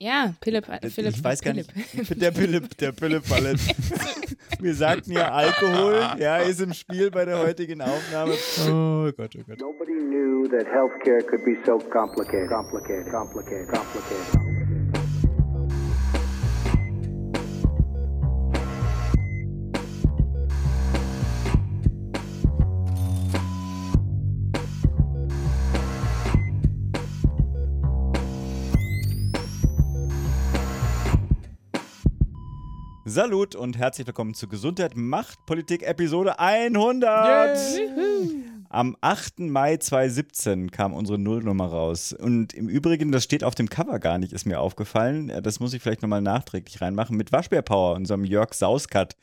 Ja, Philipp, äh, Philipp. Ich weiß gar Philipp. nicht. Der Philipp, der Philipp war letzt- Wir sagten ja Alkohol, ja, ist im Spiel bei der heutigen Aufnahme. Oh Gott, oh Gott. Nobody knew that healthcare could be so complicated, complicated, complicated, complicated. Salut und herzlich willkommen zu Gesundheit macht Politik Episode 100. Am 8. Mai 2017 kam unsere Nullnummer raus. Und im Übrigen, das steht auf dem Cover gar nicht, ist mir aufgefallen. Ja, Das muss ich vielleicht nochmal nachträglich reinmachen. Mit Waschbärpower, unserem Jörg Sauskat.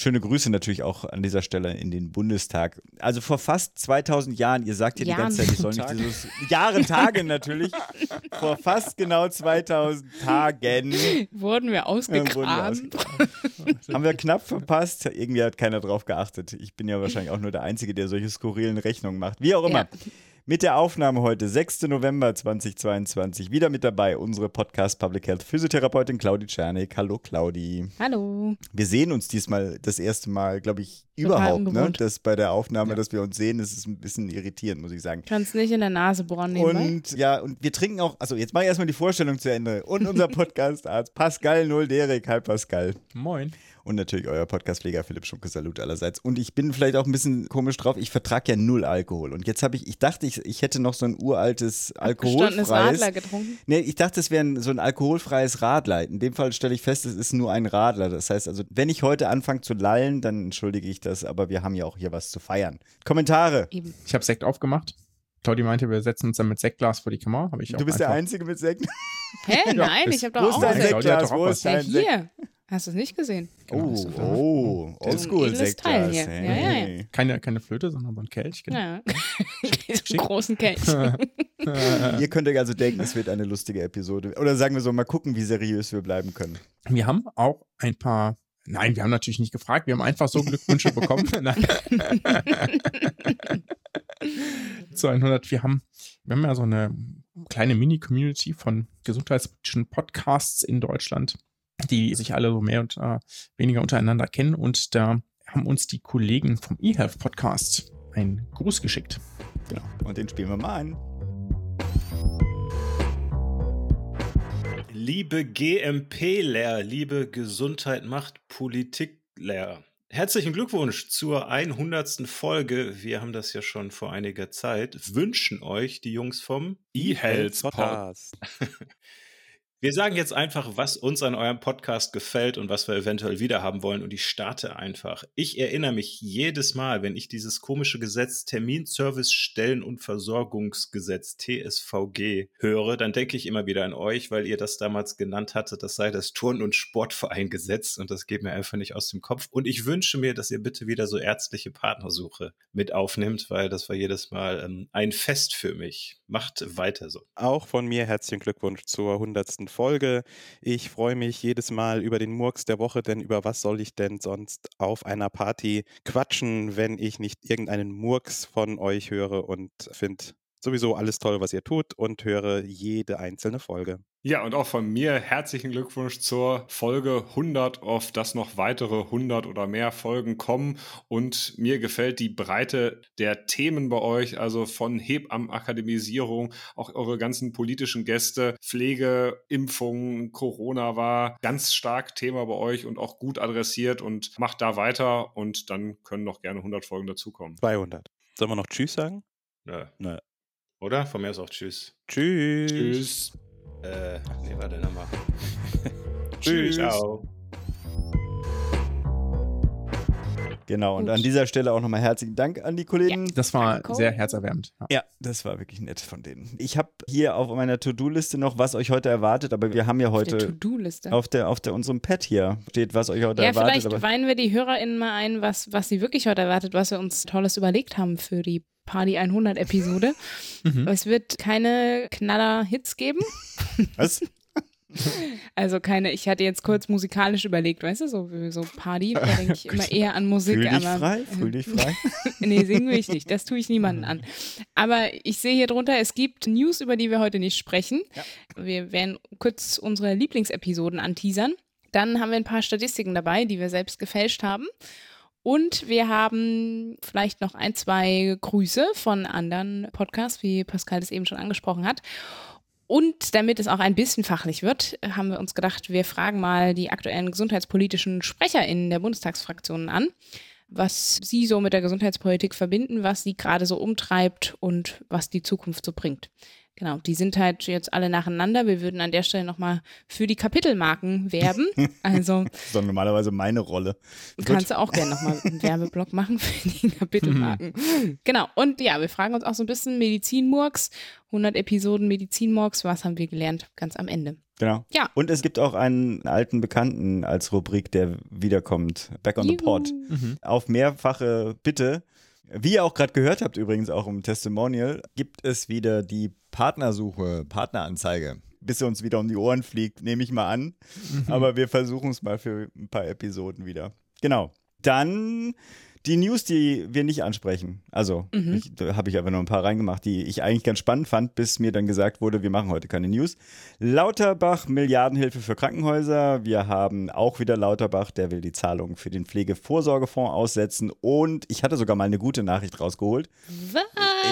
Schöne Grüße natürlich auch an dieser Stelle in den Bundestag. Also vor fast 2000 Jahren, ihr sagt ja die ganze Zeit, ich soll nicht dieses Jahre, Tage natürlich. vor fast genau 2000 Tagen Wurden wir Ja, wurden ausgegraben. wir ausgegraben. Haben wir knapp verpasst. Irgendwie hat keiner drauf geachtet. Ich bin ja wahrscheinlich auch nur der Einzige, der solche skurrilen Rechnungen macht. Wie auch immer. Ja. Mit der Aufnahme heute, 6. November 2022, wieder mit dabei unsere Podcast Public Health Physiotherapeutin Claudi Czernik. Hallo Claudi. Hallo. Wir sehen uns diesmal das erste Mal, glaube ich, überhaupt. Ne? Das bei der Aufnahme, dass wir uns sehen, das ist ein bisschen irritierend, muss ich sagen. Kannst nicht in der Nase bohren nebenbei. Und ja, und wir trinken auch, also jetzt mache ich erstmal die Vorstellung zu Ende. Und unser Podcast-Arzt Pascal Null Derek. Hi Pascal. Moin. Und natürlich euer Podcastpfleger Philipp Schunke, Salut allerseits. Und ich bin vielleicht auch ein bisschen komisch drauf, ich vertrage ja null Alkohol. Und jetzt habe ich, ich dachte, ich, ich hätte noch so ein uraltes alkoholfreies. Radler getrunken. Nee, ich dachte, es wäre ein- so ein alkoholfreies Radler. In dem Fall stelle ich fest, es ist nur ein Radler. Das heißt also, wenn ich heute anfange zu lallen, dann entschuldige ich das, aber wir haben ja auch hier was zu feiern. Kommentare. Eben. Ich habe Sekt aufgemacht. Claudi meinte, wir setzen uns dann mit Sektglas vor die Kamera. Hab ich auch Du bist der Einzige mit Sekt. Hä? Nein, ist- ich habe Wo doch ist auch dein was. Claudia hat Sektglas? Wo ist dein Sekt? hier. Hast du es nicht gesehen? Oh, doch- oh, Das ist ein oldschool edles Teil Sektglas. hier. Ja, ja, ja. Keine, keine Flöte, sondern so ein Kelch. genau. Ja. Diesen großen Kelch. Ihr könnt euch also denken, es wird eine lustige Episode. Oder sagen wir so, mal gucken, wie seriös wir bleiben können. Wir haben auch ein paar. Nein, wir haben natürlich nicht gefragt. Wir haben einfach so Glückwünsche bekommen. Zu 100. Wir haben, wir haben ja so eine kleine Mini-Community von gesundheitspolitischen Podcasts in Deutschland, die sich alle so mehr und äh, weniger untereinander kennen. Und da haben uns die Kollegen vom eHealth Podcast einen Gruß geschickt. Genau. Und den spielen wir mal ein. Liebe GMP-Lehrer, liebe Gesundheit macht Politik-Lehrer. Herzlichen Glückwunsch zur 100. Folge. Wir haben das ja schon vor einiger Zeit. Wünschen euch die Jungs vom eHealth Podcast. Wir sagen jetzt einfach, was uns an eurem Podcast gefällt und was wir eventuell wieder haben wollen und ich starte einfach. Ich erinnere mich jedes Mal, wenn ich dieses komische Gesetz Terminservice Stellen- und Versorgungsgesetz TSVG höre, dann denke ich immer wieder an euch, weil ihr das damals genannt hattet, das sei das Turn- und Sportvereingesetz und das geht mir einfach nicht aus dem Kopf. Und ich wünsche mir, dass ihr bitte wieder so ärztliche Partnersuche mit aufnimmt, weil das war jedes Mal ähm, ein Fest für mich. Macht weiter so. Auch von mir herzlichen Glückwunsch zur 100. Folge. Ich freue mich jedes Mal über den Murks der Woche, denn über was soll ich denn sonst auf einer Party quatschen, wenn ich nicht irgendeinen Murks von euch höre und finde sowieso alles toll, was ihr tut und höre jede einzelne Folge. Ja, und auch von mir herzlichen Glückwunsch zur Folge 100, auf dass noch weitere 100 oder mehr Folgen kommen. Und mir gefällt die Breite der Themen bei euch, also von Hebammenakademisierung, auch eure ganzen politischen Gäste, Pflege, Impfungen, Corona war ganz stark Thema bei euch und auch gut adressiert und macht da weiter und dann können noch gerne 100 Folgen dazukommen. 200. Sollen wir noch Tschüss sagen? Nö. Nö. Oder? Von mir aus auch Tschüss. Tschüss. Tschüss. Äh, nee, warte nochmal. Tschüss. Ciao. Genau, und Gut. an dieser Stelle auch nochmal herzlichen Dank an die Kollegen. Das war Danke. sehr herzerwärmend. Ja. Ja, das war wirklich nett von denen. Ich habe hier auf meiner To-Do-Liste noch, was euch heute erwartet, aber wir haben ja Auf der heute To-Do-Liste. auf der, auf der unserem Pad hier steht, was euch heute Ja, erwartet. vielleicht Aber weinen wir die HörerInnen mal ein, was, was sie wirklich heute erwartet, was wir uns Tolles überlegt haben für die Party 100 Episode. Mhm. Es wird keine Knaller-Hits geben. was? Also keine, ich hatte jetzt kurz musikalisch überlegt, weißt du, so, so Party, da denke ich immer eher an Musik. Fühl dich aber, frei, fühl dich frei. nee, singen will ich nicht, das tue ich niemanden an. Aber ich sehe hier drunter, es gibt News, über die wir heute nicht sprechen. Wir werden kurz unsere Lieblingsepisoden anteasern. Dann haben wir ein paar Statistiken dabei, die wir selbst gefälscht haben. Und wir haben vielleicht noch ein, zwei Grüße von anderen Podcasts, wie Pascal das eben schon angesprochen hat. Und damit es auch ein bisschen fachlich wird, haben wir uns gedacht, wir fragen mal die aktuellen gesundheitspolitischen SprecherInnen der Bundestagsfraktionen an, was sie so mit der Gesundheitspolitik verbinden, was sie gerade so umtreibt und was die Zukunft so bringt. Genau, die sind halt jetzt alle nacheinander. Wir würden an der Stelle nochmal für die Kapitelmarken werben. Also Das ist doch normalerweise meine Rolle. kannst du auch gerne nochmal einen Werbeblock machen für die Kapitelmarken. Genau, und ja, wir fragen uns auch so ein bisschen Medizinmurks, 100 Episoden Medizinmurks, was haben wir gelernt ganz am Ende. Genau. Ja. Und es gibt auch einen alten Bekannten als Rubrik, der wiederkommt. Back on the Juhu. Pod. Auf mehrfache Bitte. Wie ihr auch gerade gehört habt, übrigens auch im Testimonial, gibt es wieder die Partnersuche, Partneranzeige. Bis sie uns wieder um die Ohren fliegt, nehme ich mal an. Aber wir versuchen es mal für ein paar Episoden wieder. Genau. Dann die News, die wir nicht ansprechen. Also, ich, da habe ich aber noch ein paar reingemacht, die ich eigentlich ganz spannend fand, bis mir dann gesagt wurde, wir machen heute keine News. Lauterbach, Milliardenhilfe für Krankenhäuser. Wir haben auch wieder Lauterbach, der will die Zahlung für den Pflegevorsorgefonds aussetzen. Und ich hatte sogar mal eine gute Nachricht rausgeholt. Was?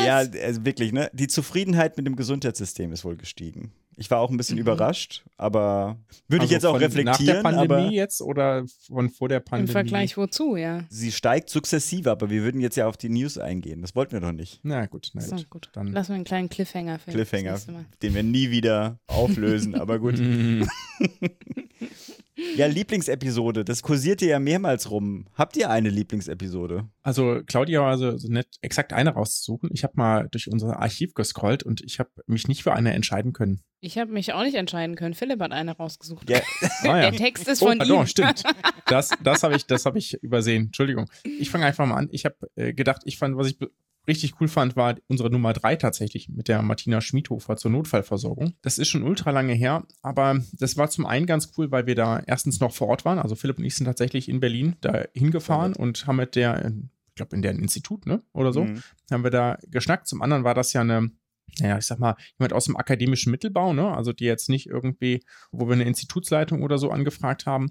Ja, also wirklich, ne? Die Zufriedenheit mit dem Gesundheitssystem ist wohl gestiegen. Ich war auch ein bisschen überrascht, aber würde ich Also jetzt auch reflektieren. Nach der Pandemie aber jetzt oder von vor der Im Pandemie? Vergleich wozu, ja. sie steigt sukzessive, aber wir würden jetzt ja auf die News eingehen. Das wollten wir doch nicht. Na gut, na So, gut. Dann Lass mal einen kleinen Cliffhanger für Cliffhanger, das nächste Mal. den wir nie wieder auflösen, aber gut. Ja, Lieblingsepisode, das kursierte ja mehrmals rum. Habt ihr eine Lieblingsepisode? Also Claudia war so, so nett, exakt eine rauszusuchen. Ich habe mal durch unser Archiv gescrollt und ich habe mich nicht für eine entscheiden können. Ich habe mich auch nicht entscheiden können. Philipp hat eine rausgesucht. Ja, Ah, Der Text ist Oh, von pardon, ihm. stimmt. Das, das habe ich, das habe ich übersehen. Entschuldigung. Ich fange einfach mal an. Ich habe äh, gedacht, ich fand, was ich richtig cool fand, war unsere Nummer drei tatsächlich mit der Martina Schmiedhofer zur Notfallversorgung. Das ist schon ultra lange her, aber das war zum einen ganz cool, weil wir da erstens noch vor Ort waren. Also Philipp und ich sind tatsächlich in Berlin da hingefahren und haben mit der, ich glaube, in deren Institut, ne? Oder so, Mhm. haben wir da geschnackt. Zum anderen war das ja eine naja, ich sag mal, jemand aus dem akademischen Mittelbau, ne? Also die jetzt nicht irgendwie, wo wir eine Institutsleitung oder so angefragt haben.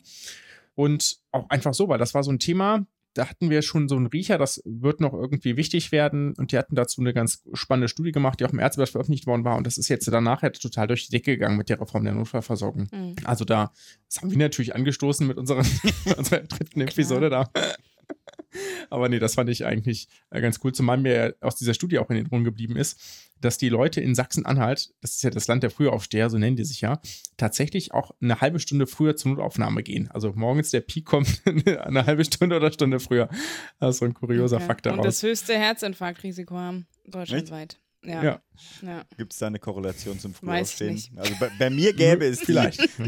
Und auch einfach so, weil das war so ein Thema, da hatten wir schon so einen Riecher, das wird noch irgendwie wichtig werden. Und die hatten dazu eine ganz spannende Studie gemacht, die auch im Ärzteblatt veröffentlicht worden war. Und das ist jetzt danach ja total durch die Decke gegangen mit der Reform der Notfallversorgung. Mhm. Also da, das haben wir natürlich angestoßen mit unserer, unserer dritten Episode da. Aber nee, das fand ich eigentlich äh, ganz cool, zumal mir aus dieser Studie auch in den Ohren geblieben ist, dass die Leute in Sachsen-Anhalt, das ist ja das Land der Frühaufsteher, so nennen die sich ja, tatsächlich auch eine halbe Stunde früher zur Notaufnahme gehen. Also morgens der Peak kommt eine halbe Stunde oder Stunde früher. Das ist so ein kurioser Okay. Fakt Und daraus. das höchste Herzinfarktrisiko haben, deutschlandweit. Ja. Ja. ja. Gibt es da eine Korrelation zum Frühaufstehen? Also bei, bei mir gäbe es. Vielleicht.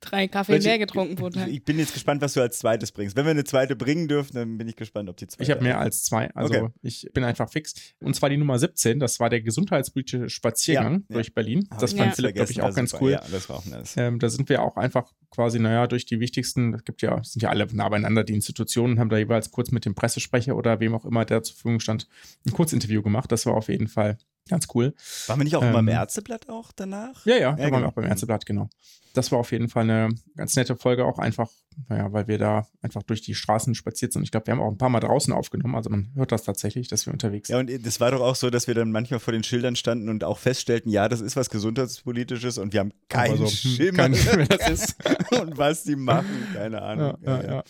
Drei Kaffee mehr getrunken pro Tag. Ich bin jetzt gespannt, was du als zweites bringst. Wenn wir eine zweite bringen dürfen, dann bin ich gespannt, ob die zweite. Ich habe mehr als zwei, also Okay. ich bin einfach fix. Und zwar die Nummer 17, das war der gesundheitspolitische Spaziergang Ja, ja. durch Berlin. Das fand Ja. Philipp, glaube ich, auch ganz cool. Ja, das war auch nice. Ähm, da sind wir auch einfach quasi, naja, durch die wichtigsten, es gibt ja, sind ja alle nah beieinander, die Institutionen haben da jeweils kurz mit dem Pressesprecher oder wem auch immer, der zur Verfügung stand, ein Kurzinterview gemacht. Das war auf jeden Fall ganz cool. Waren wir nicht auch Ähm, Ärzteblatt auch danach? Ja, ja, da waren genau. wir auch beim Ärzteblatt, genau. Das war auf jeden Fall eine ganz nette Folge, auch einfach, naja, weil wir da einfach durch die Straßen spaziert sind. Ich glaube, wir haben auch ein paar Mal draußen aufgenommen, also man hört das tatsächlich, dass wir unterwegs Ja, sind. und das war doch auch so, dass wir dann manchmal vor den Schildern standen und auch feststellten, ja, das ist was Gesundheitspolitisches und wir haben keinen so, hm, Schimmer, kein das ist. und was die machen, keine Ahnung. Ja, ja, ja.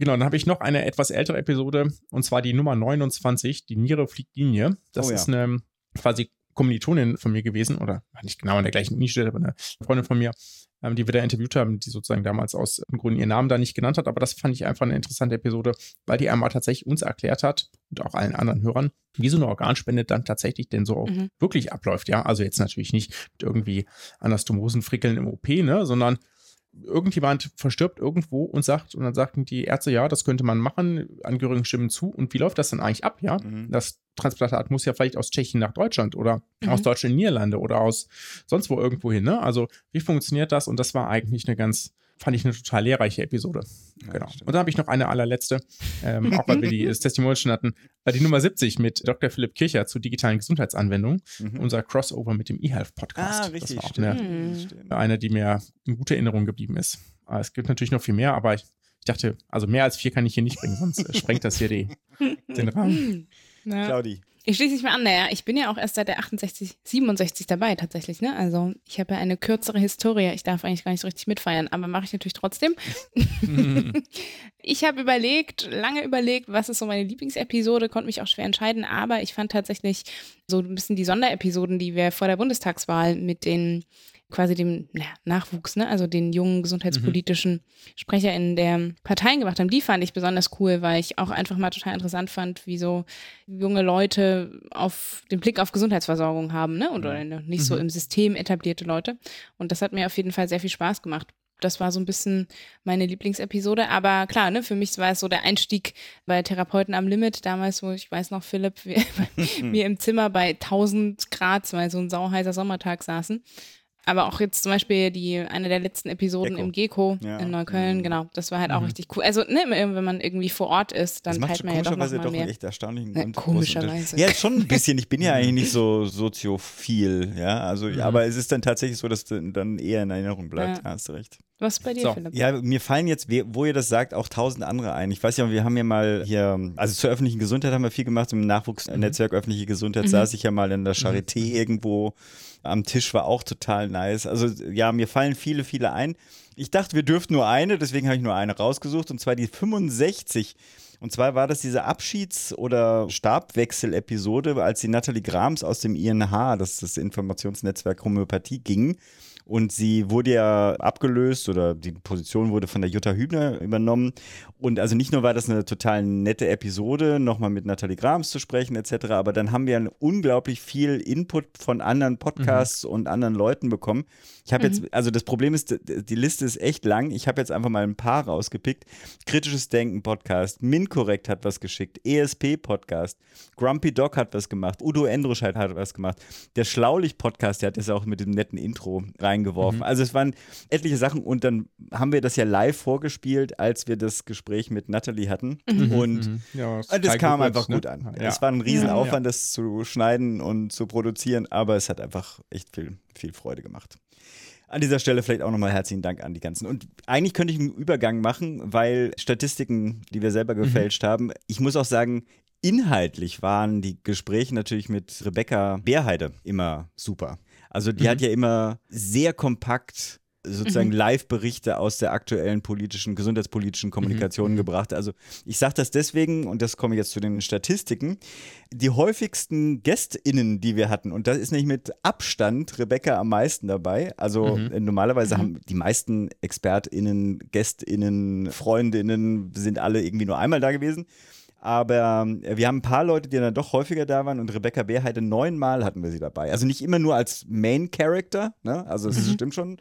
Genau, dann habe ich noch eine etwas ältere Episode und zwar die Nummer 29, die Niere fliegt Linie. Das Oh ja. ist eine quasi Kommilitonin von mir gewesen oder nicht genau in der gleichen Uni steht, aber eine Freundin von mir, ähm, die wir da interviewt haben, die sozusagen damals aus Gründen ihren Namen da nicht genannt hat. Aber das fand ich einfach eine interessante Episode, weil die einmal tatsächlich uns erklärt hat und auch allen anderen Hörern, wie so eine Organspende dann tatsächlich denn so auch Mhm. wirklich abläuft. Ja, also jetzt natürlich nicht mit irgendwie Anastomosen frickeln im OP, ne, sondern irgendjemand verstirbt irgendwo und sagt, und dann sagten die Ärzte, ja, das könnte man machen, Angehörigen stimmen zu. Und wie läuft das dann eigentlich ab, ja? Mhm. Das Transplantat muss ja vielleicht aus Tschechien nach Deutschland oder Mhm. aus Deutschland in Niederlande oder aus sonst wo irgendwo hin, ne? Also, wie funktioniert das? Und das war eigentlich eine ganz, fand ich eine total lehrreiche Episode. Ja, genau. stimmt. Und dann habe ich noch eine allerletzte, ähm, auch weil wir die, das Testimonial schon hatten, äh, die Nummer 70 mit Dr. Philipp Kircher zu digitalen Gesundheitsanwendungen, Mhm. unser Crossover mit dem eHealth-Podcast. Ah, richtig, Das war auch stimmt. eine, Hm. Stimmt. eine, die mir in guter Erinnerung geblieben ist. Aber es gibt natürlich noch viel mehr, aber ich, ich dachte, also mehr als vier kann ich hier nicht bringen, sonst äh, sprengt das hier die, den Rahmen. Ja. Claudi. Ich schließe mich mal an, naja, ich bin ja auch erst seit der 68, 67 dabei tatsächlich, ne? Also ich habe ja eine kürzere Historie. Ich darf eigentlich gar nicht so richtig mitfeiern, aber mache ich natürlich trotzdem. ich habe überlegt, lange überlegt, was ist so meine Lieblingsepisode, konnte mich auch schwer entscheiden, aber ich fand tatsächlich so ein bisschen die Sonderepisoden, die wir vor der Bundestagswahl mit den quasi dem ja, Nachwuchs, ne, also den jungen gesundheitspolitischen SprecherInnen der Parteien gemacht haben, die fand ich besonders cool, weil ich auch einfach mal total interessant fand, wie so junge Leute auf den Blick auf Gesundheitsversorgung haben, ne, oder nicht so im System etablierte Leute. Und das hat mir auf jeden Fall sehr viel Spaß gemacht. Das war so ein bisschen meine Lieblingsepisode. Aber klar, ne, für mich war es so der Einstieg bei Therapeuten am Limit. Damals, wo ich weiß noch, Philipp, wir, wir im Zimmer bei 1000 Grad, weil so ein sauheißer Sommertag saßen. Aber auch jetzt zum Beispiel die, eine der letzten Episoden Gecko. im Gecko Ja. in Neukölln, Mhm. genau. Das war halt auch richtig cool. Also, ne, wenn man irgendwie vor Ort ist, dann teilt man ja doch noch komischerweise mal doch mehr. echt erstaunlichen Ja, großen komischerweise. Ja, schon ein bisschen. Ich bin ja eigentlich nicht so soziophil, ja. Also, Mhm. aber es ist dann tatsächlich so, dass du dann eher in Erinnerung bleibt. Ja. Hast du recht. Was ist bei dir, So. Philipp? Ja, mir fallen jetzt, wo ihr das sagt, auch tausend andere ein. Ich weiß ja, wir haben ja mal hier, also zur öffentlichen Gesundheit haben wir viel gemacht, im Nachwuchsnetzwerk öffentliche Gesundheit saß ich ja mal in der Charité irgendwo am Tisch, war auch total nice. Also ja, mir fallen viele, viele ein. Ich dachte, wir dürften nur eine, deswegen habe ich nur eine rausgesucht, und zwar die 65. Und zwar war das diese Abschieds- oder Stabwechsel-Episode, als die Nathalie Grams aus dem INH, das ist das Informationsnetzwerk Homöopathie, ging. Und sie wurde ja abgelöst oder die Position wurde von der Jutta Hübner übernommen. Und also nicht nur war das eine total nette Episode, nochmal mit Nathalie Grams zu sprechen etc., aber dann haben wir unglaublich viel Input von anderen Podcasts und anderen Leuten bekommen. Ich habe jetzt, also das Problem ist, die Liste ist echt lang. Ich habe jetzt einfach mal ein paar rausgepickt. Kritisches Denken Podcast, Minkorrekt hat was geschickt, ESP Podcast, Grumpy Dog hat was gemacht, Udo Endrusch hat, was gemacht, der Schlaulich Podcast, der hat das auch mit dem netten Intro reingeworfen. Also es waren etliche Sachen und dann haben wir das ja live vorgespielt, als wir das Gespräch mit Natalie hatten und Mhm. Ja, ist und das kam gut, einfach ne? gut an. Ja. Es war ein Riesenaufwand, Ja. das zu schneiden und zu produzieren, aber es hat einfach echt viel, viel Freude gemacht. An dieser Stelle vielleicht auch nochmal herzlichen Dank an die ganzen. Und eigentlich könnte ich einen Übergang machen, weil Statistiken, die wir selber gefälscht haben, ich muss auch sagen, inhaltlich waren die Gespräche natürlich mit Rebecca Beerheide immer super. Also die hat ja immer sehr kompakt sozusagen Live-Berichte aus der aktuellen politischen, gesundheitspolitischen Kommunikation gebracht. Also ich sage das deswegen, und das komme ich jetzt zu den Statistiken, die häufigsten GästInnen, die wir hatten, und da ist nämlich mit Abstand Rebecca am meisten dabei. Also äh, normalerweise haben die meisten ExpertInnen, GästInnen, FreundInnen sind alle irgendwie nur einmal da gewesen. Aber äh, wir haben ein paar Leute, die dann doch häufiger da waren und Rebecca Beerheide neunmal hatten wir sie dabei. Also nicht immer nur als Main Character, ne? also das stimmt schon.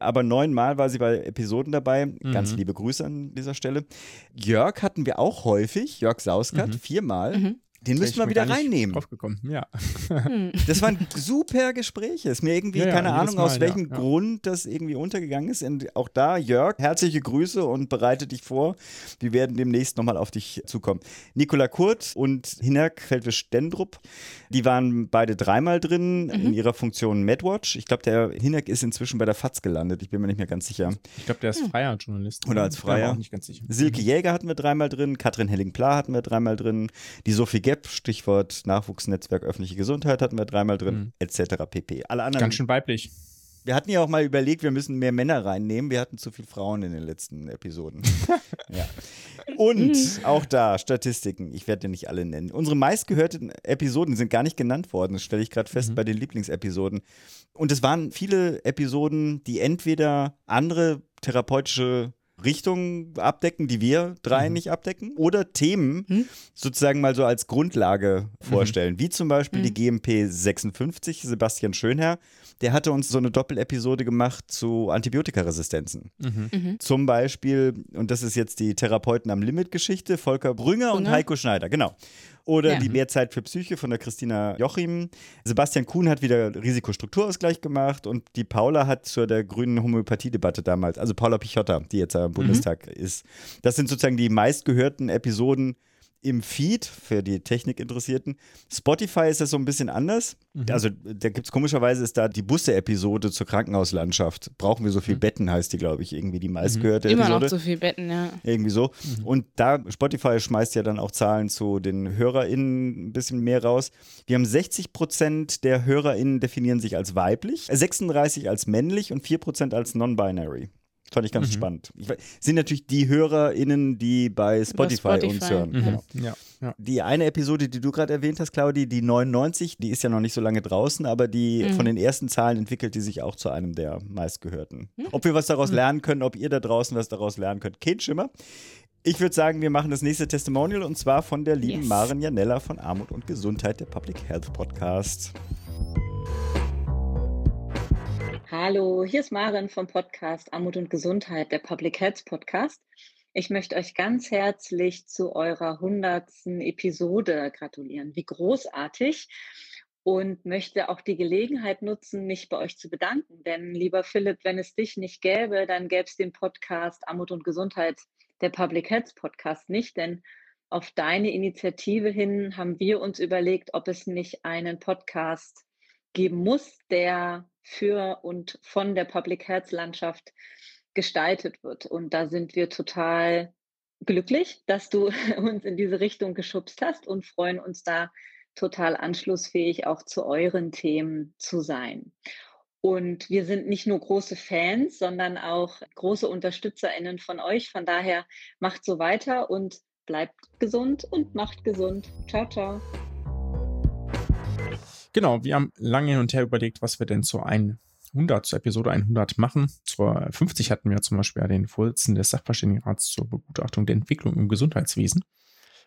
Aber neunmal war sie bei Episoden dabei. Ganz liebe Grüße an dieser Stelle. Jörg hatten wir auch häufig, Jörg Sauskat, viermal. Den müssen wir wieder reinnehmen. Draufgekommen. Ja. Das waren super Gespräche. Ist mir irgendwie Ja, ja, keine Ahnung, Mal, aus welchem ja, ja. Grund das irgendwie untergegangen ist. Und auch da, Jörg, herzliche Grüße und bereite dich vor. Wir werden demnächst nochmal auf dich zukommen. Nikola Kurt und Hinak Feldwisch-Stendrup, die waren beide dreimal drin Mhm. in ihrer Funktion MedWatch. Ich glaube, der Hinak ist inzwischen bei der FAZ gelandet. Ich bin mir nicht mehr ganz sicher. Ich glaube, der ist freier Journalist. Oder als Ich bin mir Freier. auch nicht ganz sicher. Silke Jäger hatten wir dreimal drin, Katrin Helling-Pla hatten wir dreimal drin, die Sophie Gepp, Stichwort Nachwuchsnetzwerk öffentliche Gesundheit hatten wir dreimal drin, Mhm. etc. pp. Alle anderen, Ganz schön weiblich. wir hatten ja auch mal überlegt, wir müssen mehr Männer reinnehmen, wir hatten zu viele Frauen in den letzten Episoden. ja. Und auch da Statistiken, ich werde ja nicht alle nennen. Unsere meistgehörten Episoden sind gar nicht genannt worden, das stelle ich gerade fest bei den Lieblingsepisoden. Und es waren viele Episoden, die entweder andere therapeutische Richtungen abdecken, die wir drei Mhm. nicht abdecken, oder Themen Hm? sozusagen mal so als Grundlage vorstellen, wie zum Beispiel Mhm. die GMP 56, Sebastian Schönherr, der hatte uns so eine Doppelepisode gemacht zu Antibiotikaresistenzen. Mhm. Mhm. Zum Beispiel, und das ist jetzt die Therapeuten am Limit-Geschichte, Volker Brünger und. Heiko Schneider, genau. Oder Ja. die Mehrzeit für Psyche von der Christina Jochim. Sebastian Kuhn hat wieder Risikostrukturausgleich gemacht und die Paula hat zur der grünen Homöopathie-Debatte damals, also Paula Pichotta, die jetzt am Bundestag ist. Das sind sozusagen die meistgehörten Episoden im Feed für die Technikinteressierten. Spotify ist das so ein bisschen anders. Mhm. Also da gibt es komischerweise ist da die Busse-Episode zur Krankenhauslandschaft. Brauchen wir so viel Betten, heißt die, glaube ich, irgendwie die meistgehörte Immer Episode. noch zu viel Betten, ja. Irgendwie so. Mhm. Und da, Spotify schmeißt ja dann auch Zahlen zu den HörerInnen ein bisschen mehr raus. Wir haben 60 Prozent der HörerInnen definieren sich als weiblich, äh, 36 als männlich und 4 Prozent als non-binary. Fand ich ganz Mhm. spannend. Ich, sind natürlich die HörerInnen, die bei Spotify, uns Spotify, hören. Mhm. Genau. Ja, ja. Die eine Episode, die du gerade erwähnt hast, Claudi, die 99, die ist ja noch nicht so lange draußen, aber die Mhm. von den ersten Zahlen entwickelt die sich auch zu einem der meistgehörten. Mhm. Ob wir was daraus lernen können, ob ihr da draußen was daraus lernen könnt, kein Schimmer. Ich würde sagen, wir machen das nächste Testimonial und zwar von der lieben Yes. Maren Janella von Armut und Gesundheit, der Public Health Podcast. Hallo, hier ist Maren vom Podcast Armut und Gesundheit, der Public Health Podcast. Ich möchte euch ganz herzlich zu eurer hundertsten Episode gratulieren. Wie großartig! Und möchte auch die Gelegenheit nutzen, mich bei euch zu bedanken. Denn, lieber Philipp, wenn es dich nicht gäbe, dann gäbe es den Podcast Armut und Gesundheit, der Public Health Podcast nicht. Denn auf deine Initiative hin haben wir uns überlegt, ob es nicht einen Podcast geben muss, der für und von der Public Health Landschaft gestaltet wird. Und da sind wir total glücklich, dass du uns in diese Richtung geschubst hast und freuen uns da total anschlussfähig auch zu euren Themen zu sein. Und wir sind nicht nur große Fans, sondern auch große UnterstützerInnen von euch. Von daher macht so weiter und bleibt gesund und macht gesund. Ciao, ciao. Genau, wir haben lange hin und her überlegt, was wir denn zur 100, zur Episode 100 machen. Zur 50 hatten wir zum Beispiel den Vorsitzenden des Sachverständigenrats zur Begutachtung der Entwicklung im Gesundheitswesen,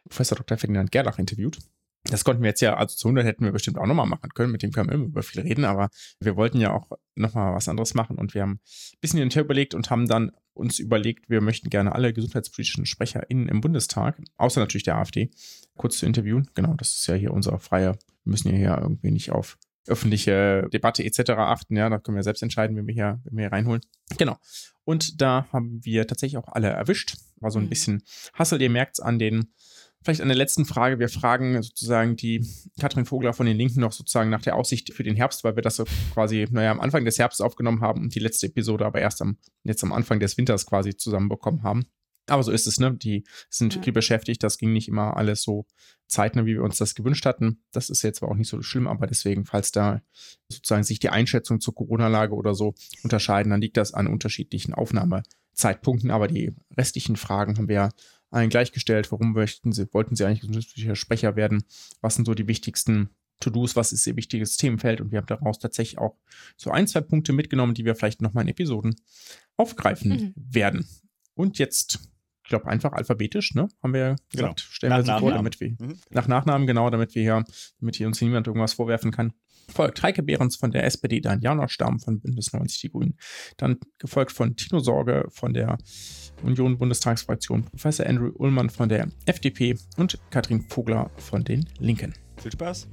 Professor Dr. Ferdinand Gerlach, interviewt. Das konnten wir jetzt ja, also zu 100 hätten wir bestimmt auch nochmal machen können, mit dem können wir immer über viel reden, aber wir wollten ja auch nochmal was anderes machen und wir haben ein bisschen hin und her überlegt und haben dann uns überlegt, wir möchten gerne alle gesundheitspolitischen SprecherInnen im Bundestag, außer natürlich der AfD, kurz zu interviewen. Genau, das ist ja hier unser freier, wir müssen ja hier irgendwie nicht auf öffentliche Debatte etc. achten, ja, da können wir selbst entscheiden, wenn wir hier, wenn wir hier reinholen. Genau. Und da haben wir tatsächlich auch alle erwischt. War so ein Mhm. bisschen Hassel, ihr merkt es an den Vielleicht an der letzten Frage. Wir fragen sozusagen die Katrin Vogler von den Linken noch sozusagen nach der Aussicht für den Herbst, weil wir das so quasi, naja, am Anfang des Herbstes aufgenommen haben und die letzte Episode aber erst am, jetzt am Anfang des Winters quasi zusammenbekommen haben. Aber so ist es, ne? Die sind viel beschäftigt. Das ging nicht immer alles so zeitnah, wie wir uns das gewünscht hatten. Das ist jetzt zwar auch nicht so schlimm, aber deswegen, falls da sozusagen sich die Einschätzung zur Corona-Lage oder so unterscheiden, dann liegt das an unterschiedlichen Aufnahmezeitpunkten. Aber die restlichen Fragen haben wir ja allen gleichgestellt. Warum möchten sie, wollten sie eigentlich gesundheitlicher Sprecher werden? Was sind so die wichtigsten To-Dos? Was ist ihr wichtiges Themenfeld? Und wir haben daraus tatsächlich auch so ein, zwei Punkte mitgenommen, die wir vielleicht nochmal in Episoden aufgreifen Mhm. werden. Und jetzt, ich glaube, einfach alphabetisch, ne? Haben wir gesagt, stellen Nach wir sie vor, damit wir, Mhm. nach Nachnamen, genau, damit wir hier, damit hier uns niemand irgendwas vorwerfen kann. Folgt Heike Behrens von der SPD, dann Janosch Stamm von Bündnis 90 Die Grünen, dann gefolgt von Tino Sorge von der Union Bundestagsfraktion, Professor Andrew Ullmann von der FDP und Katrin Vogler von den Linken. Viel Spaß.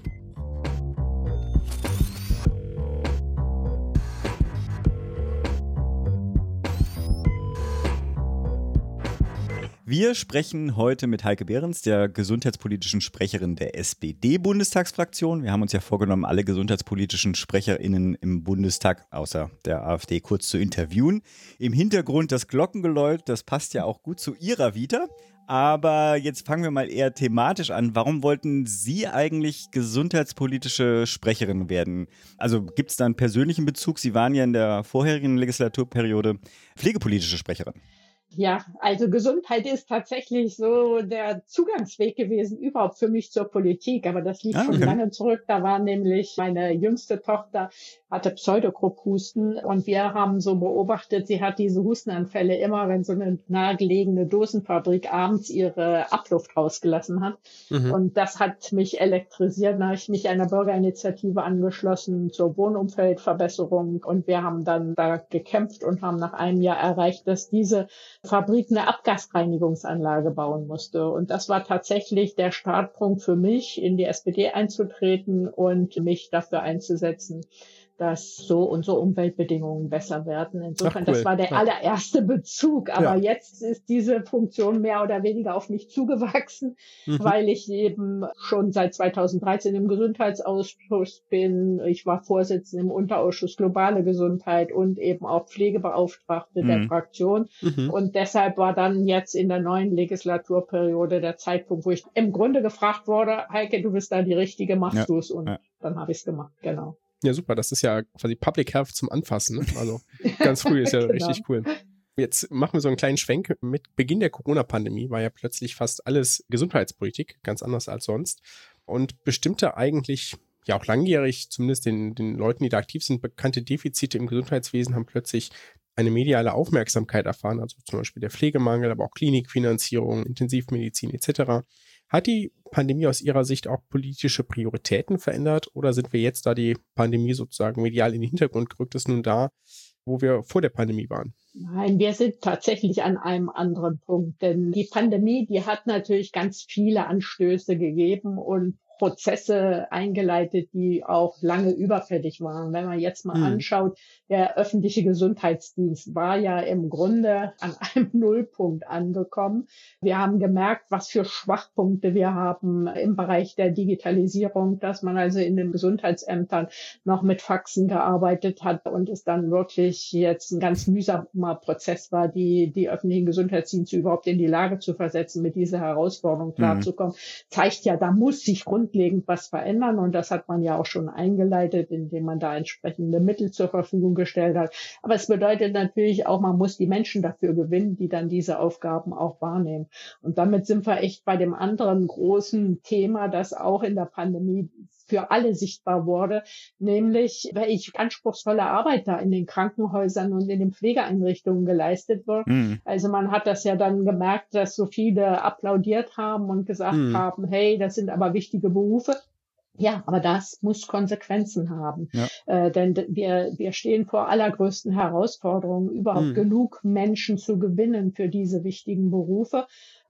Wir sprechen heute mit Heike Behrens, der gesundheitspolitischen Sprecherin der SPD-Bundestagsfraktion. Wir haben uns ja vorgenommen, alle gesundheitspolitischen SprecherInnen im Bundestag, außer der AfD, kurz zu interviewen. Im Hintergrund das Glockengeläut, das passt ja auch gut zu Ihrer Vita. Aber jetzt fangen wir mal eher thematisch an. Warum wollten Sie eigentlich gesundheitspolitische Sprecherin werden? Also gibt es da einen persönlichen Bezug? Sie waren ja in der vorherigen Legislaturperiode pflegepolitische Sprecherin. Ja, also Gesundheit ist tatsächlich so der Zugangsweg gewesen überhaupt für mich zur Politik. Aber das liegt Ah, schon okay. lange zurück. Da war nämlich meine jüngste Tochter hatte Pseudogrupphusten und wir haben so beobachtet, sie hat diese Hustenanfälle immer, wenn so eine nahegelegene Dosenfabrik abends ihre Abluft rausgelassen hat. Mhm. Und das hat mich elektrisiert. Da habe ich mich einer Bürgerinitiative angeschlossen zur Wohnumfeldverbesserung und wir haben dann da gekämpft und haben nach einem Jahr erreicht, dass diese Fabrik eine Abgasreinigungsanlage bauen musste. Und das war tatsächlich der Startpunkt für mich, in die SPD einzutreten und mich dafür einzusetzen dass so unsere Umweltbedingungen besser werden. Insofern, Ach, cool. das war der Ja. allererste Bezug. Aber Ja. jetzt ist diese Funktion mehr oder weniger auf mich zugewachsen, Mhm. weil ich eben schon seit 2013 im Gesundheitsausschuss bin. Ich war Vorsitzende im Unterausschuss Globale Gesundheit und eben auch Pflegebeauftragte der Mhm. Fraktion. Mhm. Und deshalb war dann jetzt in der neuen Legislaturperiode der Zeitpunkt, wo ich im Grunde gefragt wurde, Heike, du bist da die Richtige, machst Ja, du es? Und dann habe ich es gemacht, genau. Ja, super. Das ist ja quasi Public Health zum Anfassen. Ne? Also ganz früh ist ja Genau. richtig cool. Jetzt machen wir so einen kleinen Schwenk. Mit Beginn der Corona-Pandemie war ja plötzlich fast alles Gesundheitspolitik, ganz anders als sonst. Und bestimmte eigentlich, ja auch langjährig, zumindest den, den Leuten, die da aktiv sind, bekannte Defizite im Gesundheitswesen haben plötzlich eine mediale Aufmerksamkeit erfahren, also zum Beispiel der Pflegemangel, aber auch Klinikfinanzierung, Intensivmedizin etc. Hat die Pandemie aus Ihrer Sicht auch politische Prioritäten verändert oder sind wir jetzt, da die Pandemie sozusagen medial in den Hintergrund gerückt ist, nun da, wo wir vor der Pandemie waren? Nein, wir sind tatsächlich an einem anderen Punkt, denn die Pandemie, die hat natürlich ganz viele Anstöße gegeben und Prozesse eingeleitet, die auch lange überfällig waren. Wenn man jetzt mal Mhm. anschaut, der öffentliche Gesundheitsdienst war ja im Grunde an einem Nullpunkt angekommen. Wir haben gemerkt, was für Schwachpunkte wir haben im Bereich der Digitalisierung, dass man also in den Gesundheitsämtern noch mit Faxen gearbeitet hat und es dann wirklich jetzt ein ganz mühsamer Prozess war, die, die öffentlichen Gesundheitsdienste überhaupt in die Lage zu versetzen, mit dieser Herausforderung klarzukommen, zeigt ja, da muss sich grundlegend was verändern und das hat man ja auch schon eingeleitet, indem man da entsprechende Mittel zur Verfügung gestellt hat. Aber es bedeutet natürlich auch, man muss die Menschen dafür gewinnen, die dann diese Aufgaben auch wahrnehmen. Und damit sind wir echt bei dem anderen großen Thema, das auch in der Pandemie für alle sichtbar wurde, nämlich welche anspruchsvolle Arbeit da in den Krankenhäusern und in den Pflegeeinrichtungen geleistet wird. Mhm. Also man hat das ja dann gemerkt, dass so viele applaudiert haben und gesagt Mhm. haben, hey, das sind aber wichtige Berufe. Ja, aber das muss Konsequenzen haben. Ja. Äh, denn wir, wir stehen vor allergrößten Herausforderungen, überhaupt Mhm. genug Menschen zu gewinnen für diese wichtigen Berufe.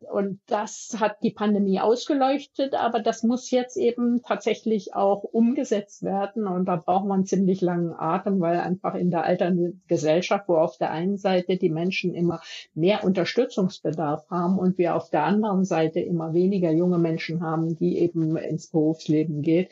Und das hat die Pandemie ausgeleuchtet, aber das muss jetzt eben tatsächlich auch umgesetzt werden. Und da braucht man ziemlich langen Atem, weil einfach in der alternden Gesellschaft, wo auf der einen Seite die Menschen immer mehr Unterstützungsbedarf haben und wir auf der anderen Seite immer weniger junge Menschen haben, die eben ins Berufsleben gehen,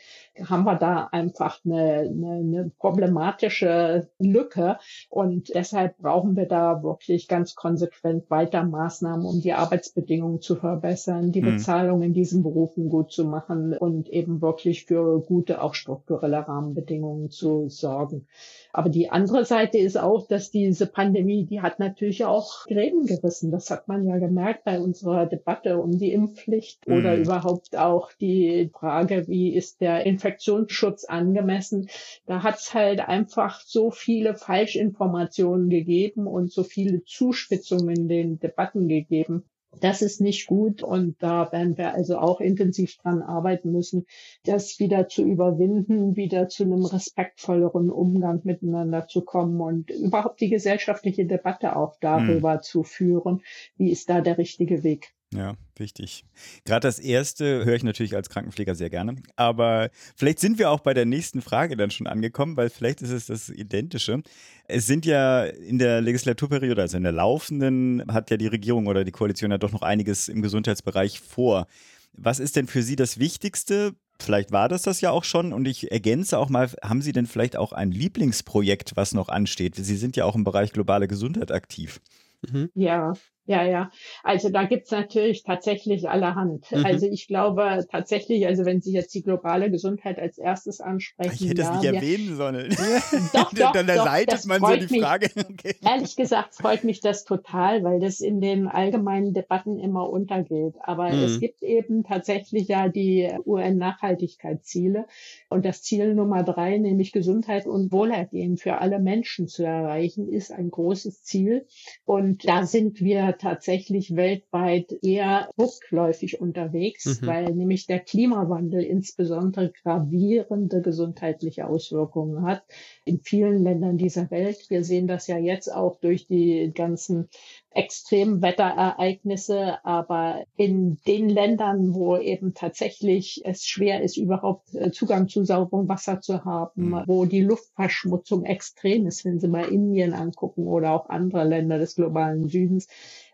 haben wir da einfach eine, eine, eine problematische Lücke. Und deshalb brauchen wir da wirklich ganz konsequent weiter Maßnahmen, um die Arbeitsbedingungen zu verbessern, die Mhm. Bezahlung in diesen Berufen gut zu machen und eben wirklich für gute, auch strukturelle Rahmenbedingungen zu sorgen. Aber die andere Seite ist auch, dass diese Pandemie, die hat natürlich auch Gräben gerissen. Das hat man ja gemerkt bei unserer Debatte um die Impfpflicht oder Mhm. überhaupt auch die Frage, wie ist der Infektionsschutz angemessen. Da hat es halt einfach so viele Falschinformationen gegeben und so viele Zuspitzungen in den Debatten gegeben. Das ist nicht gut und da werden wir also auch intensiv dran arbeiten müssen, das wieder zu überwinden, wieder zu einem respektvolleren Umgang miteinander zu kommen und überhaupt die gesellschaftliche Debatte auch darüber zu führen, wie ist da der richtige Weg. Ja, wichtig. Gerade das erste höre ich natürlich als Krankenpfleger sehr gerne. Aber vielleicht sind wir auch bei der nächsten Frage dann schon angekommen, weil vielleicht ist es das Identische. Es sind ja in der Legislaturperiode, also in der laufenden, hat ja die Regierung oder die Koalition ja doch noch einiges im Gesundheitsbereich vor. Was ist denn für Sie das Wichtigste? Vielleicht war das das ja auch schon und ich ergänze auch mal, haben Sie denn vielleicht auch ein Lieblingsprojekt, was noch ansteht? Sie sind ja auch im Bereich globale Gesundheit aktiv. Mhm. Ja, Ja, ja. Also da gibt's natürlich tatsächlich allerhand. Mhm. Also ich glaube tatsächlich, also wenn Sie jetzt die globale Gesundheit als erstes ansprechen. Ich hätte ja, es nicht erwähnen sollen. Doch, doch, das ist man so die mich. Frage. Okay. Ehrlich gesagt freut mich das total, weil das in den allgemeinen Debatten immer untergeht. Aber Mhm. es gibt eben tatsächlich ja die UN-Nachhaltigkeitsziele und das Ziel Nummer drei, nämlich Gesundheit und Wohlergehen für alle Menschen zu erreichen, ist ein großes Ziel. Und da sind wir tatsächlich weltweit eher rückläufig unterwegs, Mhm. weil nämlich der Klimawandel insbesondere gravierende gesundheitliche Auswirkungen hat in vielen Ländern dieser Welt. Wir sehen das ja jetzt auch durch die ganzen Extremwetterereignisse, aber in den Ländern, wo eben tatsächlich es schwer ist, überhaupt äh, Zugang zu sauberem Wasser zu haben, Mhm. wo die Luftverschmutzung extrem ist, wenn Sie mal Indien angucken oder auch andere Länder des globalen Südens,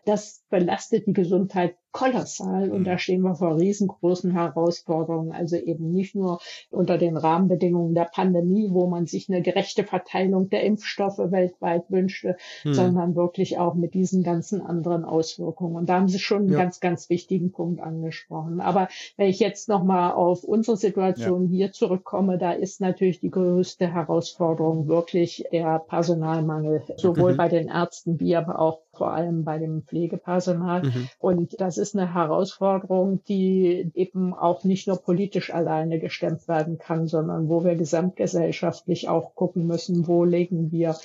das belastet die Gesundheit kolossal und Mhm. da stehen wir vor riesengroßen Herausforderungen. Also eben nicht nur unter den Rahmenbedingungen der Pandemie, wo man sich eine gerechte Verteilung der Impfstoffe weltweit wünschte, Hm. sondern wirklich auch mit diesen ganzen anderen Auswirkungen. Und da haben Sie schon einen Ja. ganz, ganz wichtigen Punkt angesprochen. Aber wenn ich jetzt nochmal auf unsere Situation hier zurückkomme, da ist natürlich die größte Herausforderung wirklich der Personalmangel, sowohl Mhm. bei den Ärzten wie aber auch vor allem bei dem Pflegepersonal. Mhm. Und das ist eine Herausforderung, die eben auch nicht nur politisch alleine gestemmt werden kann, sondern wo wir gesamtgesellschaftlich auch gucken müssen, wo legen wir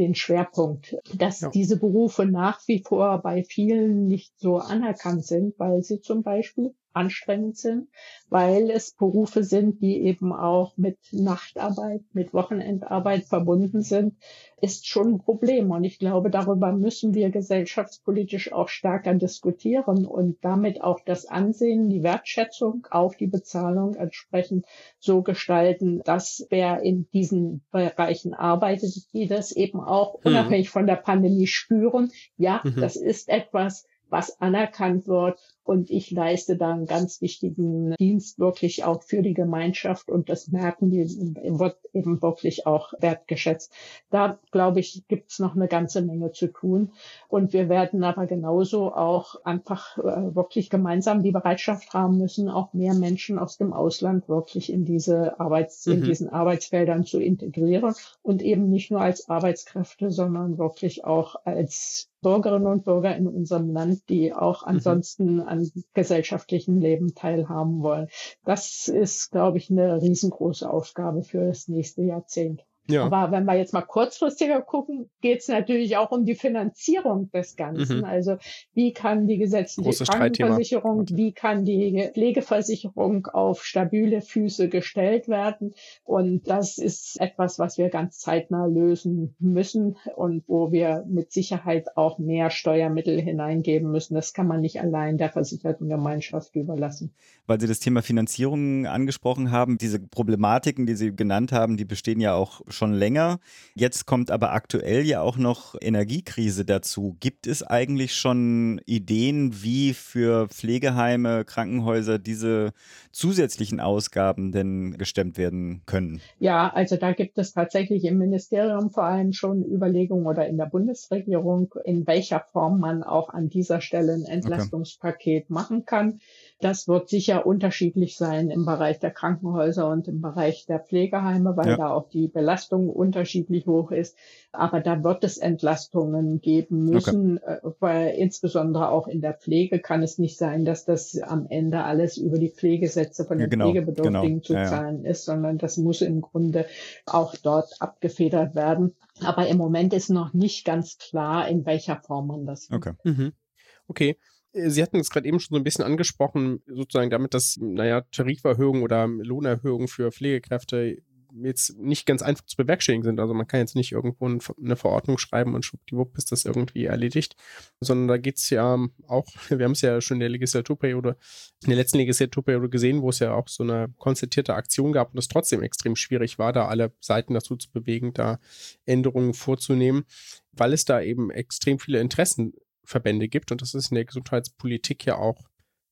den Schwerpunkt. Dass Ja. diese Berufe nach wie vor bei vielen nicht so anerkannt sind, weil sie zum Beispiel anstrengend sind, weil es Berufe sind, die eben auch mit Nachtarbeit, mit Wochenendarbeit verbunden sind, ist schon ein Problem. Und ich glaube, darüber müssen wir gesellschaftspolitisch auch stärker diskutieren und damit auch das Ansehen, die Wertschätzung auf die Bezahlung entsprechend so gestalten, dass wer in diesen Bereichen arbeitet, die das eben auch Mhm. unabhängig von der Pandemie spüren. Ja, Mhm. das ist etwas, was anerkannt wird. Und ich leiste da einen ganz wichtigen Dienst wirklich auch für die Gemeinschaft. Und das merken die, wird eben wirklich auch wertgeschätzt. Da, glaube ich, gibt es noch eine ganze Menge zu tun. Und wir werden aber genauso auch einfach äh, wirklich gemeinsam die Bereitschaft haben müssen, auch mehr Menschen aus dem Ausland wirklich in diese Arbeits, in Mhm. diesen Arbeitsfeldern zu integrieren und eben nicht nur als Arbeitskräfte, sondern wirklich auch als Bürgerinnen und Bürger in unserem Land, die auch ansonsten an gesellschaftlichem Leben teilhaben wollen. Das ist, glaube ich, eine riesengroße Aufgabe für das nächste Jahrzehnt. Ja. Aber wenn wir jetzt mal kurzfristiger gucken, geht es natürlich auch um die Finanzierung des Ganzen. Mhm. Also wie kann die gesetzliche. Krankenversicherung, wie kann die Pflegeversicherung auf stabile Füße gestellt werden? Und das ist etwas, was wir ganz zeitnah lösen müssen und wo wir mit Sicherheit auch mehr Steuermittel hineingeben müssen. Das kann man nicht allein der versicherten Gemeinschaft überlassen. Weil Sie das Thema Finanzierung angesprochen haben, diese Problematiken, die Sie genannt haben, die bestehen ja auch schon länger. Jetzt kommt aber aktuell ja auch noch Energiekrise dazu. Gibt es eigentlich schon Ideen, wie für Pflegeheime, Krankenhäuser diese zusätzlichen Ausgaben denn gestemmt werden können? Ja, also da gibt es tatsächlich im Ministerium vor allem schon Überlegungen oder in der Bundesregierung, in welcher Form man auch an dieser Stelle ein Entlastungspaket machen kann. Das wird sicher unterschiedlich sein im Bereich der Krankenhäuser und im Bereich der Pflegeheime, weil Ja. da auch die Belastung unterschiedlich hoch ist. Aber da wird es Entlastungen geben müssen, äh, weil insbesondere auch in der Pflege kann es nicht sein, dass das am Ende alles über die Pflegesätze von Ja, den genau, Pflegebedürftigen genau. zu Ja, ja. zahlen ist, sondern das muss im Grunde auch dort abgefedert werden. Aber im Moment ist noch nicht ganz klar, in welcher Form man das. Okay. Mhm. Okay. Äh, Sie hatten es gerade eben schon so ein bisschen angesprochen, sozusagen damit, dass, naja, Tariferhöhungen oder Lohnerhöhungen für Pflegekräfte jetzt nicht ganz einfach zu bewerkstelligen sind. Also man kann jetzt nicht irgendwo ein- eine Verordnung schreiben und schwuppdiwupp ist das irgendwie erledigt, sondern da geht's ja auch, wir haben es ja schon in der Legislaturperiode, in der letzten Legislaturperiode gesehen, wo es ja auch so eine konzertierte Aktion gab und es trotzdem extrem schwierig war, da alle Seiten dazu zu bewegen, da Änderungen vorzunehmen, weil es da eben extrem viele Interessenverbände gibt und das ist in der Gesundheitspolitik ja auch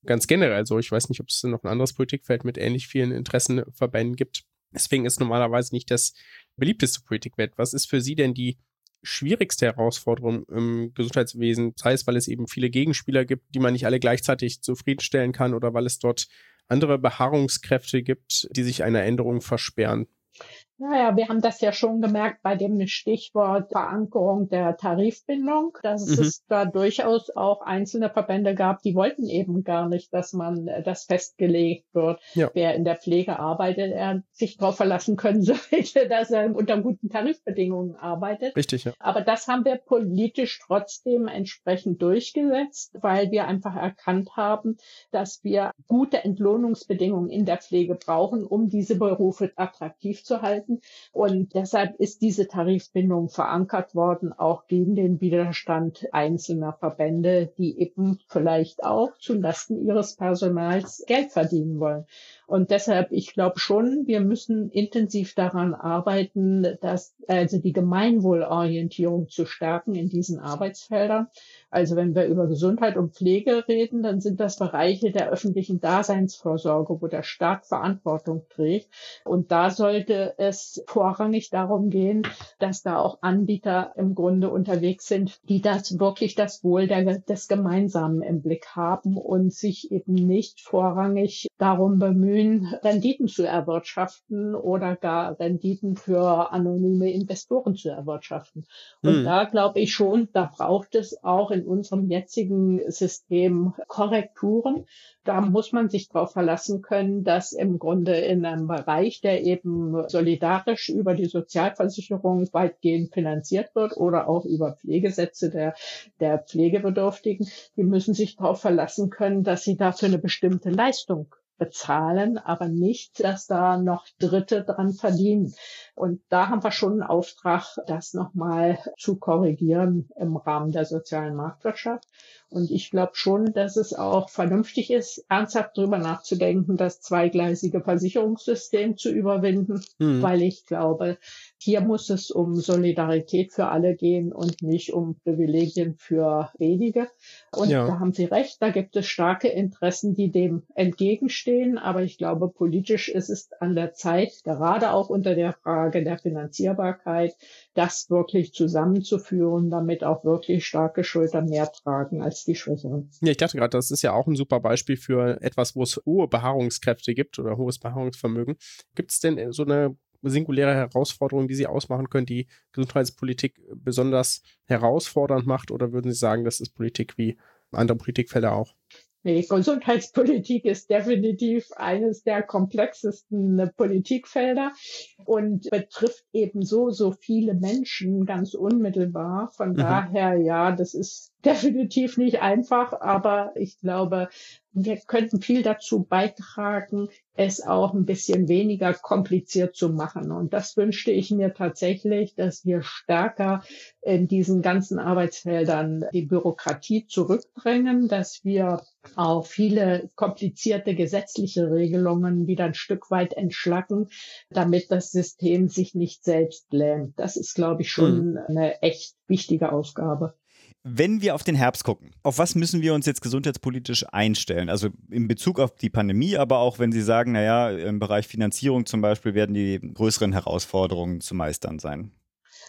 ganz generell so. Ich weiß nicht, ob es noch ein anderes Politikfeld mit ähnlich vielen Interessenverbänden gibt. Deswegen ist normalerweise nicht das beliebteste Politikfeld. Was ist für Sie denn die schwierigste Herausforderung im Gesundheitswesen, sei es, weil es eben viele Gegenspieler gibt, die man nicht alle gleichzeitig zufriedenstellen kann oder weil es dort andere Beharrungskräfte gibt, die sich einer Änderung versperren. Naja, wir haben das ja schon gemerkt bei dem Stichwort Verankerung der Tarifbindung, dass mhm. es da durchaus auch einzelne Verbände gab, die wollten eben gar nicht, dass man äh, das festgelegt wird. Ja. Wer in der Pflege arbeitet, er sich darauf verlassen können sollte, dass er unter guten Tarifbedingungen arbeitet. Richtig, ja. Aber das haben wir politisch trotzdem entsprechend durchgesetzt, weil wir einfach erkannt haben, dass wir gute Entlohnungsbedingungen in der Pflege brauchen, um diese Berufe attraktiv zu halten halten. Und deshalb ist diese Tarifbindung verankert worden, auch gegen den Widerstand einzelner Verbände, die eben vielleicht auch zulasten ihres Personals Geld verdienen wollen. Und deshalb, ich glaube schon, wir müssen intensiv daran arbeiten, dass also die Gemeinwohlorientierung zu stärken in diesen Arbeitsfeldern. Also wenn wir über Gesundheit und Pflege reden, dann sind das Bereiche der öffentlichen Daseinsvorsorge, wo der Staat Verantwortung trägt. Und da sollte es vorrangig darum gehen, dass da auch Anbieter im Grunde unterwegs sind, die das wirklich das Wohl der, des Gemeinsamen im Blick haben und sich eben nicht vorrangig darum bemühen, Renditen zu erwirtschaften oder gar Renditen für anonyme Investoren zu erwirtschaften. Und hm. da glaube ich schon, da braucht es auch in unserem jetzigen System Korrekturen. Da muss man sich darauf verlassen können, dass im Grunde in einem Bereich, der eben solidarisch über die Sozialversicherung weitgehend finanziert wird oder auch über Pflegesätze der, der Pflegebedürftigen, die müssen sich darauf verlassen können, dass sie dafür eine bestimmte Leistung bezahlen, aber nicht, dass da noch Dritte dran verdienen. Und da haben wir schon einen Auftrag, das nochmal zu korrigieren im Rahmen der sozialen Marktwirtschaft. Und ich glaube schon, dass es auch vernünftig ist, ernsthaft drüber nachzudenken, das zweigleisige Versicherungssystem zu überwinden, mhm. weil ich glaube, hier muss es um Solidarität für alle gehen und nicht um Privilegien für wenige. Und ja. da haben Sie recht, da gibt es starke Interessen, die dem entgegenstehen. Aber ich glaube, politisch ist es an der Zeit, gerade auch unter der Frage der Finanzierbarkeit, das wirklich zusammenzuführen, damit auch wirklich starke Schultern mehr tragen als die Schwächeren. Ja, ich dachte gerade, das ist ja auch ein super Beispiel für etwas, wo es hohe Beharrungskräfte gibt oder hohes Beharrungsvermögen. Gibt es denn so eine singuläre Herausforderungen, die Sie ausmachen können, die Gesundheitspolitik besonders herausfordernd macht? Oder würden Sie sagen, das ist Politik wie andere Politikfelder auch? Nee, Gesundheitspolitik ist definitiv eines der komplexesten Politikfelder und betrifft eben so, so viele Menschen ganz unmittelbar. Von mhm. daher, ja, das ist definitiv nicht einfach, aber ich glaube, wir könnten viel dazu beitragen, es auch ein bisschen weniger kompliziert zu machen. Und das wünschte ich mir tatsächlich, dass wir stärker in diesen ganzen Arbeitsfeldern die Bürokratie zurückdrängen, dass wir auch viele komplizierte gesetzliche Regelungen wieder ein Stück weit entschlacken, damit das System sich nicht selbst lähmt. Das ist, glaube ich, schon mhm. eine echt wichtige Aufgabe. Wenn wir auf den Herbst gucken, auf was müssen wir uns jetzt gesundheitspolitisch einstellen? Also in Bezug auf die Pandemie, aber auch wenn Sie sagen, naja, im Bereich Finanzierung zum Beispiel werden die größeren Herausforderungen zu meistern sein.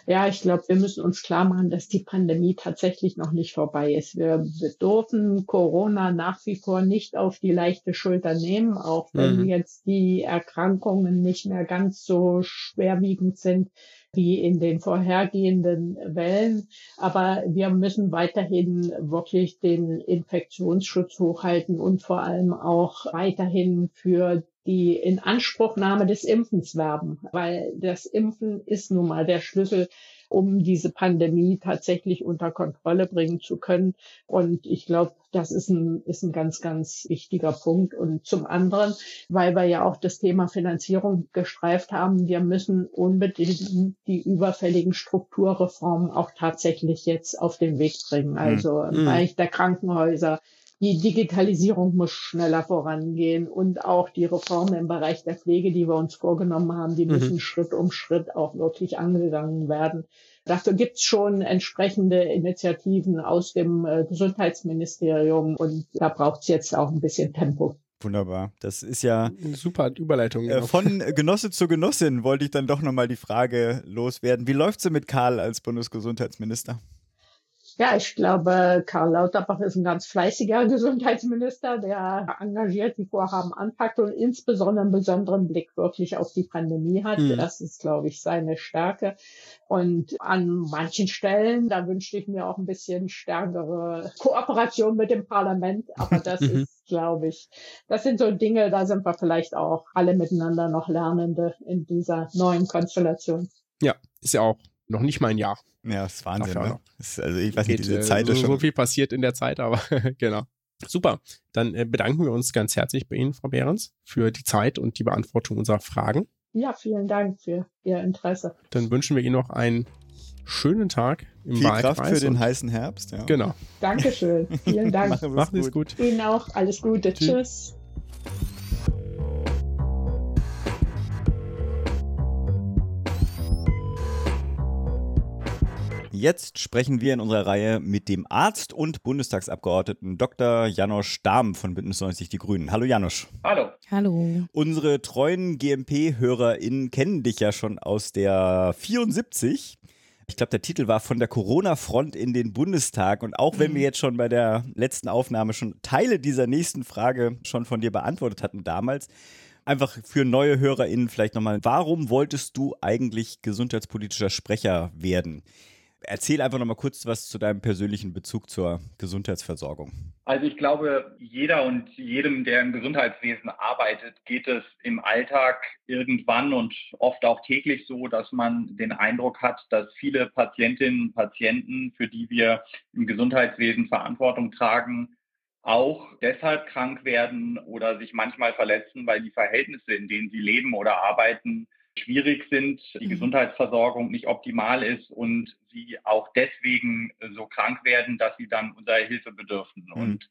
Ja, ich glaube, wir müssen uns klar machen, dass die Pandemie tatsächlich noch nicht vorbei ist. Wir, wir dürfen Corona nach wie vor nicht auf die leichte Schulter nehmen, auch wenn mhm. jetzt die Erkrankungen nicht mehr ganz so schwerwiegend sind wie in den vorhergehenden Wellen. Aber wir müssen weiterhin wirklich den Infektionsschutz hochhalten und vor allem auch weiterhin für die Inanspruchnahme des Impfens werben, weil das Impfen ist nun mal der Schlüssel, um diese Pandemie tatsächlich unter Kontrolle bringen zu können. Und ich glaube, das ist ein, ist ein ganz, ganz wichtiger Punkt. Und zum anderen, weil wir ja auch das Thema Finanzierung gestreift haben, wir müssen unbedingt die überfälligen Strukturreformen auch tatsächlich jetzt auf den Weg bringen. Also im mhm. Bereich der Krankenhäuser, die Digitalisierung muss schneller vorangehen und auch die Reformen im Bereich der Pflege, die wir uns vorgenommen haben, die mhm. müssen Schritt um Schritt auch wirklich angegangen werden. Dafür gibt's schon entsprechende Initiativen aus dem äh, Gesundheitsministerium und da braucht's jetzt auch ein bisschen Tempo. Wunderbar. Das ist ja. Eine super Überleitung. Äh, genau. von Genosse zu Genossin wollte ich dann doch nochmal die Frage loswerden. Wie läuft es mit Karl als Bundesgesundheitsminister? Ja, ich glaube, Karl Lauterbach ist ein ganz fleißiger Gesundheitsminister, der engagiert die Vorhaben anpackt und insbesondere einen besonderen Blick wirklich auf die Pandemie hat. Mhm. Das ist, glaube ich, seine Stärke. Und an manchen Stellen, da wünschte ich mir auch ein bisschen stärkere Kooperation mit dem Parlament. Aber das Mhm. ist, glaube ich, das sind so Dinge, da sind wir vielleicht auch alle miteinander noch Lernende in dieser neuen Konstellation. Ja, ist ja auch noch nicht mal ein Jahr. Ja, das ist Wahnsinn. Ach ja, Ne? Das ist, also ich weiß nicht, Geht, diese äh, Zeit so, ist schon. so viel passiert in der Zeit, aber genau. Super. Dann äh, bedanken wir uns ganz herzlich bei Ihnen, Frau Behrens, für die Zeit und die Beantwortung unserer Fragen. Ja, vielen Dank für Ihr Interesse. Dann wünschen wir Ihnen noch einen schönen Tag im viel Wahlkreis. Kraft für den heißen Herbst. Ja. Genau. Dankeschön. Vielen Dank. Machen Sie es gut. Ihnen auch alles Gute. Tschüss. Tschüss. Jetzt sprechen wir in unserer Reihe mit dem Arzt und Bundestagsabgeordneten Dr. Janosch Dahm von Bündnis 90 Die Grünen. Hallo Janosch. Hallo. Hallo. Unsere treuen GMP-HörerInnen kennen dich ja schon aus der 74. Ich glaube, der Titel war von der Corona-Front in den Bundestag. Und auch wenn wir jetzt schon bei der letzten Aufnahme schon Teile dieser nächsten Frage schon von dir beantwortet hatten damals, einfach für neue HörerInnen vielleicht nochmal, warum wolltest du eigentlich gesundheitspolitischer Sprecher werden? Erzähl einfach nochmal kurz was zu deinem persönlichen Bezug zur Gesundheitsversorgung. Also ich glaube, jeder und jedem, der im Gesundheitswesen arbeitet, geht es im Alltag irgendwann und oft auch täglich so, dass man den Eindruck hat, dass viele Patientinnen und Patienten, für die wir im Gesundheitswesen Verantwortung tragen, auch deshalb krank werden oder sich manchmal verletzen, weil die Verhältnisse, in denen sie leben oder arbeiten, schwierig sind, die Mhm. Gesundheitsversorgung nicht optimal ist und sie auch deswegen so krank werden, dass sie dann unserer Hilfe bedürfen. Mhm. Und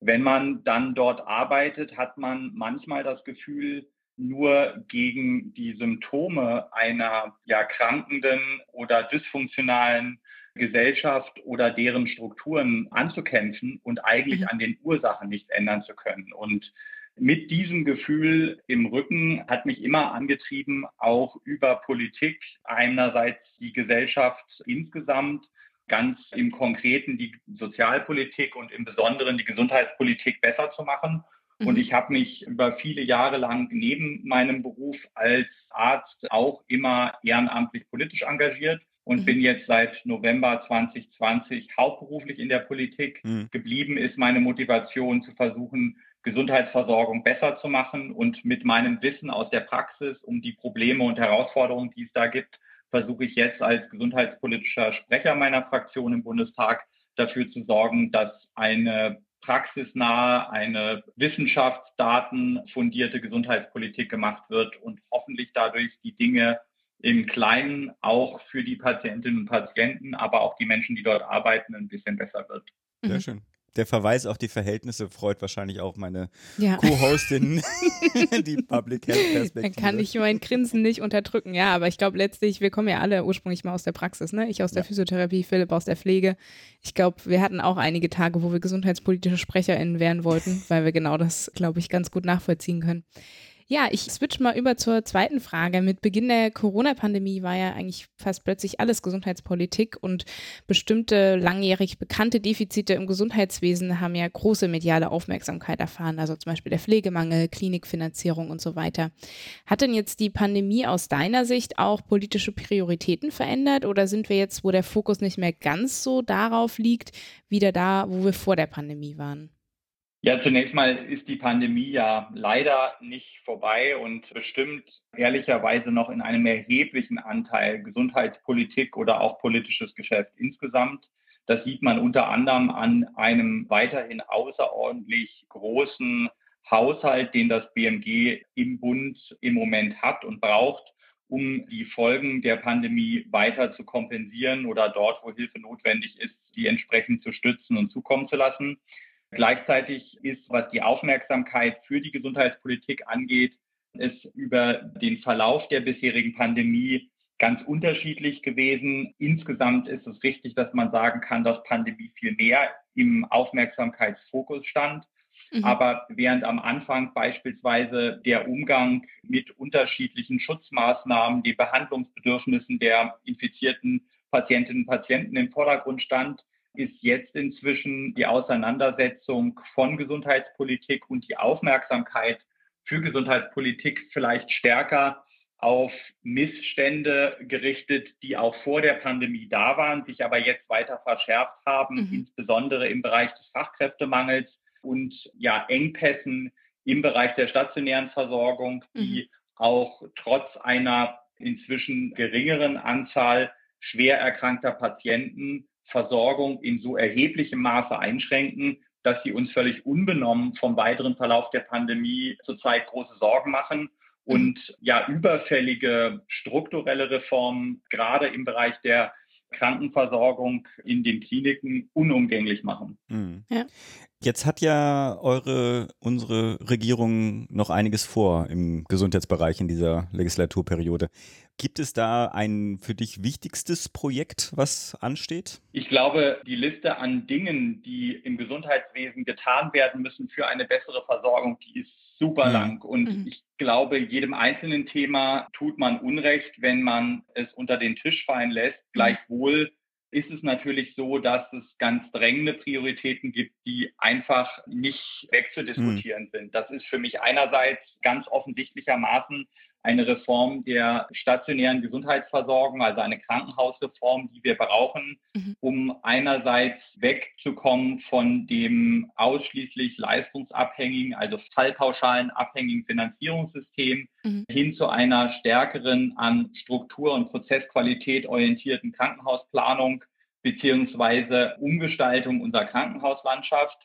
wenn man dann dort arbeitet, hat man manchmal das Gefühl, nur gegen die Symptome einer ja krankenden oder dysfunktionalen Gesellschaft oder deren Strukturen anzukämpfen und eigentlich Mhm. an den Ursachen nichts ändern zu können. Und mit diesem Gefühl im Rücken hat mich immer angetrieben, auch über Politik einerseits die Gesellschaft insgesamt, ganz im Konkreten die Sozialpolitik und im Besonderen die Gesundheitspolitik besser zu machen. Und ich habe mich über viele Jahre lang neben meinem Beruf als Arzt auch immer ehrenamtlich politisch engagiert und Mhm. bin jetzt seit November 2020 hauptberuflich in der Politik. Mhm. Geblieben ist meine Motivation zu versuchen, Gesundheitsversorgung besser zu machen und mit meinem Wissen aus der Praxis um die Probleme und Herausforderungen, die es da gibt, versuche ich jetzt als gesundheitspolitischer Sprecher meiner Fraktion im Bundestag dafür zu sorgen, dass eine praxisnahe, eine Wissenschaftsdaten fundierte Gesundheitspolitik gemacht wird und hoffentlich dadurch die Dinge im Kleinen auch für die Patientinnen und Patienten, aber auch die Menschen, die dort arbeiten, ein bisschen besser wird. Sehr Mhm. schön. Der Verweis auf die Verhältnisse freut wahrscheinlich auch meine Ja. Co-Hostin, die Public Health Dann Perspektive. kann ich mein Grinsen nicht unterdrücken. Ja, aber ich glaube letztlich, wir kommen ja alle ursprünglich mal aus der Praxis, ne? Ich aus der Ja. Physiotherapie, Philipp aus der Pflege. Ich glaube, wir hatten auch einige Tage, wo wir gesundheitspolitische SprecherInnen werden wollten, weil wir genau das, glaube ich, ganz gut nachvollziehen können. Ja, ich switch mal über zur zweiten Frage. Mit Beginn der Corona-Pandemie war ja eigentlich fast plötzlich alles Gesundheitspolitik und bestimmte langjährig bekannte Defizite im Gesundheitswesen haben ja große mediale Aufmerksamkeit erfahren, also zum Beispiel der Pflegemangel, Klinikfinanzierung und so weiter. Hat denn jetzt die Pandemie aus deiner Sicht auch politische Prioritäten verändert oder sind wir jetzt, wo der Fokus nicht mehr ganz so darauf liegt, wieder da, wo wir vor der Pandemie waren? Ja, zunächst mal ist die Pandemie ja leider nicht vorbei und bestimmt ehrlicherweise noch in einem erheblichen Anteil Gesundheitspolitik oder auch politisches Geschäft insgesamt. Das sieht man unter anderem an einem weiterhin außerordentlich großen Haushalt, den das BMG im Bund im Moment hat und braucht, um die Folgen der Pandemie weiter zu kompensieren oder dort, wo Hilfe notwendig ist, die entsprechend zu stützen und zukommen zu lassen. Gleichzeitig ist, was die Aufmerksamkeit für die Gesundheitspolitik angeht, es über den Verlauf der bisherigen Pandemie ganz unterschiedlich gewesen. Insgesamt ist es richtig, dass man sagen kann, dass Pandemie viel mehr im Aufmerksamkeitsfokus stand. Mhm. Aber während am Anfang beispielsweise der Umgang mit unterschiedlichen Schutzmaßnahmen, die Behandlungsbedürfnissen der infizierten Patientinnen und Patienten im Vordergrund stand, ist jetzt inzwischen die Auseinandersetzung von Gesundheitspolitik und die Aufmerksamkeit für Gesundheitspolitik vielleicht stärker auf Missstände gerichtet, die auch vor der Pandemie da waren, sich aber jetzt weiter verschärft haben, mhm. insbesondere im Bereich des Fachkräftemangels und ja Engpässen im Bereich der stationären Versorgung, die mhm. auch trotz einer inzwischen geringeren Anzahl schwer erkrankter Patienten Versorgung in so erheblichem Maße einschränken, dass sie uns völlig unbenommen vom weiteren Verlauf der Pandemie zurzeit große Sorgen machen und ja überfällige strukturelle Reformen gerade im Bereich der Krankenversorgung in den Kliniken unumgänglich machen. Mhm. Ja. Jetzt hat ja eure, unsere Regierung noch einiges vor im Gesundheitsbereich in dieser Legislaturperiode. Gibt es da ein für dich wichtigstes Projekt, was ansteht? Ich glaube, die Liste an Dingen, die im Gesundheitswesen getan werden müssen für eine bessere Versorgung, die ist super mhm. lang. Und mhm. ich glaube, jedem einzelnen Thema tut man Unrecht, wenn man es unter den Tisch fallen lässt. Mhm. Gleichwohl ist es natürlich so, dass es ganz drängende Prioritäten gibt, die einfach nicht wegzudiskutieren mhm. sind. Das ist für mich einerseits ganz offensichtlichermaßen eine Reform der stationären Gesundheitsversorgung, also eine Krankenhausreform, die wir brauchen, mhm. um einerseits wegzukommen von dem ausschließlich leistungsabhängigen, also fallpauschalen abhängigen Finanzierungssystem mhm. hin zu einer stärkeren an Struktur- und Prozessqualität orientierten Krankenhausplanung beziehungsweise Umgestaltung unserer Krankenhauslandschaft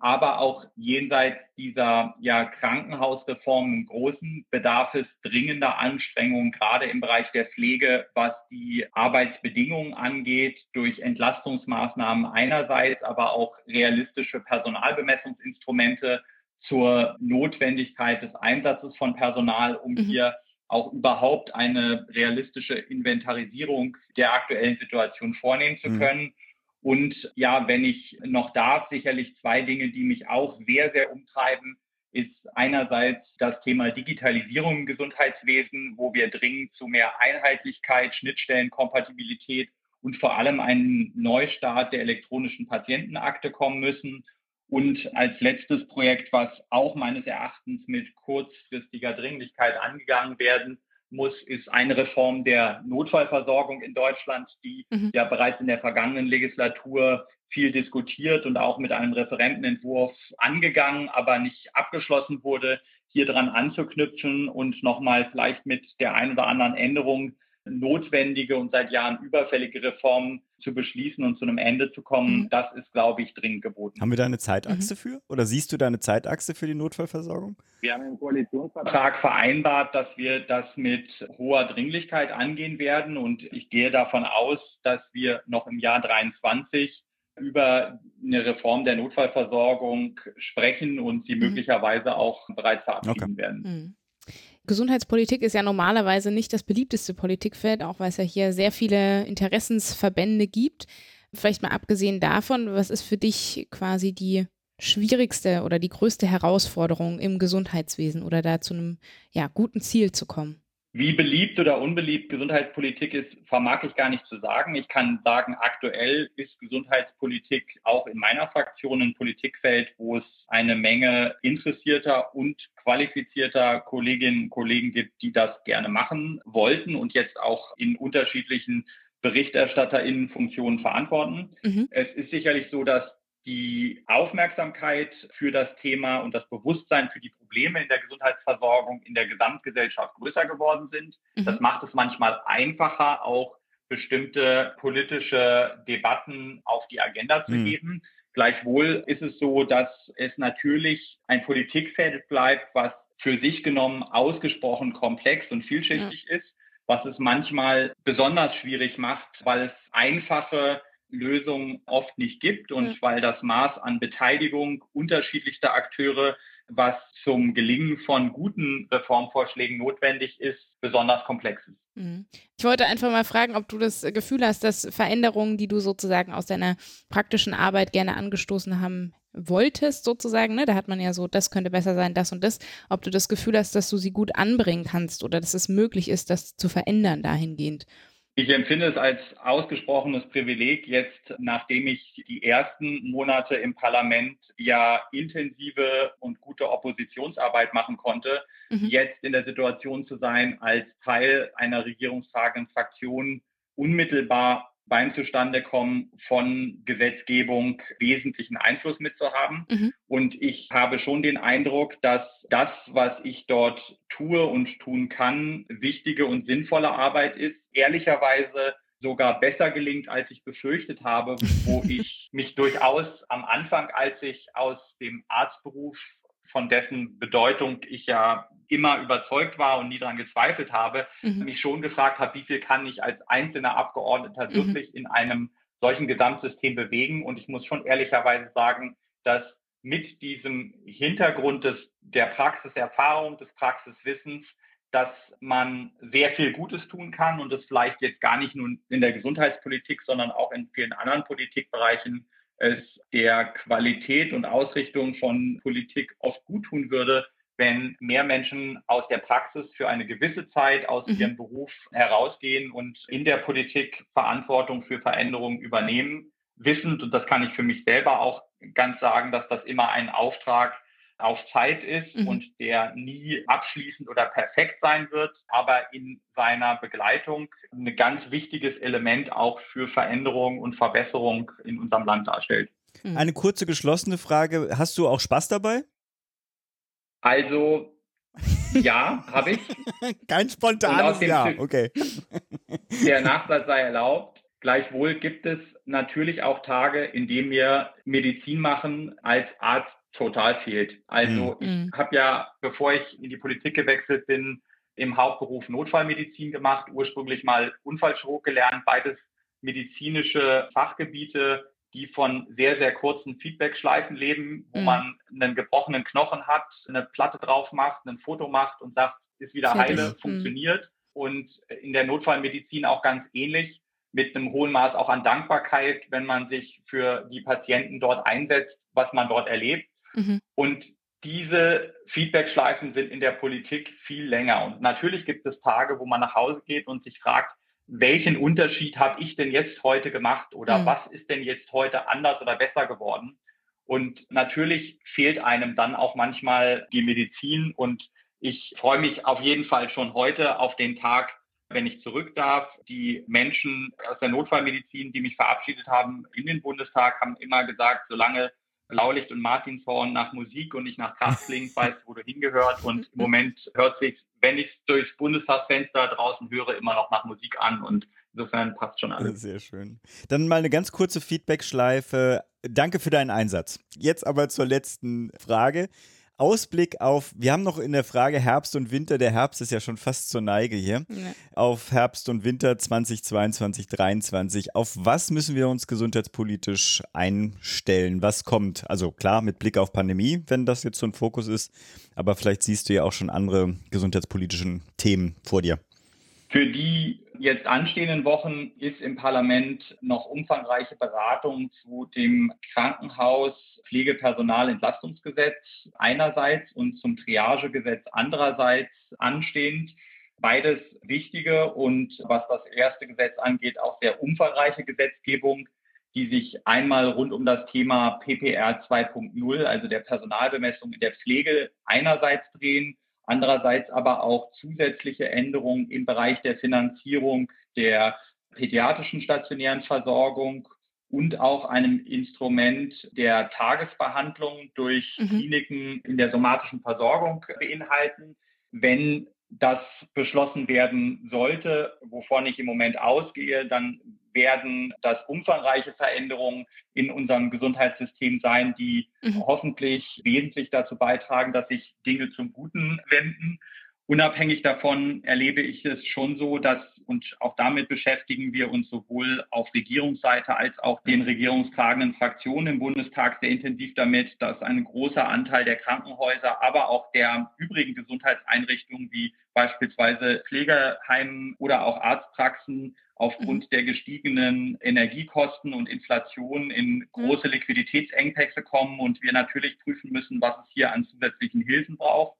aber auch jenseits dieser ja, Krankenhausreform im Großen bedarf es dringender Anstrengungen, gerade im Bereich der Pflege, was die Arbeitsbedingungen angeht, durch Entlastungsmaßnahmen einerseits, aber auch realistische Personalbemessungsinstrumente zur Notwendigkeit des Einsatzes von Personal, um mhm. hier auch überhaupt eine realistische Inventarisierung der aktuellen Situation vornehmen zu mhm. können. Mhm. Und ja, wenn ich noch darf, sicherlich zwei Dinge, die mich auch sehr, sehr umtreiben, ist einerseits das Thema Digitalisierung im Gesundheitswesen, wo wir dringend zu mehr Einheitlichkeit, Schnittstellenkompatibilität und vor allem einen Neustart der elektronischen Patientenakte kommen müssen. Und als letztes Projekt, was auch meines Erachtens mit kurzfristiger Dringlichkeit angegangen werden muss, ist eine Reform der Notfallversorgung in Deutschland, die mhm. ja bereits in der vergangenen Legislatur viel diskutiert und auch mit einem Referentenentwurf angegangen, aber nicht abgeschlossen wurde, hier dran anzuknüpfen und nochmal vielleicht mit der ein oder anderen Änderung notwendige und seit Jahren überfällige Reformen zu beschließen und zu einem Ende zu kommen, mhm. das ist, glaube ich, dringend geboten. Haben wir da eine Zeitachse mhm. für? Oder siehst du da eine Zeitachse für die Notfallversorgung? Wir haben im Koalitionsvertrag vereinbart, dass wir das mit hoher Dringlichkeit angehen werden. Und ich gehe davon aus, dass wir noch im Jahr 23 über eine Reform der Notfallversorgung sprechen und sie mhm. möglicherweise auch bereits verabschieden okay. werden. Gesundheitspolitik ist ja normalerweise nicht das beliebteste Politikfeld, auch weil es ja hier sehr viele Interessensverbände gibt. Vielleicht mal abgesehen davon, was ist für dich quasi die schwierigste oder die größte Herausforderung im Gesundheitswesen oder da zu einem ja, guten Ziel zu kommen? Wie beliebt oder unbeliebt Gesundheitspolitik ist, vermag ich gar nicht zu sagen. Ich kann sagen, aktuell ist Gesundheitspolitik auch in meiner Fraktion ein Politikfeld, wo es eine Menge interessierter und qualifizierter Kolleginnen und Kollegen gibt, die das gerne machen wollten und jetzt auch in unterschiedlichen BerichterstatterInnenfunktionen verantworten. Mhm. Es ist sicherlich so, dass die Aufmerksamkeit für das Thema und das Bewusstsein für die Probleme in der Gesundheitsversorgung in der Gesamtgesellschaft größer geworden sind. Mhm. Das macht es manchmal einfacher, auch bestimmte politische Debatten auf die Agenda zu mhm. heben. Gleichwohl ist es so, dass es natürlich ein Politikfeld bleibt, was für sich genommen ausgesprochen komplex und vielschichtig ja. ist, was es manchmal besonders schwierig macht, weil es einfache Lösungen oft nicht gibt und weil das Maß an Beteiligung unterschiedlichster Akteure, was zum Gelingen von guten Reformvorschlägen notwendig ist, besonders komplex ist. Mhm. Ich wollte einfach mal fragen, ob du das Gefühl hast, dass Veränderungen, die du sozusagen aus deiner praktischen Arbeit gerne angestoßen haben wolltest, sozusagen, ne? da hat man ja so, das könnte besser sein, das und das, ob du das Gefühl hast, dass du sie gut anbringen kannst oder dass es möglich ist, das zu verändern dahingehend. Ich empfinde es als ausgesprochenes Privileg, jetzt, nachdem ich die ersten Monate im Parlament ja intensive und gute Oppositionsarbeit machen konnte, mhm. jetzt in der Situation zu sein, als Teil einer regierungstragenden Fraktion unmittelbar beim Zustandekommen von Gesetzgebung wesentlichen Einfluss mitzuhaben. Mhm. Und ich habe schon den Eindruck, dass das, was ich dort tue und tun kann, wichtige und sinnvolle Arbeit ist. Ehrlicherweise sogar besser gelingt, als ich befürchtet habe, wo ich mich durchaus am Anfang, als ich aus dem Arztberuf von dessen Bedeutung ich ja immer überzeugt war und nie daran gezweifelt habe, mhm. mich schon gefragt habe, wie viel kann ich als einzelner Abgeordneter mhm. wirklich in einem solchen Gesamtsystem bewegen. Und ich muss schon ehrlicherweise sagen, dass mit diesem Hintergrund des, der Praxiserfahrung, des Praxiswissens, dass man sehr viel Gutes tun kann und das vielleicht jetzt gar nicht nur in der Gesundheitspolitik, sondern auch in vielen anderen Politikbereichen es der Qualität und Ausrichtung von Politik oft gut tun würde, wenn mehr Menschen aus der Praxis für eine gewisse Zeit aus mhm. ihrem Beruf herausgehen und in der Politik Verantwortung für Veränderungen übernehmen, wissend, und das kann ich für mich selber auch ganz sagen, dass das immer ein Auftrag auf Zeit ist mhm. und der nie abschließend oder perfekt sein wird, aber in seiner Begleitung ein ganz wichtiges Element auch für Veränderung und Verbesserung in unserem Land darstellt. Mhm. Eine kurze geschlossene Frage. Hast du auch Spaß dabei? Also, ja, habe ich. Kein spontanes Ja, okay. Der Nachsatz sei erlaubt. Gleichwohl gibt es natürlich auch Tage, in denen mir Medizin machen als Arzt total fehlt. Also mhm. ich habe ja, bevor ich in die Politik gewechselt bin, im Hauptberuf Notfallmedizin gemacht, ursprünglich mal Unfallchirurg gelernt, beides medizinische Fachgebiete, die von sehr, sehr kurzen Feedback-Schleifen leben, wo mhm. man einen gebrochenen Knochen hat, eine Platte drauf macht, ein Foto macht und sagt, ist wieder heile, mhm. funktioniert. Und in der Notfallmedizin auch ganz ähnlich mit einem hohen Maß auch an Dankbarkeit, wenn man sich für die Patienten dort einsetzt, was man dort erlebt. Mhm. Und diese Feedback-Schleifen sind in der Politik viel länger. Und natürlich gibt es Tage, wo man nach Hause geht und sich fragt, welchen Unterschied habe ich denn jetzt heute gemacht oder mhm. was ist denn jetzt heute anders oder besser geworden? Und natürlich fehlt einem dann auch manchmal die Medizin und ich freue mich auf jeden Fall schon heute auf den Tag, wenn ich zurück darf. Die Menschen aus der Notfallmedizin, die mich verabschiedet haben in den Bundestag, haben immer gesagt, solange Blaulicht und Martinshorn nach Musik und nicht nach Kraft klingt, weißt wo du hingehört. Und im Moment hört sich, wenn ich durchs Bundestagsfenster draußen höre, immer noch nach Musik an und insofern passt schon alles. Sehr schön. Dann mal eine ganz kurze Feedback-Schleife. Danke für deinen Einsatz. Jetzt aber zur letzten Frage. Ausblick auf, wir haben noch in der Frage Herbst und Winter, der Herbst ist ja schon fast zur Neige hier, ja. auf Herbst und Winter 2022, 2023. Auf was müssen wir uns gesundheitspolitisch einstellen? Was kommt? Also klar, mit Blick auf Pandemie, wenn das jetzt so ein Fokus ist, aber vielleicht siehst du ja auch schon andere gesundheitspolitischen Themen vor dir. Für die jetzt anstehenden Wochen ist im Parlament noch umfangreiche Beratung zu dem Krankenhaus Pflegepersonalentlastungsgesetz einerseits und zum Triagegesetz andererseits anstehend. Beides wichtige und was das erste Gesetz angeht, auch sehr umfangreiche Gesetzgebung, die sich einmal rund um das Thema PPR 2.0, also der Personalbemessung in der Pflege einerseits drehen Andererseits aber auch zusätzliche Änderungen im Bereich der Finanzierung der pädiatrischen stationären Versorgung und auch einem Instrument der Tagesbehandlung durch mhm. Kliniken in der somatischen Versorgung beinhalten. Wenn das beschlossen werden sollte, wovon ich im Moment ausgehe, dann werden das umfangreiche Veränderungen in unserem Gesundheitssystem sein, die mhm. hoffentlich wesentlich dazu beitragen, dass sich Dinge zum Guten wenden. Unabhängig davon erlebe ich es schon so, dass, und auch damit beschäftigen wir uns sowohl auf Regierungsseite als auch den regierungstragenden Fraktionen im Bundestag sehr intensiv damit, dass ein großer Anteil der Krankenhäuser, aber auch der übrigen Gesundheitseinrichtungen wie beispielsweise Pflegeheimen oder auch Arztpraxen aufgrund der gestiegenen Energiekosten und Inflation in große Liquiditätsengpässe kommen und wir natürlich prüfen müssen, was es hier an zusätzlichen Hilfen braucht.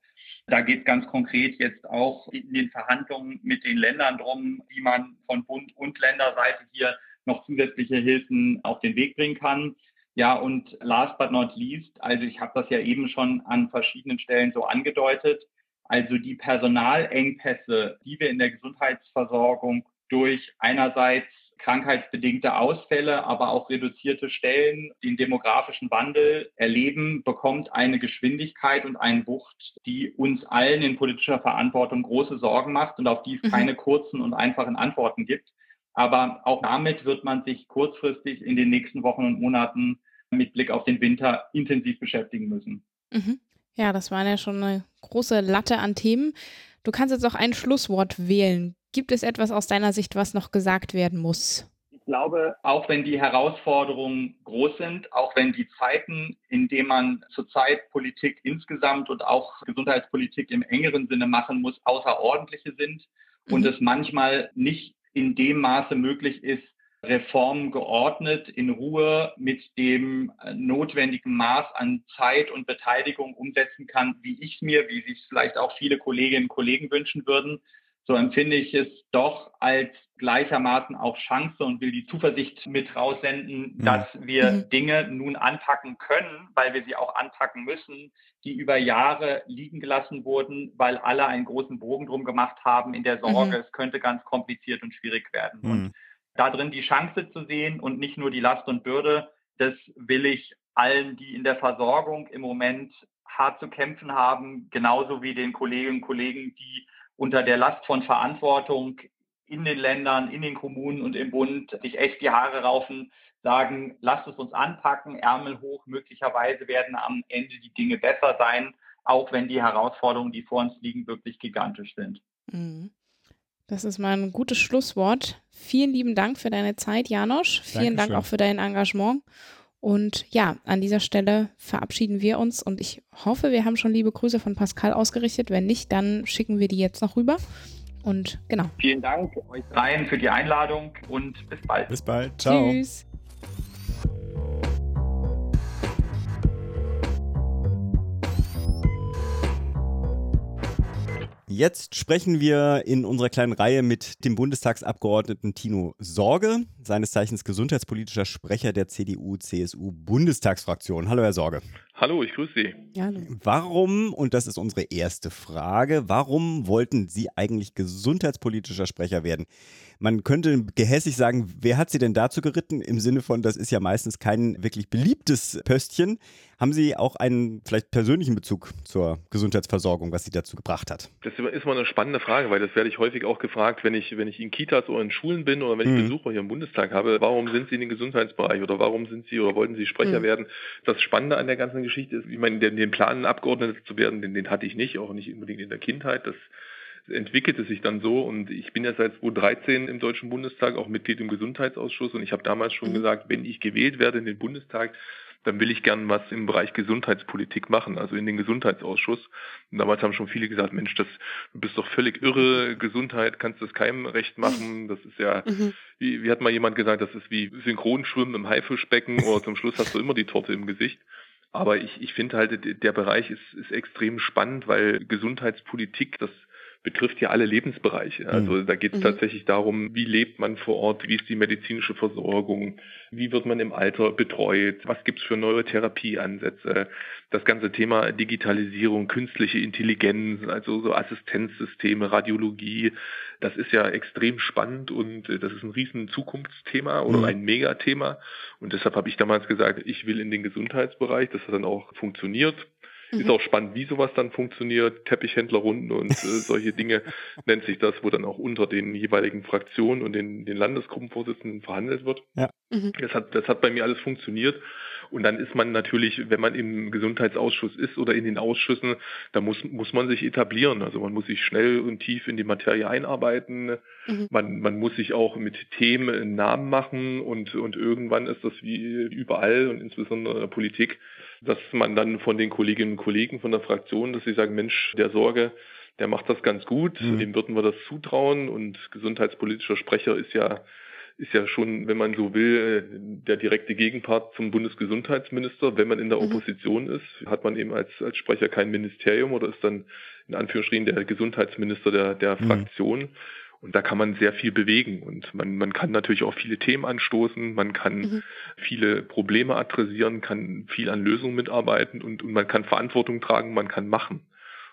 Da geht es ganz konkret jetzt auch in den Verhandlungen mit den Ländern drum, wie man von Bund und Länderseite hier noch zusätzliche Hilfen auf den Weg bringen kann. Ja, und last but not least, also ich habe das ja eben schon an verschiedenen Stellen so angedeutet, also die Personalengpässe, die wir in der Gesundheitsversorgung durch einerseits krankheitsbedingte Ausfälle, aber auch reduzierte Stellen, den demografischen Wandel erleben, bekommt eine Geschwindigkeit und eine Wucht, die uns allen in politischer Verantwortung große Sorgen macht und auf die es mhm. keine kurzen und einfachen Antworten gibt. Aber auch damit wird man sich kurzfristig in den nächsten Wochen und Monaten mit Blick auf den Winter intensiv beschäftigen müssen. Mhm. Ja, das waren ja schon eine große Latte an Themen. Du kannst jetzt auch ein Schlusswort wählen. Gibt es etwas aus deiner Sicht, was noch gesagt werden muss? Ich glaube, auch wenn die Herausforderungen groß sind, auch wenn die Zeiten, in denen man zurzeit Politik insgesamt und auch Gesundheitspolitik im engeren Sinne machen muss, außerordentliche sind mhm. und es manchmal nicht in dem Maße möglich ist, Reformen geordnet, in Ruhe mit dem äh, notwendigen Maß an Zeit und Beteiligung umsetzen kann, wie ich es mir, wie sich vielleicht auch viele Kolleginnen und Kollegen wünschen würden, so empfinde ich es doch als gleichermaßen auch Chance und will die Zuversicht mit raussenden, mhm. dass wir mhm. Dinge nun anpacken können, weil wir sie auch anpacken müssen, die über Jahre liegen gelassen wurden, weil alle einen großen Bogen drum gemacht haben in der Sorge, mhm. es könnte ganz kompliziert und schwierig werden. Mhm. Und da drin die Chance zu sehen und nicht nur die Last und Bürde, das will ich allen, die in der Versorgung im Moment hart zu kämpfen haben, genauso wie den Kolleginnen und Kollegen, die unter der Last von Verantwortung in den Ländern, in den Kommunen und im Bund sich echt die Haare raufen, sagen, lasst es uns anpacken, Ärmel hoch, möglicherweise werden am Ende die Dinge besser sein, auch wenn die Herausforderungen, die vor uns liegen, wirklich gigantisch sind. Mhm. Das ist mal ein gutes Schlusswort. Vielen lieben Dank für deine Zeit, Janosch. Vielen Dankeschön. Dank auch für dein Engagement. Und ja, an dieser Stelle verabschieden wir uns und ich hoffe, wir haben schon liebe Grüße von Pascal ausgerichtet. Wenn nicht, dann schicken wir die jetzt noch rüber. Und genau. Vielen Dank euch dreien für die Einladung und bis bald. Bis bald. Ciao. Tschüss. Jetzt sprechen wir in unserer kleinen Reihe mit dem Bundestagsabgeordneten Tino Sorge, seines Zeichens gesundheitspolitischer Sprecher der CDU-CSU-Bundestagsfraktion. Hallo, Herr Sorge. Hallo, ich grüße Sie. Ja, hallo. Warum, und das ist unsere erste Frage, warum wollten Sie eigentlich gesundheitspolitischer Sprecher werden? Man könnte gehässig sagen, wer hat Sie denn dazu geritten? Im Sinne von, das ist ja meistens kein wirklich beliebtes Pöstchen. Haben Sie auch einen vielleicht persönlichen Bezug zur Gesundheitsversorgung, was Sie dazu gebracht hat? Das ist mal eine spannende Frage, weil das werde ich häufig auch gefragt, wenn ich, wenn ich in Kitas oder in Schulen bin oder wenn ich mhm. Besucher hier im Bundestag habe. Warum sind Sie in den Gesundheitsbereich oder warum sind Sie oder wollten Sie Sprecher mhm. werden? Das Spannende an der ganzen Geschichte ist, ich meine, den, den Plan, Abgeordneter zu werden, den, den hatte ich nicht, auch nicht unbedingt in der Kindheit. Das entwickelte sich dann so und ich bin ja seit 2013 im Deutschen Bundestag auch Mitglied im Gesundheitsausschuss und ich habe damals schon mhm. gesagt, wenn ich gewählt werde in den Bundestag, dann will ich gern was im Bereich Gesundheitspolitik machen, also in den Gesundheitsausschuss. Und damals haben schon viele gesagt, Mensch, das, du bist doch völlig irre, Gesundheit kannst du das keinem recht machen. Das ist ja, mhm. wie, wie hat mal jemand gesagt, das ist wie Synchronschwimmen im Haifischbecken oder zum Schluss hast du immer die Torte im Gesicht. Aber ich, ich finde halt, der Bereich ist, ist extrem spannend, weil Gesundheitspolitik, das betrifft ja alle Lebensbereiche. Also mhm. da geht es mhm. tatsächlich darum, wie lebt man vor Ort, wie ist die medizinische Versorgung, wie wird man im Alter betreut, was gibt es für neue Therapieansätze, das ganze Thema Digitalisierung, künstliche Intelligenz, also so Assistenzsysteme, Radiologie, das ist ja extrem spannend und äh, das ist ein riesen Zukunftsthema oder mhm. ein Megathema. Und deshalb habe ich damals gesagt, ich will in den Gesundheitsbereich, das hat dann auch funktioniert. Mhm. Ist auch spannend, wie sowas dann funktioniert. Teppichhändlerrunden und äh, solche Dinge nennt sich das, wo dann auch unter den jeweiligen Fraktionen und den, den Landesgruppenvorsitzenden verhandelt wird. Ja. Mhm. Das, hat, das hat bei mir alles funktioniert. Und dann ist man natürlich, wenn man im Gesundheitsausschuss ist oder in den Ausschüssen, da muss, muss man sich etablieren. Also man muss sich schnell und tief in die Materie einarbeiten. Mhm. Man, man muss sich auch mit Themen einen Namen machen und, und irgendwann ist das wie überall und insbesondere in der Politik, dass man dann von den Kolleginnen und Kollegen von der Fraktion, dass sie sagen, Mensch, der Sorge, der macht das ganz gut, mhm. dem würden wir das zutrauen und gesundheitspolitischer Sprecher ist ja ist ja schon, wenn man so will, der direkte Gegenpart zum Bundesgesundheitsminister. Wenn man in der mhm. Opposition ist, hat man eben als, als Sprecher kein Ministerium oder ist dann in Anführungsstrichen der Gesundheitsminister der, der mhm. Fraktion. Und da kann man sehr viel bewegen und man, man kann natürlich auch viele Themen anstoßen, man kann mhm. viele Probleme adressieren, kann viel an Lösungen mitarbeiten und, und man kann Verantwortung tragen, man kann machen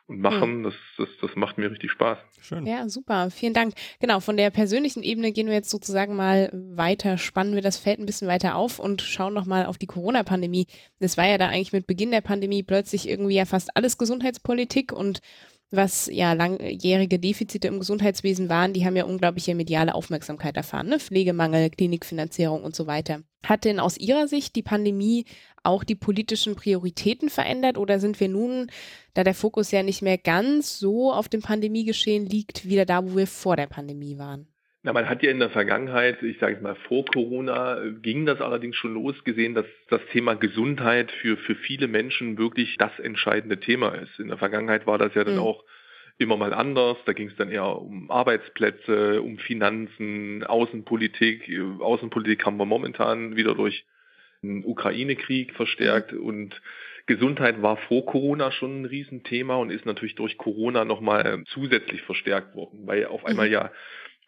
und machen, mhm. das, das, das macht mir richtig Spaß. Schön. Ja, super. Vielen Dank. Genau, von der persönlichen Ebene gehen wir jetzt sozusagen mal weiter, spannen wir das Feld ein bisschen weiter auf und schauen nochmal auf die Corona-Pandemie. Das war ja da eigentlich mit Beginn der Pandemie plötzlich irgendwie ja fast alles Gesundheitspolitik und was ja langjährige Defizite im Gesundheitswesen waren, die haben ja unglaubliche mediale Aufmerksamkeit erfahren. Ne? Pflegemangel, Klinikfinanzierung und so weiter. Hat denn aus Ihrer Sicht die Pandemie auch die politischen Prioritäten verändert oder sind wir nun, da der Fokus ja nicht mehr ganz so auf dem Pandemiegeschehen liegt, wieder da, wo wir vor der Pandemie waren? Na, man hat ja in der Vergangenheit, ich sage mal vor Corona, ging das allerdings schon losgesehen, dass das Thema Gesundheit für, für viele Menschen wirklich das entscheidende Thema ist. In der Vergangenheit war das ja dann mhm. auch immer mal anders. Da ging es dann eher um Arbeitsplätze, um Finanzen, Außenpolitik. Außenpolitik haben wir momentan wieder durch den Ukraine-Krieg verstärkt mhm. und Gesundheit war vor Corona schon ein Riesenthema und ist natürlich durch Corona nochmal zusätzlich verstärkt worden, weil auf einmal mhm. ja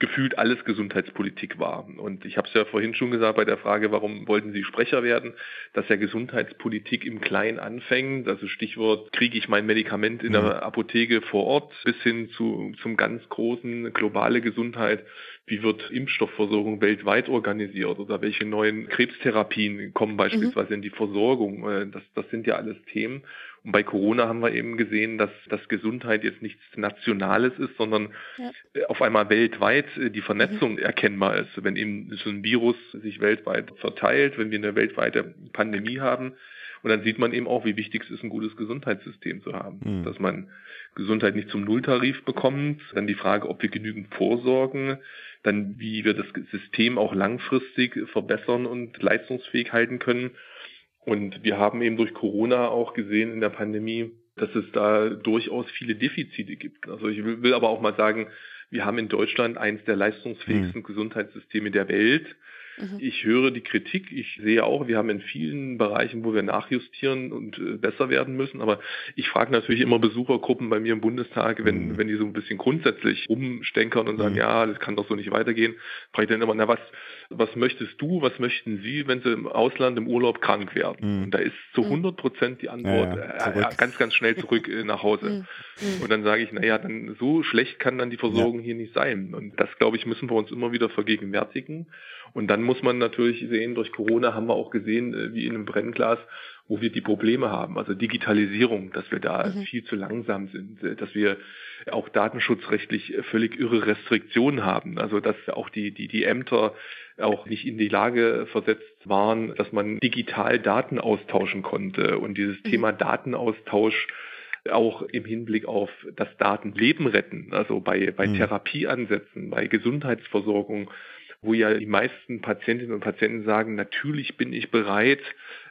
gefühlt alles Gesundheitspolitik war. Und ich habe es ja vorhin schon gesagt bei der Frage, warum wollten Sie Sprecher werden, dass ja Gesundheitspolitik im Kleinen anfängt. Also Stichwort, kriege ich mein Medikament in der mhm. Apotheke vor Ort bis hin zu, zum ganz großen globale Gesundheit. Wie wird Impfstoffversorgung weltweit organisiert oder welche neuen Krebstherapien kommen beispielsweise mhm. in die Versorgung? Äh, das, das sind ja alles Themen. Und bei Corona haben wir eben gesehen, dass, dass Gesundheit jetzt nichts Nationales ist, sondern ja. Äh, auf einmal weltweit äh, die Vernetzung mhm. erkennbar ist. Wenn eben so ein Virus sich weltweit verteilt, wenn wir eine weltweite Pandemie haben, und dann sieht man eben auch, wie wichtig es ist, ein gutes Gesundheitssystem zu haben. Mhm. Dass man Gesundheit nicht zum Nulltarif bekommt. Dann die Frage, ob wir genügend vorsorgen. Dann, wie wir das System auch langfristig verbessern und leistungsfähig halten können. Und wir haben eben durch Corona auch gesehen in der Pandemie, dass es da durchaus viele Defizite gibt. Also ich will, aber auch mal sagen, wir haben in Deutschland eines der leistungsfähigsten mhm. Gesundheitssysteme der Welt. Mhm. Ich höre die Kritik. Ich sehe auch, wir haben in vielen Bereichen, wo wir nachjustieren und äh, besser werden müssen. Aber ich frage natürlich immer Besuchergruppen bei mir im Bundestag, wenn, mhm. wenn die so ein bisschen grundsätzlich rumstenkern und sagen, mhm. ja, das kann doch so nicht weitergehen, frage ich dann immer, na was, was möchtest du, was möchten Sie, wenn Sie im Ausland im Urlaub krank werden? Mhm. Und da ist zu 100 mhm. Prozent die Antwort ja, ja, äh, ganz, ganz schnell zurück äh, nach Hause. Mhm. Und dann sage ich, naja, dann so schlecht kann dann die Versorgung ja. hier nicht sein. Und das, glaube ich, müssen wir uns immer wieder vergegenwärtigen. Und dann muss man natürlich sehen, durch Corona haben wir auch gesehen, äh, wie in einem Brennglas, wo wir die Probleme haben. Also Digitalisierung, dass wir da mhm. viel zu langsam sind, äh, dass wir auch datenschutzrechtlich völlig irre Restriktionen haben. Also dass auch die, die, die Ämter auch nicht in die Lage versetzt waren, dass man digital Daten austauschen konnte. Und dieses mhm. Thema Datenaustausch auch im Hinblick auf das Datenleben retten, also bei, bei mhm. Therapieansätzen, bei Gesundheitsversorgung, wo ja die meisten Patientinnen und Patienten sagen, natürlich bin ich bereit,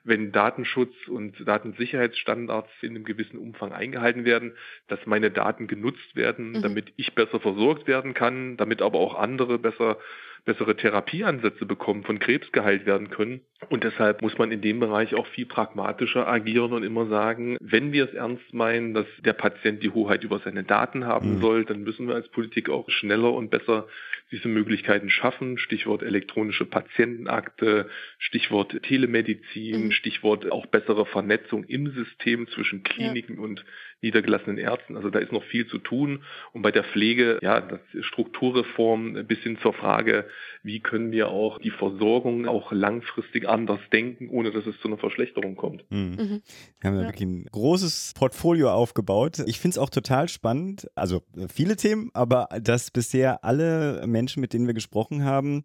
wenn Datenschutz und Datensicherheitsstandards in einem gewissen Umfang eingehalten werden, dass meine Daten genutzt werden, mhm. damit ich besser versorgt werden kann, damit aber auch andere besser bessere Therapieansätze bekommen, von Krebs geheilt werden können. Und deshalb muss man in dem Bereich auch viel pragmatischer agieren und immer sagen, wenn wir es ernst meinen, dass der Patient die Hoheit über seine Daten haben mhm. soll, dann müssen wir als Politik auch schneller und besser diese Möglichkeiten schaffen. Stichwort elektronische Patientenakte, Stichwort Telemedizin, mhm. Stichwort auch bessere Vernetzung im System zwischen Kliniken ja. und niedergelassenen Ärzten. Also da ist noch viel zu tun. Und bei der Pflege, ja, das Strukturreform bis hin zur Frage, wie können wir auch die Versorgung auch langfristig anders denken, ohne dass es zu einer Verschlechterung kommt. Mhm. Mhm. Wir haben ja. wirklich ein großes Portfolio aufgebaut. Ich finde es auch total spannend, also viele Themen, aber dass bisher alle Menschen, mit denen wir gesprochen haben,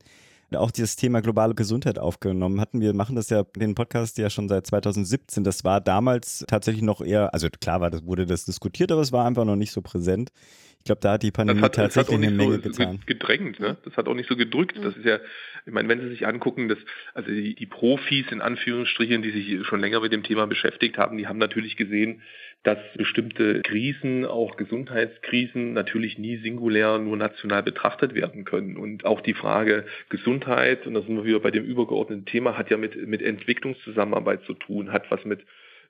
auch dieses Thema globale Gesundheit aufgenommen hatten. Wir machen das ja, den Podcast ja schon seit 2017. Das war damals tatsächlich noch eher, also klar war das, wurde das diskutiert, aber es war einfach noch nicht so präsent. Ich glaube, da hat die Pandemie hat, tatsächlich eine Menge so, getan. gedrängt, ne? Das hat auch nicht so gedrückt. Das ist ja, ich meine, wenn Sie sich angucken, dass, also die, die Profis in Anführungsstrichen, die sich schon länger mit dem Thema beschäftigt haben, die haben natürlich gesehen, dass bestimmte Krisen, auch Gesundheitskrisen, natürlich nie singulär nur national betrachtet werden können. Und auch die Frage Gesundheit, und da sind wir wieder bei dem übergeordneten Thema, hat ja mit, mit Entwicklungszusammenarbeit zu tun, hat was mit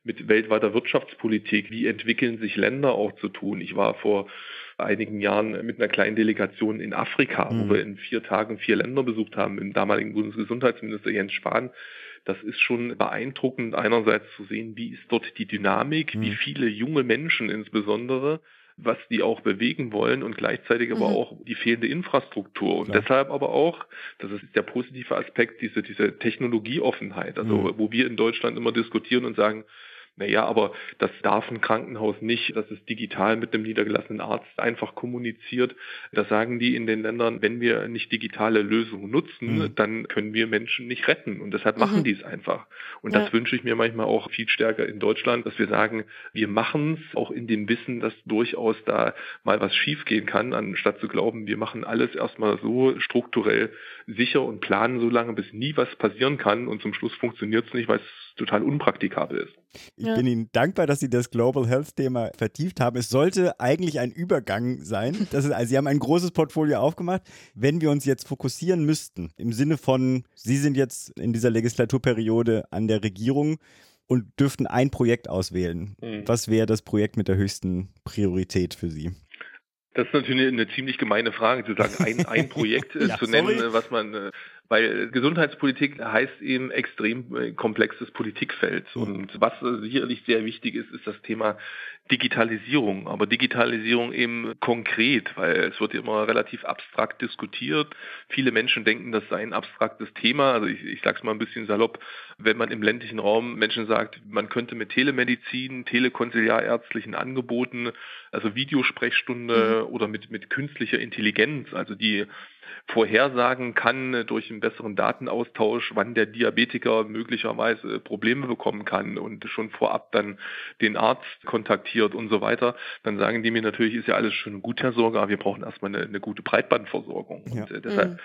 mit weltweiter Wirtschaftspolitik, wie entwickeln sich Länder auch zu tun. Ich war vor einigen Jahren mit einer kleinen Delegation in Afrika, mhm. wo wir in vier Tagen vier Länder besucht haben, mit dem damaligen Bundesgesundheitsminister Jens Spahn das ist schon beeindruckend, einerseits zu sehen, wie ist dort die Dynamik, mhm. wie viele junge Menschen insbesondere was die auch bewegen wollen und gleichzeitig aber mhm. auch die fehlende Infrastruktur. Und Klar. deshalb aber auch, das ist der positive Aspekt, diese, diese Technologieoffenheit, also mhm. wo wir in Deutschland immer diskutieren und sagen, naja, aber das darf ein Krankenhaus nicht, dass es digital mit einem niedergelassenen Arzt einfach kommuniziert. Da sagen die in den Ländern, wenn wir nicht digitale Lösungen nutzen, mhm. dann können wir Menschen nicht retten. Und deshalb machen mhm. die es einfach. Und ja. das wünsche ich mir manchmal auch viel stärker in Deutschland, dass wir sagen, wir machen es auch in dem Wissen, dass durchaus da mal was schiefgehen kann, anstatt zu glauben, wir machen alles erstmal so strukturell sicher und planen so lange, bis nie was passieren kann und zum Schluss funktioniert es nicht, weil es total unpraktikabel ist. Ich ja. bin Ihnen dankbar, dass Sie das Global Health Thema vertieft haben. Es sollte eigentlich ein Übergang sein. Das ist, also Sie haben ein großes Portfolio aufgemacht. Wenn wir uns jetzt fokussieren müssten, im Sinne von, Sie sind jetzt in dieser Legislaturperiode an der Regierung und dürften ein Projekt auswählen. Mhm. Was wäre das Projekt mit der höchsten Priorität für Sie? Das ist natürlich eine ziemlich gemeine Frage, zu sagen, ein, ein Projekt ja, zu nennen, sorry. was man äh, weil Gesundheitspolitik heißt eben extrem äh, komplexes Politikfeld. Mhm. Und was sicherlich sehr wichtig ist, ist das Thema Digitalisierung. Aber Digitalisierung eben konkret, weil es wird immer relativ abstrakt diskutiert. Viele Menschen denken, das sei ein abstraktes Thema. Also ich, ich sage es mal ein bisschen salopp, wenn man im ländlichen Raum Menschen sagt, man könnte mit Telemedizin, telekonsiliarärztlichen Angeboten, also Videosprechstunde mhm. oder mit, mit künstlicher Intelligenz, also die vorhersagen kann äh, durch einen besseren Datenaustausch, wann der Diabetiker möglicherweise Probleme bekommen kann und schon vorab dann den Arzt kontaktiert und so weiter, dann sagen die mir natürlich, ist ja alles schön und gut, Herr Sorge, aber wir brauchen erstmal eine, eine gute Breitbandversorgung. Ja. Und äh, deshalb mhm.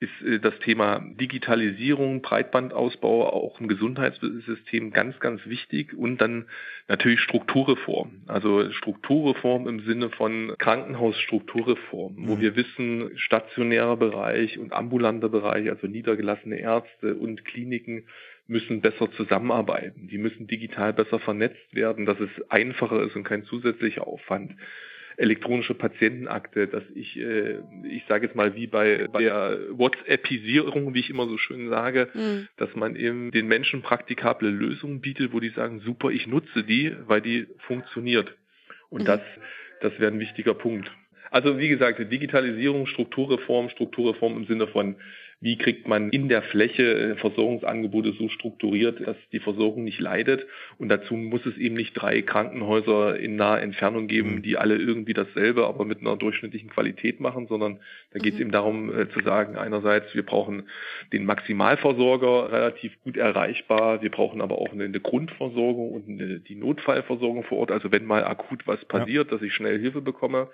ist äh, das Thema Digitalisierung, Breitbandausbau auch im Gesundheitssystem ganz, ganz wichtig und dann natürlich Strukturreform. Also Strukturreform im Sinne von Krankenhausstrukturreform, mhm. wo wir wissen, stationäre stationärer Bereich und ambulanter Bereich, also niedergelassene Ärzte und Kliniken, müssen besser zusammenarbeiten. Die müssen digital besser vernetzt werden, dass es einfacher ist und kein zusätzlicher Aufwand elektronische Patientenakte, dass ich, äh, ich sage jetzt mal wie bei, bei der WhatsAppisierung, wie ich immer so schön sage, mhm. dass man eben den Menschen praktikable Lösungen bietet, wo die sagen, super, ich nutze die, weil die funktioniert. Und mhm. das, das wäre ein wichtiger Punkt. Also wie gesagt, Digitalisierung, Strukturreform, Strukturreform im Sinne von wie kriegt man in der Fläche äh, Versorgungsangebote so strukturiert, dass die Versorgung nicht leidet. Und dazu muss es eben nicht drei Krankenhäuser in naher Entfernung geben, mhm. die alle irgendwie dasselbe, aber mit einer durchschnittlichen Qualität machen, sondern da geht es mhm. eben darum äh, zu sagen, einerseits, wir brauchen den Maximalversorger relativ gut erreichbar, wir brauchen aber auch eine, eine Grundversorgung und eine, die Notfallversorgung vor Ort, also wenn mal akut was passiert, ja. dass ich schnell Hilfe bekomme.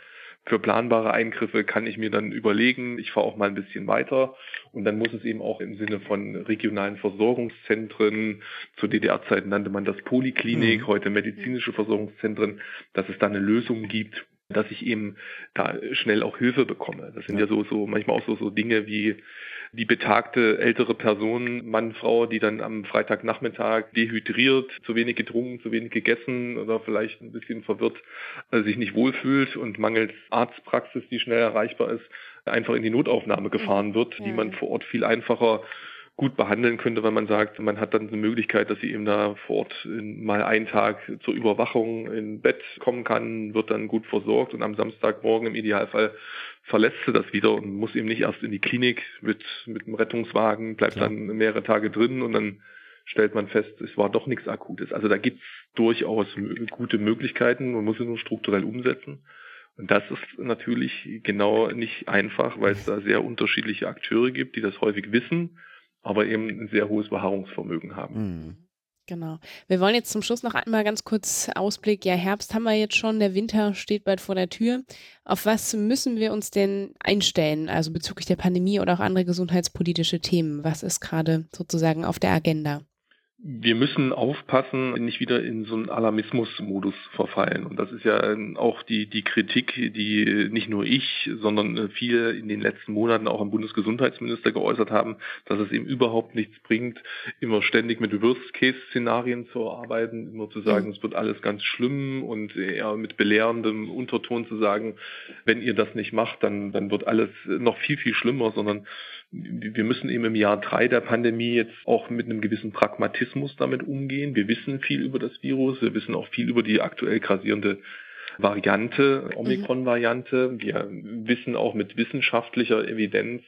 Für planbare Eingriffe kann ich mir dann überlegen, ich fahre auch mal ein bisschen weiter. Und dann muss es eben auch im Sinne von regionalen Versorgungszentren, zu DDR-Zeiten nannte man das Poliklinik, mhm. heute medizinische Versorgungszentren, dass es da eine Lösung gibt, dass ich eben da schnell auch Hilfe bekomme. Das sind ja, ja so, so manchmal auch so, so Dinge wie die betagte ältere Person, Mann, Frau, die dann am Freitagnachmittag dehydriert, zu wenig getrunken, zu wenig gegessen oder vielleicht ein bisschen verwirrt äh, sich nicht wohlfühlt und mangels Arztpraxis, die schnell erreichbar ist, einfach in die Notaufnahme gefahren wird, ja. die man vor Ort viel einfacher gut behandeln könnte, wenn man sagt, man hat dann eine Möglichkeit, dass sie eben da vor Ort mal einen Tag zur Überwachung im Bett kommen kann, wird dann gut versorgt und am Samstagmorgen im Idealfall verlässt sie das wieder und muss eben nicht erst in die Klinik mit, mit dem Rettungswagen, bleibt Klar. dann mehrere Tage drin und dann stellt man fest, es war doch nichts Akutes. Also da gibt es durchaus gute Möglichkeiten, man muss sie nur strukturell umsetzen. Und das ist natürlich genau nicht einfach, weil es da sehr unterschiedliche Akteure gibt, die das häufig wissen aber eben ein sehr hohes Beharrungsvermögen haben. Mhm. Genau. Wir wollen jetzt zum Schluss noch einmal ganz kurz Ausblick. Ja, Herbst haben wir jetzt schon, der Winter steht bald vor der Tür. Auf was müssen wir uns denn einstellen, also bezüglich der Pandemie oder auch andere gesundheitspolitische Themen? Was ist gerade sozusagen auf der Agenda? Wir müssen aufpassen, nicht wieder in so einen Alarmismus-Modus verfallen. Und das ist ja auch die, die Kritik, die nicht nur ich, sondern viele in den letzten Monaten auch am Bundesgesundheitsminister geäußert haben, dass es eben überhaupt nichts bringt, immer ständig mit Worst-Case-Szenarien zu arbeiten, immer zu sagen, mhm. es wird alles ganz schlimm und eher mit belehrendem Unterton zu sagen, wenn ihr das nicht macht, dann, dann wird alles noch viel, viel schlimmer, sondern wir müssen eben im Jahr drei der Pandemie jetzt auch mit einem gewissen Pragmatismus damit umgehen. Wir wissen viel über das Virus, wir wissen auch viel über die aktuell grasierende Variante, Omikron-Variante. Wir wissen auch mit wissenschaftlicher Evidenz,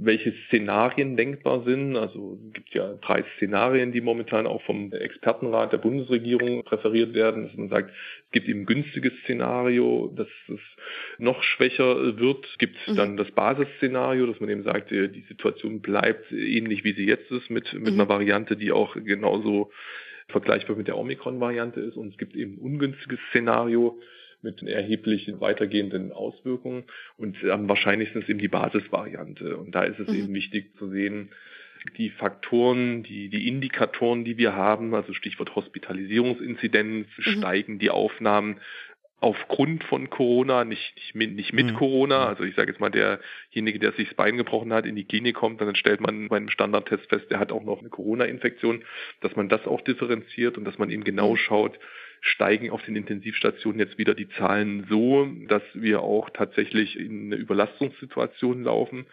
welche Szenarien denkbar sind. Also es gibt ja drei Szenarien, die momentan auch vom Expertenrat der Bundesregierung präferiert werden, dass man sagt, es gibt eben ein günstiges Szenario, dass es noch schwächer wird. Es gibt mhm. dann das Basisszenario, dass man eben sagt, die Situation bleibt ähnlich wie sie jetzt ist, mit, mit mhm. einer Variante, die auch genauso vergleichbar mit der Omikron-Variante ist. Und es gibt eben ein ungünstiges Szenario, mit erheblichen weitergehenden Auswirkungen. Und am wahrscheinlichsten ist eben die Basisvariante. Und da ist es mhm. eben wichtig zu sehen, die Faktoren, die, die Indikatoren, die wir haben, also Stichwort Hospitalisierungsinzidenz, mhm. steigen die Aufnahmen aufgrund von Corona, nicht, nicht mit, nicht mit mhm. Corona. Also ich sage jetzt mal, derjenige, der sich das Bein gebrochen hat, in die Klinik kommt, dann stellt man bei einem Standardtest fest, der hat auch noch eine Corona-Infektion, dass man das auch differenziert und dass man eben genau mhm. schaut, steigen auf den Intensivstationen jetzt wieder die Zahlen so, dass wir auch tatsächlich in eine Überlastungssituation laufen.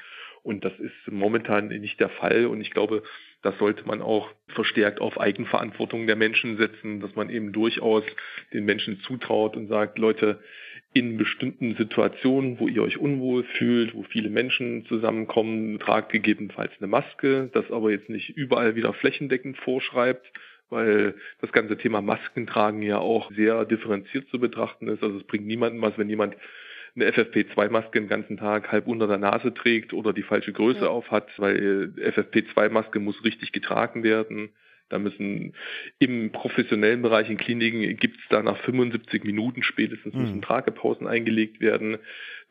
Und das ist momentan nicht der Fall. Und ich glaube, das sollte man auch verstärkt auf Eigenverantwortung der Menschen setzen, dass man eben durchaus den Menschen zutraut und sagt, Leute, in bestimmten Situationen, wo ihr euch unwohl fühlt, wo viele Menschen zusammenkommen, tragt gegebenenfalls eine Maske, das aber jetzt nicht überall wieder flächendeckend vorschreibt, weil das ganze Thema Masken tragen ja auch sehr differenziert zu betrachten ist. Also es bringt niemandem was, wenn jemand eine FFP2-Maske den ganzen Tag halb unter der Nase trägt oder die falsche Größe ja. auf hat, weil FFP2-Maske muss richtig getragen werden. Da müssen im professionellen Bereich in Kliniken gibt es da nach 75 Minuten spätestens mhm. müssen Tragepausen eingelegt werden.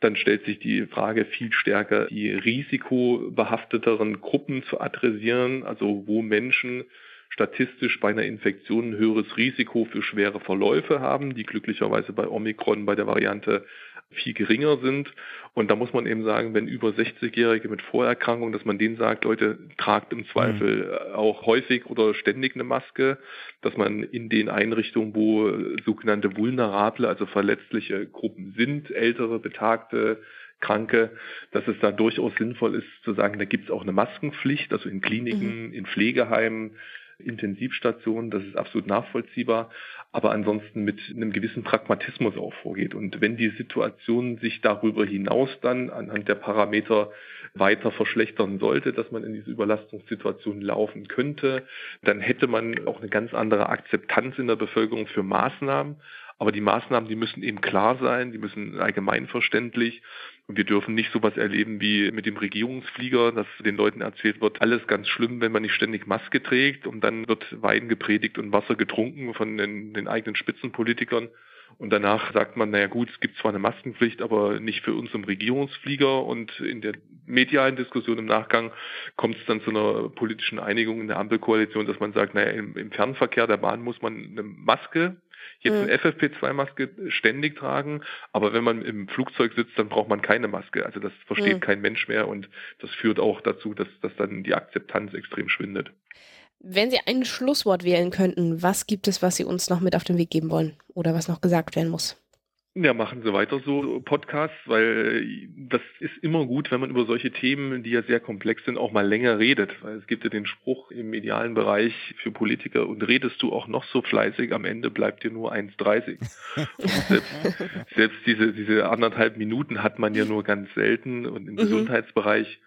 Dann stellt sich die Frage viel stärker, die risikobehafteteren Gruppen zu adressieren, also wo Menschen statistisch bei einer Infektion ein höheres Risiko für schwere Verläufe haben, die glücklicherweise bei Omikron bei der Variante viel geringer sind. Und da muss man eben sagen, wenn über 60-Jährige mit Vorerkrankungen, dass man denen sagt, Leute, tragt im Zweifel mhm. auch häufig oder ständig eine Maske, dass man in den Einrichtungen, wo sogenannte vulnerable, also verletzliche Gruppen sind, ältere, betagte, Kranke, dass es da durchaus sinnvoll ist zu sagen, da gibt es auch eine Maskenpflicht, also in Kliniken, mhm. in Pflegeheimen, Intensivstationen, das ist absolut nachvollziehbar, aber ansonsten mit einem gewissen Pragmatismus auch vorgeht. Und wenn die Situation sich darüber hinaus dann anhand der Parameter weiter verschlechtern sollte, dass man in diese Überlastungssituation laufen könnte, dann hätte man auch eine ganz andere Akzeptanz in der Bevölkerung für Maßnahmen. Aber die Maßnahmen, die müssen eben klar sein, die müssen allgemeinverständlich und wir dürfen nicht sowas erleben wie mit dem Regierungsflieger, dass den Leuten erzählt wird, alles ganz schlimm, wenn man nicht ständig Maske trägt und dann wird Wein gepredigt und Wasser getrunken von den, den eigenen Spitzenpolitikern. Und danach sagt man, naja gut, es gibt zwar eine Maskenpflicht, aber nicht für uns im Regierungsflieger. Und in der medialen Diskussion im Nachgang kommt es dann zu einer politischen Einigung in der Ampelkoalition, dass man sagt, naja, im, im Fernverkehr der Bahn muss man eine Maske jetzt mhm. eine FFP2-Maske ständig tragen, aber wenn man im Flugzeug sitzt, dann braucht man keine Maske. Also das versteht mhm. kein Mensch mehr und das führt auch dazu, dass, dass dann die Akzeptanz extrem schwindet. Wenn Sie ein Schlusswort wählen könnten, was gibt es, was Sie uns noch mit auf den Weg geben wollen oder was noch gesagt werden muss? Ja, machen Sie weiter so Podcasts, weil das ist immer gut, wenn man über solche Themen, die ja sehr komplex sind, auch mal länger redet. Weil es gibt ja den Spruch im medialen Bereich für Politiker, und redest du auch noch so fleißig, am Ende bleibt dir nur 1,30. selbst, selbst diese, diese anderthalb Minuten hat man ja nur ganz selten und im mhm. Gesundheitsbereich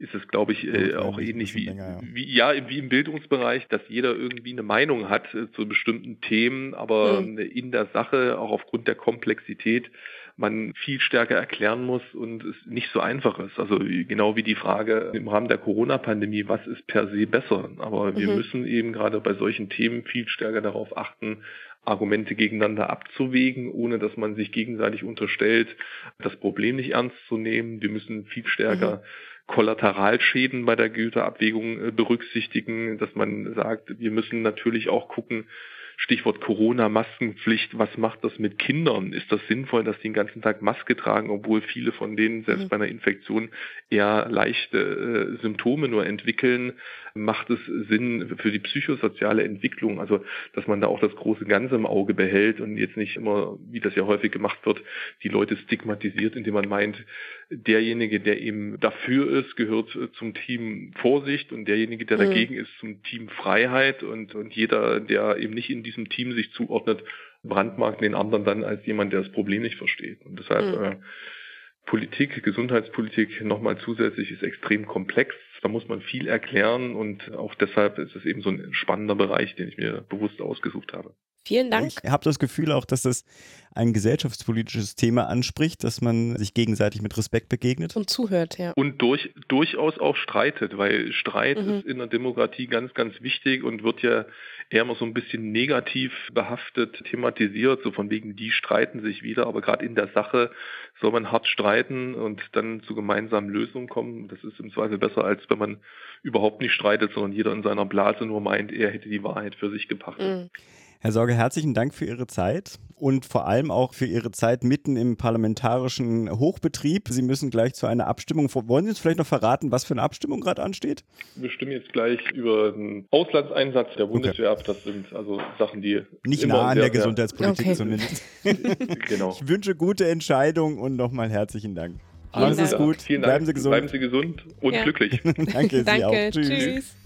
ist es, glaube ich, äh, auch ähnlich wie, länger, ja. wie, ja, wie im Bildungsbereich, dass jeder irgendwie eine Meinung hat äh, zu bestimmten Themen, aber mhm. in der Sache, auch aufgrund der Komplexität, man viel stärker erklären muss und es nicht so einfach ist. Also genau wie die Frage im Rahmen der Corona-Pandemie, was ist per se besser? Aber wir mhm. müssen eben gerade bei solchen Themen viel stärker darauf achten, Argumente gegeneinander abzuwägen, ohne dass man sich gegenseitig unterstellt, das Problem nicht ernst zu nehmen. Wir müssen viel stärker mhm Kollateralschäden bei der Güterabwägung äh, berücksichtigen, dass man sagt, wir müssen natürlich auch gucken, Stichwort Corona-Maskenpflicht, was macht das mit Kindern? Ist das sinnvoll, dass die den ganzen Tag Maske tragen, obwohl viele von denen selbst mhm. bei einer Infektion eher leichte äh, Symptome nur entwickeln? Macht es Sinn für die psychosoziale Entwicklung, also dass man da auch das große Ganze im Auge behält und jetzt nicht immer, wie das ja häufig gemacht wird, die Leute stigmatisiert, indem man meint, derjenige, der eben dafür ist, gehört zum Team Vorsicht und derjenige, der mhm. dagegen ist, zum Team Freiheit und, und jeder, der eben nicht in diesem Team sich zuordnet, brandmarkt den anderen dann als jemand, der das Problem nicht versteht. Und deshalb mhm. äh, Politik, Gesundheitspolitik nochmal zusätzlich ist extrem komplex. Da muss man viel erklären und auch deshalb ist es eben so ein spannender Bereich, den ich mir bewusst ausgesucht habe. Vielen Dank. Ich habe das Gefühl auch, dass das ein gesellschaftspolitisches Thema anspricht, dass man sich gegenseitig mit Respekt begegnet. Und zuhört, ja. Und durch, durchaus auch streitet, weil Streit mhm. ist in der Demokratie ganz, ganz wichtig und wird ja eher mal so ein bisschen negativ behaftet thematisiert, so von wegen, die streiten sich wieder, aber gerade in der Sache soll man hart streiten und dann zu gemeinsamen Lösungen kommen. Das ist im Zweifel besser, als wenn man überhaupt nicht streitet, sondern jeder in seiner Blase nur meint, er hätte die Wahrheit für sich gepachtet. Mhm. Herr Sorge, herzlichen Dank für Ihre Zeit und vor allem auch für Ihre Zeit mitten im parlamentarischen Hochbetrieb. Sie müssen gleich zu einer Abstimmung. Wollen Sie uns vielleicht noch verraten, was für eine Abstimmung gerade ansteht? Wir stimmen jetzt gleich über den Auslandseinsatz der Bundeswehr okay. ab. Das sind also Sachen, die nicht nah an der Gesundheitspolitik okay. zumindest. genau. Ich wünsche gute Entscheidung und nochmal herzlichen Dank. Alles ist gut. Vielen Bleiben Sie gesund. Bleiben Sie gesund und ja. glücklich. Danke, Danke. Sie auch. Tschüss. Tschüss.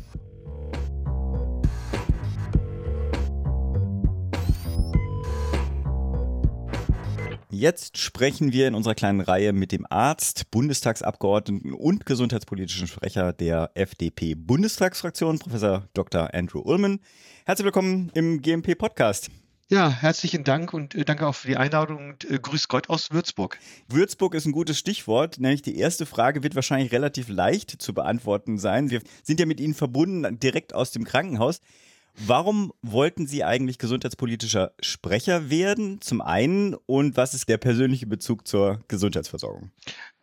Jetzt sprechen wir in unserer kleinen Reihe mit dem Arzt, Bundestagsabgeordneten und gesundheitspolitischen Sprecher der FDP-Bundestagsfraktion, Professor Dr. Andrew Ullman. Herzlich willkommen im GMP-Podcast. Ja, herzlichen Dank und äh, danke auch für die Einladung und äh, grüß Gott aus Würzburg. Würzburg ist ein gutes Stichwort, nämlich die erste Frage wird wahrscheinlich relativ leicht zu beantworten sein. Wir sind ja mit Ihnen verbunden direkt aus dem Krankenhaus. Warum wollten Sie eigentlich gesundheitspolitischer Sprecher werden? Zum einen und was ist der persönliche Bezug zur Gesundheitsversorgung?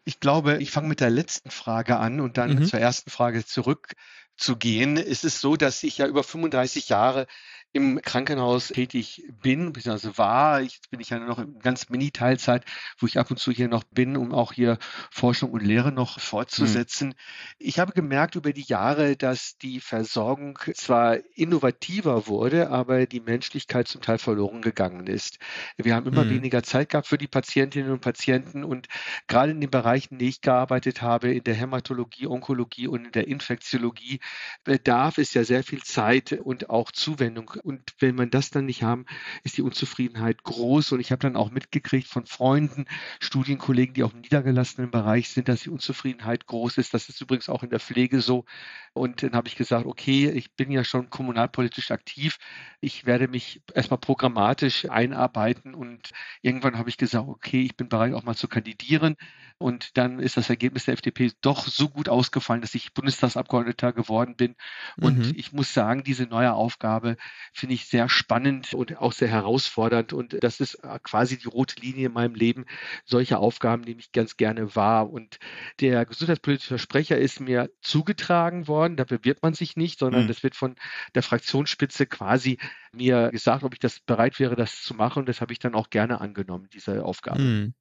Ich glaube, ich fange mit der letzten Frage an und dann mhm. zur ersten Frage zurückzugehen. Es ist so, dass ich ja über 35 Jahre im Krankenhaus tätig bin, beziehungsweise war. Jetzt bin ich ja noch in ganz Mini-Teilzeit, wo ich ab und zu hier noch bin, um auch hier Forschung und Lehre noch fortzusetzen. Mhm. Ich habe gemerkt über die Jahre, dass die Versorgung zwar innovativer wurde, aber die Menschlichkeit zum Teil verloren gegangen ist. Wir haben immer mhm. weniger Zeit gehabt für die Patientinnen und Patienten und gerade in den Bereichen, in denen ich gearbeitet habe, in der Hämatologie, Onkologie und in der Infektiologie, bedarf es ja sehr viel Zeit und auch Zuwendung und wenn man das dann nicht haben, ist die Unzufriedenheit groß. Und ich habe dann auch mitgekriegt von Freunden, Studienkollegen, die auch im niedergelassenen Bereich sind, dass die Unzufriedenheit groß ist. Das ist übrigens auch in der Pflege so. Und dann habe ich gesagt, okay, ich bin ja schon kommunalpolitisch aktiv. Ich werde mich erstmal programmatisch einarbeiten. Und irgendwann habe ich gesagt, okay, ich bin bereit auch mal zu kandidieren. Und dann ist das Ergebnis der FDP doch so gut ausgefallen, dass ich Bundestagsabgeordneter geworden bin. Und mhm. ich muss sagen, diese neue Aufgabe finde ich sehr spannend und auch sehr herausfordernd. Und das ist äh, quasi die rote Linie in meinem Leben. Solche Aufgaben nehme ich ganz gerne wahr. Und der gesundheitspolitische Sprecher ist mir zugetragen worden. Da bewirbt man sich nicht, sondern mhm. das wird von der Fraktionsspitze quasi mir gesagt, ob ich das bereit wäre, das zu machen. Und das habe ich dann auch gerne angenommen, diese Aufgabe. Mhm.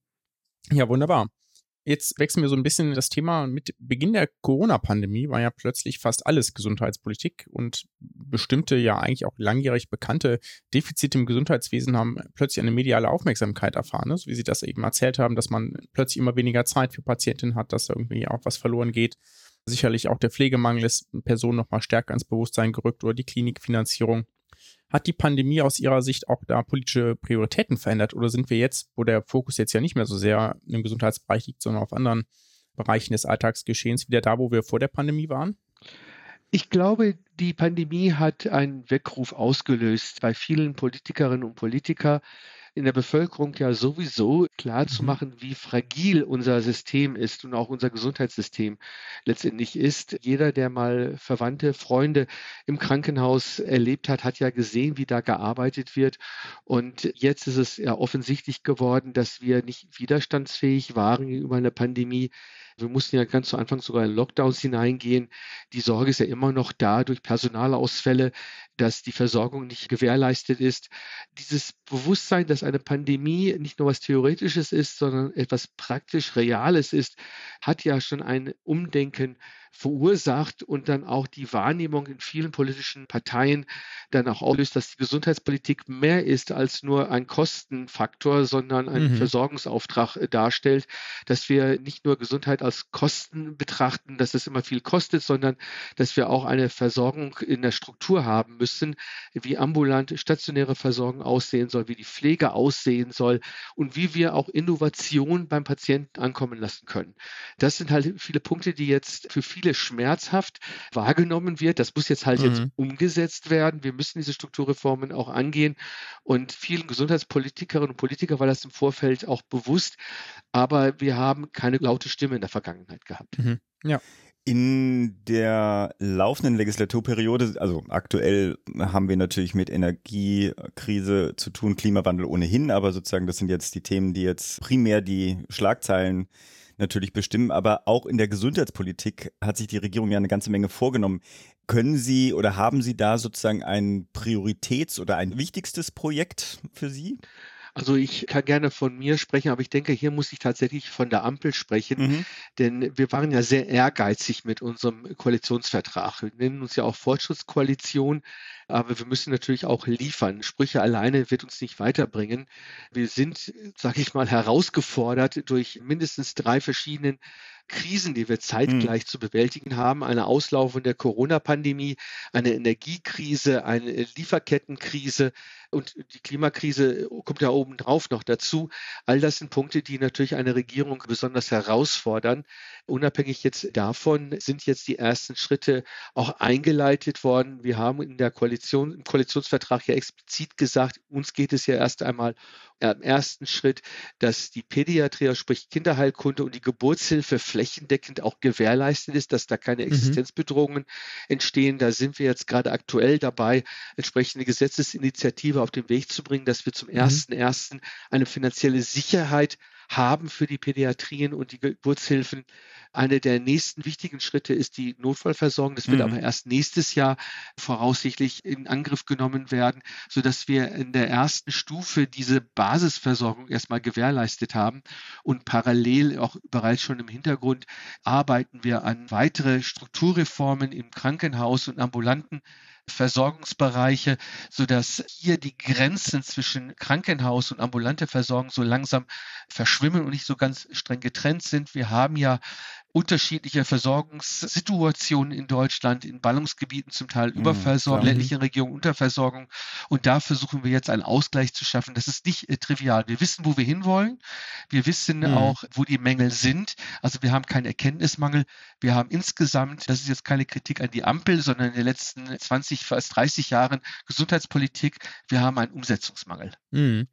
Ja, wunderbar. Jetzt wechseln wir so ein bisschen das Thema. Mit Beginn der Corona-Pandemie war ja plötzlich fast alles Gesundheitspolitik und bestimmte, ja eigentlich auch langjährig bekannte Defizite im Gesundheitswesen haben plötzlich eine mediale Aufmerksamkeit erfahren, ne? so wie Sie das eben erzählt haben, dass man plötzlich immer weniger Zeit für Patientinnen hat, dass irgendwie auch was verloren geht. Sicherlich auch der Pflegemangel ist Personen nochmal stärker ins Bewusstsein gerückt oder die Klinikfinanzierung. Hat die Pandemie aus Ihrer Sicht auch da politische Prioritäten verändert oder sind wir jetzt, wo der Fokus jetzt ja nicht mehr so sehr im Gesundheitsbereich liegt, sondern auf anderen Bereichen des Alltagsgeschehens, wieder da, wo wir vor der Pandemie waren? Ich glaube, die Pandemie hat einen Weckruf ausgelöst bei vielen Politikerinnen und Politikern, in der Bevölkerung ja sowieso klar zu mhm. machen, wie fragil unser System ist und auch unser Gesundheitssystem letztendlich ist. Jeder, der mal Verwandte, Freunde im Krankenhaus erlebt hat, hat ja gesehen, wie da gearbeitet wird. Und jetzt ist es ja offensichtlich geworden, dass wir nicht widerstandsfähig waren gegenüber einer Pandemie Wir mussten ja ganz zu Anfang sogar in Lockdowns hineingehen. Die Sorge ist ja immer noch da durch Personalausfälle, dass die Versorgung nicht gewährleistet ist. Dieses Bewusstsein, dass eine Pandemie nicht nur was Theoretisches ist, sondern etwas praktisch Reales ist, hat ja schon ein Umdenken verursacht und dann auch die Wahrnehmung in vielen politischen Parteien dann auch auslöst, dass die Gesundheitspolitik mehr ist als nur ein Kostenfaktor, sondern einen mhm. Versorgungsauftrag äh, darstellt, dass wir nicht nur Gesundheit als Kosten betrachten, dass es immer viel kostet, sondern dass wir auch eine Versorgung in der Struktur haben müssen, wie ambulant stationäre Versorgung aussehen soll, wie die Pflege aussehen soll und wie wir auch Innovation beim Patienten ankommen lassen können. Das sind halt viele Punkte, die jetzt für viele schmerzhaft wahrgenommen wird. Das muss jetzt halt mhm. jetzt umgesetzt werden. Wir müssen diese Strukturreformen auch angehen. Und vielen Gesundheitspolitikerinnen und Politikern war das im Vorfeld auch bewusst. Aber wir haben keine laute Stimme in der Vergangenheit gehabt. Mhm. Ja. In der laufenden Legislaturperiode, also aktuell haben wir natürlich mit Energiekrise zu tun, Klimawandel ohnehin, aber sozusagen das sind jetzt die Themen, die jetzt primär die Schlagzeilen natürlich bestimmen, aber auch in der Gesundheitspolitik hat sich die Regierung ja eine ganze Menge vorgenommen. Können Sie oder haben Sie da sozusagen ein Prioritäts- oder ein wichtigstes Projekt für Sie? Also ich kann gerne von mir sprechen, aber ich denke, hier muss ich tatsächlich von der Ampel sprechen, mhm. denn wir waren ja sehr ehrgeizig mit unserem Koalitionsvertrag. Wir nennen uns ja auch Fortschrittskoalition, aber wir müssen natürlich auch liefern. Sprüche alleine wird uns nicht weiterbringen. Wir sind, sage ich mal, herausgefordert durch mindestens drei verschiedenen Krisen, die wir hm. zeitgleich mhm. zu bewältigen haben. Eine Auslaufung der Corona-Pandemie, eine Energiekrise, eine Lieferkettenkrise und die Klimakrise kommt ja obendrauf noch dazu. All das sind Punkte, die natürlich eine Regierung besonders herausfordern. Unabhängig jetzt davon sind jetzt die ersten Schritte auch eingeleitet worden. Wir haben in der Koalition, im Koalitionsvertrag ja explizit gesagt, uns geht es ja erst einmal im ersten Schritt, dass die Pädiatrie, sprich Kinderheilkunde und die Geburtshilfe flächendeckend auch gewährleistet ist, dass da keine mhm. Existenzbedrohungen entstehen. Da sind wir jetzt gerade aktuell dabei, entsprechende Gesetzesinitiative auf den Weg zu bringen, dass wir zum ersten mhm. ersten eine finanzielle Sicherheit haben für die Pädiatrien und die Geburtshilfen. Eine der nächsten wichtigen Schritte ist die Notfallversorgung. Das wird mhm. aber erst nächstes Jahr voraussichtlich in Angriff genommen werden, sodass wir in der ersten Stufe diese Basisversorgung erstmal gewährleistet haben. Und parallel auch bereits schon im Hintergrund arbeiten wir an weitere Strukturreformen im Krankenhaus und ambulanten Versorgungsbereiche, sodass hier die Grenzen zwischen Krankenhaus und ambulante Versorgung so langsam verschwimmen und nicht so ganz streng getrennt sind. Wir haben ja unterschiedliche Versorgungssituationen in Deutschland, in Ballungsgebieten zum Teil mhm, Überversorgung, ländlichen Regionen Unterversorgung. Und da versuchen wir jetzt einen Ausgleich zu schaffen. Das ist nicht äh, trivial. Wir wissen, wo wir hinwollen. Wir wissen mhm. auch, wo die Mängel sind. Also wir haben keinen Erkenntnismangel. Wir haben insgesamt, das ist jetzt keine Kritik an die Ampel, sondern in den letzten 20, fast 30 Jahren Gesundheitspolitik, wir haben einen Umsetzungsmangel. Mhm.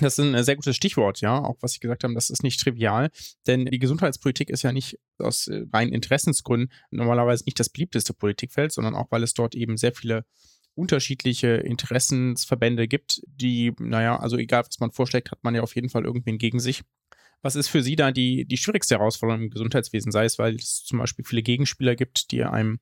Das ist ein sehr gutes Stichwort, ja, auch was Sie gesagt haben, das ist nicht trivial, denn die Gesundheitspolitik ist ja nicht aus äh, reinen Interessensgründen normalerweise nicht das beliebteste Politikfeld, sondern auch, weil es dort eben sehr viele unterschiedliche Interessensverbände gibt, die, naja, also egal, was man vorschlägt, hat man ja auf jeden Fall irgendwen gegen sich. Was ist für Sie da die, die schwierigste Herausforderung im Gesundheitswesen? Sei es, weil es zum Beispiel viele Gegenspieler gibt, die einem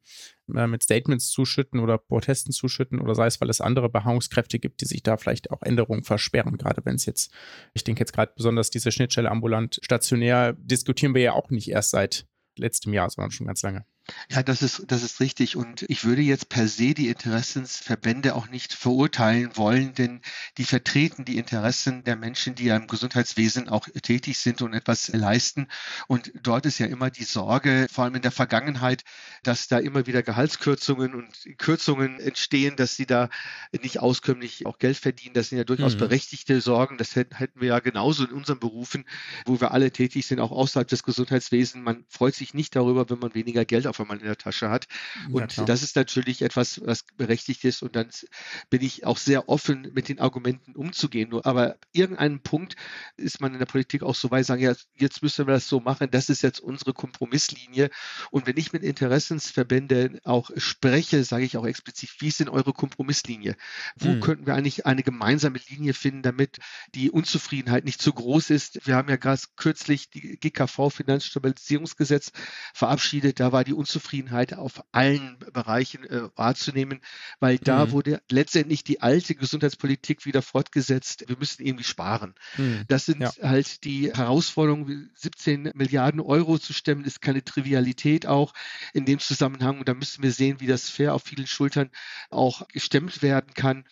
äh, mit Statements zuschütten oder Protesten zuschütten, oder sei es, weil es andere Beharrungskräfte gibt, die sich da vielleicht auch Änderungen versperren, gerade wenn es jetzt, ich denke jetzt gerade besonders diese Schnittstelle ambulant stationär, diskutieren wir ja auch nicht erst seit letztem Jahr, sondern schon ganz lange. Ja, das ist, das ist richtig. Und ich würde jetzt per se die Interessensverbände auch nicht verurteilen wollen, denn die vertreten die Interessen der Menschen, die ja im Gesundheitswesen auch tätig sind und etwas leisten. Und dort ist ja immer die Sorge, vor allem in der Vergangenheit, dass da immer wieder Gehaltskürzungen und Kürzungen entstehen, dass sie da nicht auskömmlich auch Geld verdienen. Das sind ja durchaus mhm. berechtigte Sorgen. Das hätten wir ja genauso in unseren Berufen, wo wir alle tätig sind, auch außerhalb des Gesundheitswesens. Man freut sich nicht darüber, wenn man weniger Geld auf Impfstoff mal in der Tasche hat. Und ja, das ist natürlich etwas, was berechtigt ist. Und dann bin ich auch sehr offen, mit den Argumenten umzugehen. Aber irgendeinem Punkt ist man in der Politik auch so weit, sagen, ja, jetzt müssen wir das so machen. Das ist jetzt unsere Kompromisslinie. Und wenn ich mit Interessensverbänden auch spreche, sage ich auch explizit, wie ist denn eure Kompromisslinie? Wo hm. könnten wir eigentlich eine gemeinsame Linie finden, damit die Unzufriedenheit nicht zu groß ist? Wir haben ja gerade kürzlich die GKV Finanzstabilisierungsgesetz verabschiedet. Da war die Unzufriedenheit auf allen Bereichen äh, wahrzunehmen, weil da mhm. wurde letztendlich die alte Gesundheitspolitik wieder fortgesetzt. Wir müssen irgendwie sparen. Mhm. Das sind ja. halt die Herausforderungen. 17 Milliarden Euro zu stemmen, ist keine Trivialität auch in dem Zusammenhang. Und da müssen wir sehen, wie das fair auf vielen Schultern auch gestemmt werden kann.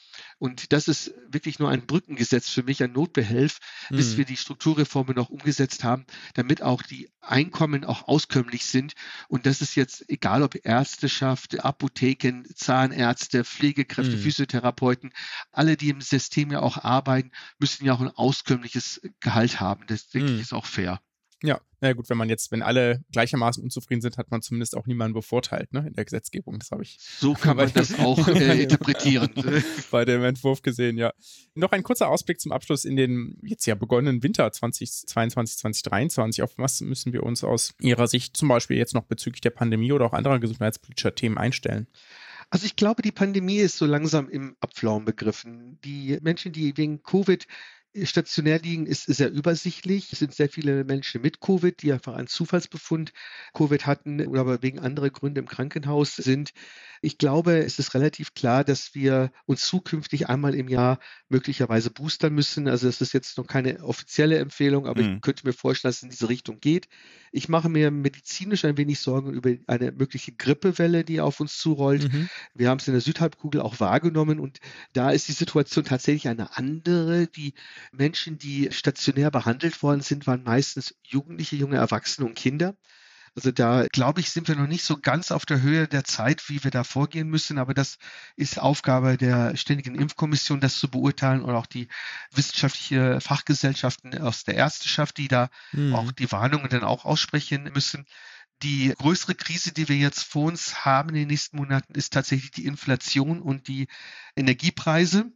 Und das ist wirklich nur ein Brückengesetz für mich, ein Notbehelf, bis wir die Strukturreformen noch umgesetzt haben, damit auch die Einkommen auch auskömmlich sind. Und das ist jetzt egal, ob Ärzteschaft, Apotheken, Zahnärzte, Pflegekräfte, mhm. Physiotherapeuten, alle, die im System ja auch arbeiten, müssen ja auch ein auskömmliches Gehalt haben. Das denke mhm. ich ist auch fair. Ja, na gut, wenn man jetzt, wenn alle gleichermaßen unzufrieden sind, hat man zumindest auch niemanden bevorteilt, ne, in der Gesetzgebung. Das habe ich. So kann man das auch äh, interpretieren. bei dem Entwurf gesehen, ja. Noch ein kurzer Ausblick zum Abschluss in den jetzt ja begonnenen Winter 2022, 2023. Auf was müssen wir uns aus Ihrer Sicht zum Beispiel jetzt noch bezüglich der Pandemie oder auch anderer gesundheitspolitischer Themen einstellen? Also ich glaube, die Pandemie ist so langsam im Abflauen begriffen. Die Menschen, die wegen Covid stationär liegen, ist sehr übersichtlich. Es sind sehr viele Menschen mit Covid, die einfach einen Zufallsbefund Covid hatten oder aber wegen anderer Gründe im Krankenhaus sind. Ich glaube, es ist relativ klar, dass wir uns zukünftig einmal im Jahr möglicherweise boostern müssen. Also das ist jetzt noch keine offizielle Empfehlung, aber mhm. ich könnte mir vorstellen, dass es in diese Richtung geht. Ich mache mir medizinisch ein wenig Sorgen über eine mögliche Grippewelle, die auf uns zurollt. Mhm. Wir haben es in der Südhalbkugel auch wahrgenommen und da ist die Situation tatsächlich eine andere. Die Menschen, die stationär behandelt worden sind, waren meistens Jugendliche, junge Erwachsene und Kinder. Also da glaube ich, sind wir noch nicht so ganz auf der Höhe der Zeit, wie wir da vorgehen müssen. Aber das ist Aufgabe der Ständigen Impfkommission, das zu beurteilen oder auch die wissenschaftliche Fachgesellschaften aus der Ärzteschaft, die da mhm. auch die Warnungen dann auch aussprechen müssen. Die größere Krise, die wir jetzt vor uns haben in den nächsten Monaten, ist tatsächlich die Inflation und die Energiepreise.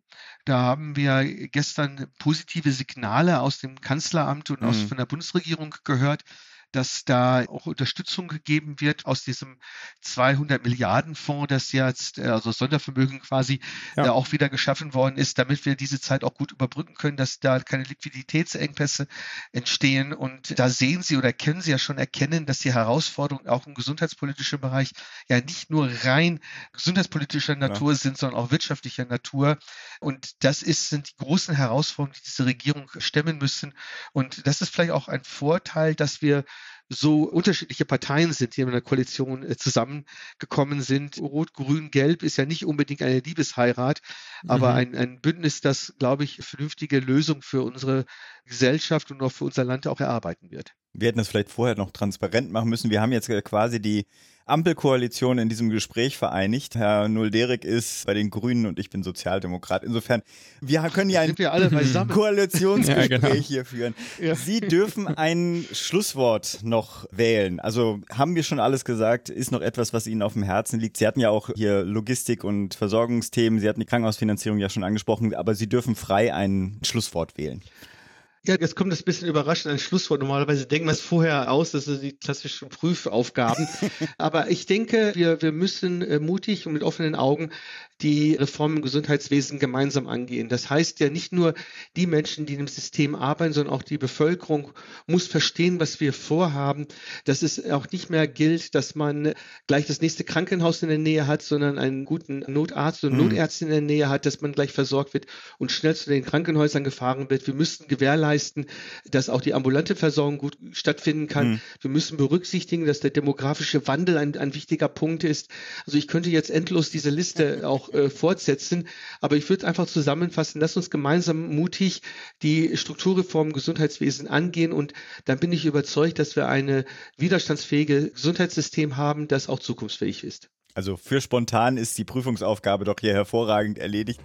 Da haben wir gestern positive Signale aus dem Kanzleramt und mhm. aus von der Bundesregierung gehört, dass da auch Unterstützung gegeben wird aus diesem 200 Milliarden Fonds, das jetzt, äh, also Sondervermögen quasi, ja. äh, auch wieder geschaffen worden ist, damit wir diese Zeit auch gut überbrücken können, dass da keine Liquiditätsengpässe entstehen. Und da sehen Sie oder können Sie ja schon erkennen, dass die Herausforderungen auch im gesundheitspolitischen Bereich ja nicht nur rein gesundheitspolitischer Natur ja. sind, sondern auch wirtschaftlicher Natur. Und das ist, sind die großen Herausforderungen, die diese Regierung stemmen müssen. Und das ist vielleicht auch ein Vorteil, dass wir so unterschiedliche Parteien sind, die in einer Koalition äh, zusammengekommen sind. Rot, Grün, Gelb ist ja nicht unbedingt eine Liebesheirat, aber mhm. ein, ein Bündnis, das, glaube ich, vernünftige Lösungen für unsere Gesellschaft und auch für unser Land auch erarbeiten wird. Wir hätten das vielleicht vorher noch transparent machen müssen. Wir haben jetzt quasi die Ampelkoalition in diesem Gespräch vereinigt. Herr Nulderik ist bei den Grünen und ich bin Sozialdemokrat. Insofern, wir können ja ein Koalitionsgespräch ja, genau. hier führen. Ja. Sie dürfen ein Schlusswort noch wählen. Also haben wir schon alles gesagt? Ist noch etwas, was Ihnen auf dem Herzen liegt? Sie hatten ja auch hier Logistik und Versorgungsthemen. Sie hatten die Krankenhausfinanzierung ja schon angesprochen, aber Sie dürfen frei ein Schlusswort wählen. Ja, jetzt kommt das bisschen überraschend ein Schlusswort. Normalerweise denken wir es vorher aus, das sind die klassischen Prüfaufgaben. Aber ich denke, wir, wir müssen äh, mutig und mit offenen Augen die Reform im Gesundheitswesen gemeinsam angehen. Das heißt ja nicht nur die Menschen, die im System arbeiten, sondern auch die Bevölkerung muss verstehen, was wir vorhaben, dass es auch nicht mehr gilt, dass man gleich das nächste Krankenhaus in der Nähe hat, sondern einen guten Notarzt und mhm. Notärztin in der Nähe hat, dass man gleich versorgt wird und schnell zu den Krankenhäusern gefahren wird. Wir müssen gewährleisten, dass auch die ambulante Versorgung gut stattfinden kann. Mhm. Wir müssen berücksichtigen, dass der demografische Wandel ein, ein wichtiger Punkt ist. Also ich könnte jetzt endlos diese Liste auch äh, fortsetzen. Aber ich würde einfach zusammenfassen, lass uns gemeinsam mutig die Strukturreform im Gesundheitswesen angehen und dann bin ich überzeugt, dass wir eine widerstandsfähige Gesundheitssystem haben, das auch zukunftsfähig ist. Also für spontan ist die Prüfungsaufgabe doch hier hervorragend erledigt.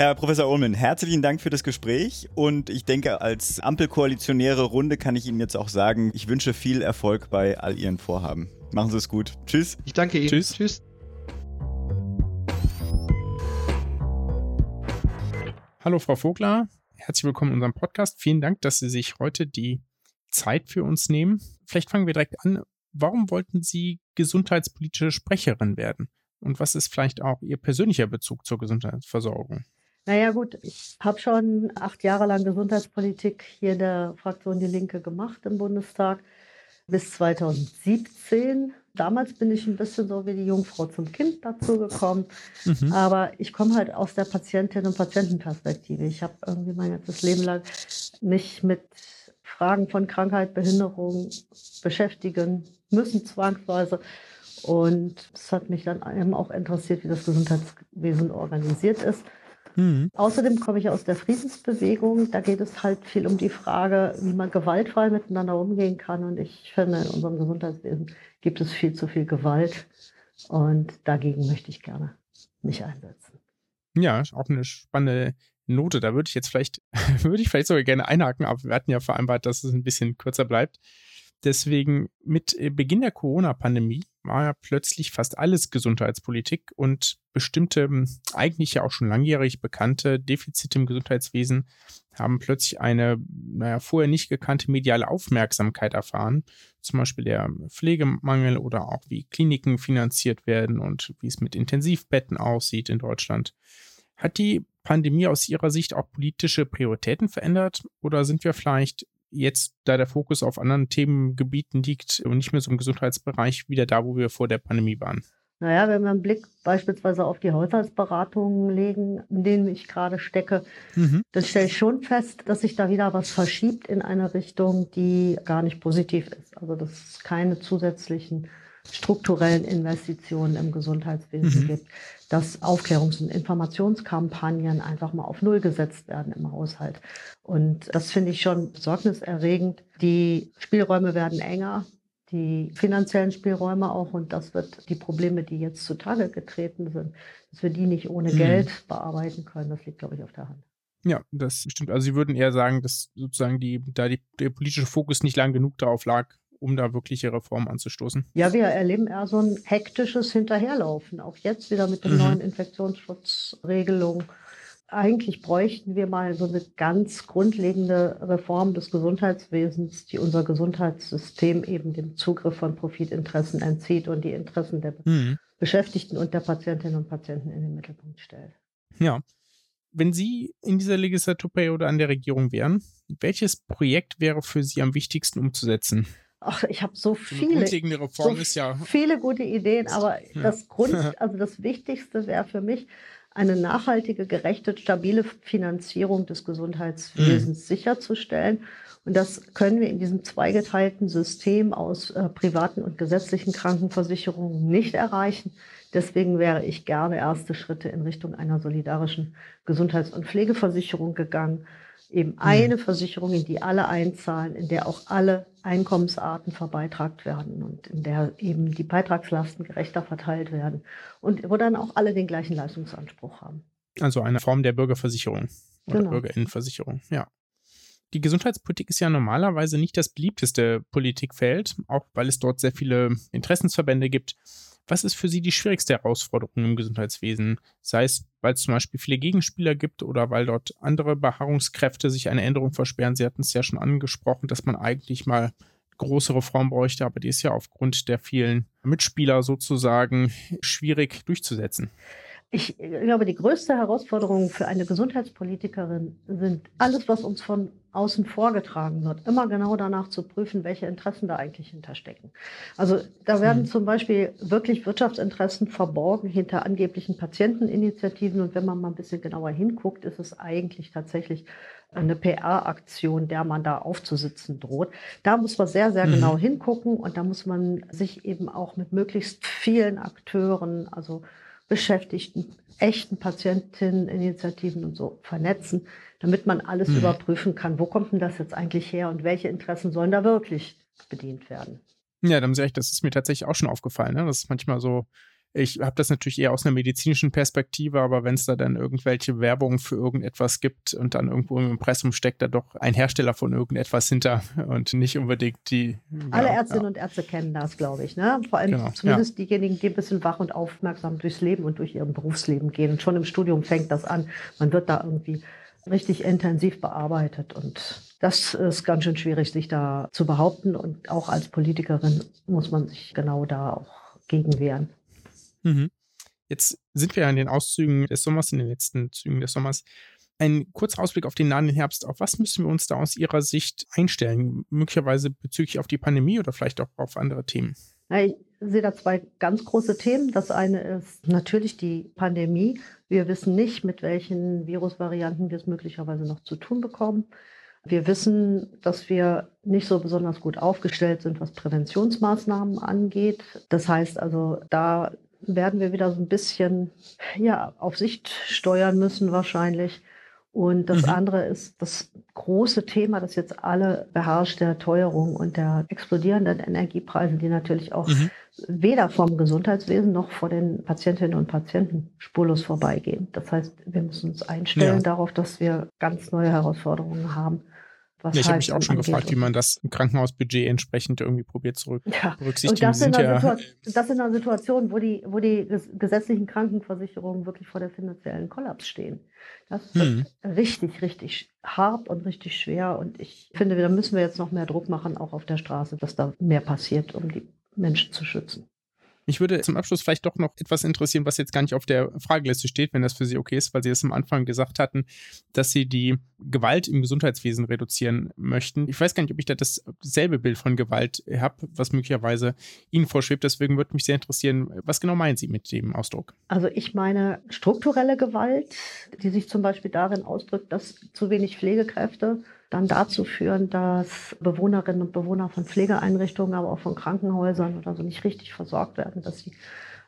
Herr Professor Ullmann, herzlichen Dank für das Gespräch und ich denke, als Ampelkoalitionäre Runde kann ich Ihnen jetzt auch sagen, ich wünsche viel Erfolg bei all Ihren Vorhaben. Machen Sie es gut. Tschüss. Ich danke Ihnen. Tschüss. Tschüss. Hallo Frau Vogler, herzlich willkommen in unserem Podcast. Vielen Dank, dass Sie sich heute die Zeit für uns nehmen. Vielleicht fangen wir direkt an. Warum wollten Sie gesundheitspolitische Sprecherin werden? Und was ist vielleicht auch Ihr persönlicher Bezug zur Gesundheitsversorgung? Naja gut, ich habe schon acht Jahre lang Gesundheitspolitik hier in der Fraktion Die Linke gemacht im Bundestag bis 2017. Damals bin ich ein bisschen so wie die Jungfrau zum Kind dazu gekommen. Mhm. Aber ich komme halt aus der Patientin- und Patientenperspektive. Ich habe irgendwie mein ganzes Leben lang mich mit Fragen von Krankheit, Behinderung beschäftigen müssen, zwangsweise. Und es hat mich dann eben auch interessiert, wie das Gesundheitswesen organisiert ist. Mhm. Außerdem komme ich aus der Friedensbewegung. Da geht es halt viel um die Frage, wie man gewaltfrei miteinander umgehen kann. Und ich finde, in unserem Gesundheitswesen gibt es viel zu viel Gewalt. Und dagegen möchte ich gerne mich einsetzen. Ja, auch eine spannende Note. Da würde ich jetzt vielleicht, würde ich vielleicht sogar gerne einhaken, aber wir hatten ja vereinbart, dass es ein bisschen kürzer bleibt. Deswegen mit Beginn der Corona-Pandemie war ja plötzlich fast alles Gesundheitspolitik und bestimmte, hm, eigentlich ja auch schon langjährig bekannte Defizite im Gesundheitswesen haben plötzlich eine, naja, vorher nicht gekannte mediale Aufmerksamkeit erfahren. Zum Beispiel der Pflegemangel oder auch wie Kliniken finanziert werden und wie es mit Intensivbetten aussieht in Deutschland. Hat die Pandemie aus Ihrer Sicht auch politische Prioritäten verändert oder sind wir vielleicht jetzt, da der Fokus auf anderen Themengebieten liegt und nicht mehr so im Gesundheitsbereich, wieder da, wo wir vor der Pandemie waren? Naja, wenn wir einen Blick beispielsweise auf die Haushaltsberatungen legen, in denen ich gerade stecke, mhm. dann stelle ich schon fest, dass sich da wieder was verschiebt in eine Richtung, die gar nicht positiv ist. Also dass es keine zusätzlichen strukturellen Investitionen im Gesundheitswesen mhm. gibt, dass Aufklärungs- und Informationskampagnen einfach mal auf Null gesetzt werden im Haushalt. Und das finde ich schon besorgniserregend. Die Spielräume werden enger, die finanziellen Spielräume auch. Und das wird die Probleme, die jetzt zutage getreten sind, dass wir die nicht ohne mhm. Geld bearbeiten können, das liegt, glaube ich, auf der Hand. Ja, das stimmt. Also Sie würden eher sagen, dass sozusagen die, da die, der politische Fokus nicht lang genug darauf lag, um da wirkliche Reformen anzustoßen? Ja, wir erleben eher so ein hektisches Hinterherlaufen. Auch jetzt wieder mit den mhm. neuen Infektionsschutzregelungen. Eigentlich bräuchten wir mal so eine ganz grundlegende Reform des Gesundheitswesens, die unser Gesundheitssystem eben dem Zugriff von Profitinteressen entzieht und die Interessen der mhm. Beschäftigten und der Patientinnen und Patienten in den Mittelpunkt stellt. Ja. Wenn Sie in dieser Legislaturperiode an der Regierung wären, welches Projekt wäre für Sie am wichtigsten umzusetzen? Ach, ich habe so viele, so ja viele gute Ideen, aber ja. das Grund, also das Wichtigste wäre für mich eine nachhaltige, gerechte, stabile Finanzierung des Gesundheitswesens mhm. sicherzustellen. Und das können wir in diesem zweigeteilten System aus äh, privaten und gesetzlichen Krankenversicherungen nicht erreichen. Deswegen wäre ich gerne erste Schritte in Richtung einer solidarischen Gesundheits- und Pflegeversicherung gegangen eben hm. eine Versicherung, in die alle einzahlen, in der auch alle Einkommensarten verbeitragt werden und in der eben die Beitragslasten gerechter verteilt werden und wo dann auch alle den gleichen Leistungsanspruch haben. Also eine Form der Bürgerversicherung oder genau. Bürgerinnenversicherung, ja. Die Gesundheitspolitik ist ja normalerweise nicht das beliebteste Politikfeld, auch weil es dort sehr viele Interessensverbände gibt. Was ist für Sie die schwierigste Herausforderung im Gesundheitswesen? Sei es, weil es zum Beispiel viele Gegenspieler gibt oder weil dort andere Beharrungskräfte sich eine Änderung versperren. Sie hatten es ja schon angesprochen, dass man eigentlich mal große Reform bräuchte, aber die ist ja aufgrund der vielen Mitspieler sozusagen schwierig durchzusetzen. Ich glaube, die größte Herausforderung für eine Gesundheitspolitikerin sind alles, was uns von außen vorgetragen wird, immer genau danach zu prüfen, welche Interessen da eigentlich hinterstecken. Also da werden mhm. zum Beispiel wirklich Wirtschaftsinteressen verborgen hinter angeblichen Patienteninitiativen. Und wenn man mal ein bisschen genauer hinguckt, ist es eigentlich tatsächlich eine PR-Aktion, der man da aufzusitzen droht. Da muss man sehr, sehr mhm. genau hingucken und da muss man sich eben auch mit möglichst vielen Akteuren, also Beschäftigten, echten Patienteninitiativen und so vernetzen, damit man alles mhm. überprüfen kann, wo kommt denn das jetzt eigentlich her und welche Interessen sollen da wirklich bedient werden. Ja, da haben Sie recht, das ist mir tatsächlich auch schon aufgefallen, ne? dass es manchmal so Ich habe das natürlich eher aus einer medizinischen Perspektive, aber wenn es da dann irgendwelche Werbung für irgendetwas gibt und dann irgendwo im Impressum steckt da doch ein Hersteller von irgendetwas hinter und nicht unbedingt die. Alle ja, Ärztinnen ja. und Ärzte kennen das, glaube ich. Ne? Vor allem Genau, zumindest diejenigen, die ein bisschen wach und aufmerksam durchs Leben und durch ihr Berufsleben gehen. Und schon im Studium fängt das an. Man wird da irgendwie richtig intensiv bearbeitet. Und das ist ganz schön schwierig, sich da zu behaupten. Und auch als Politikerin muss man sich genau da auch gegen wehren. Mhm. Jetzt sind wir ja in den Auszügen des Sommers, in den letzten Zügen des Sommers. Ein kurzer Ausblick auf den nahen Herbst. Auf was müssen wir uns da aus Ihrer Sicht einstellen? Möglicherweise bezüglich auf die Pandemie oder vielleicht auch auf andere Themen? Sehe da zwei ganz große Themen. Das eine ist natürlich die Pandemie. Wir wissen nicht, mit welchen Virusvarianten wir es möglicherweise noch zu tun bekommen. Wir wissen, dass wir nicht so besonders gut aufgestellt sind, was Präventionsmaßnahmen angeht. Das heißt also, da werden wir wieder so ein bisschen ja, auf Sicht steuern müssen wahrscheinlich. Und das Mhm. andere ist das große Thema, das jetzt alle beherrscht, der Teuerung und der explodierenden Energiepreise, die natürlich auch Mhm. weder vom Gesundheitswesen noch vor den Patientinnen und Patienten spurlos vorbeigehen. Das heißt, wir müssen uns einstellen Ja. darauf, dass wir ganz neue Herausforderungen haben. Was Ja, ich habe mich Heizung auch schon gefragt, wie man das Krankenhausbudget entsprechend irgendwie probiert zurück Ja, berücksichtigen. und das sind einer ja, Situa- das in einer Situation, wo die, wo die ges gesetzlichen Krankenversicherungen wirklich vor der finanziellen Kollaps stehen. Das Hm. wird richtig, richtig hart und richtig schwer. Und ich finde, da müssen wir jetzt noch mehr Druck machen, auch auf der Straße, dass da mehr passiert, um die Menschen zu schützen. Mich würde zum Abschluss vielleicht doch noch etwas interessieren, was jetzt gar nicht auf der Frageliste steht, wenn das für Sie okay ist, weil Sie es am Anfang gesagt hatten, dass Sie die Gewalt im Gesundheitswesen reduzieren möchten. Ich weiß gar nicht, ob ich da dasselbe Bild von Gewalt habe, was möglicherweise Ihnen vorschwebt. Deswegen würde mich sehr interessieren, was genau meinen Sie mit dem Ausdruck? Also ich meine strukturelle Gewalt, die sich zum Beispiel darin ausdrückt, dass zu wenig Pflegekräfte dann dazu führen, dass Bewohnerinnen und Bewohner von Pflegeeinrichtungen, aber auch von Krankenhäusern oder so nicht richtig versorgt werden, dass sie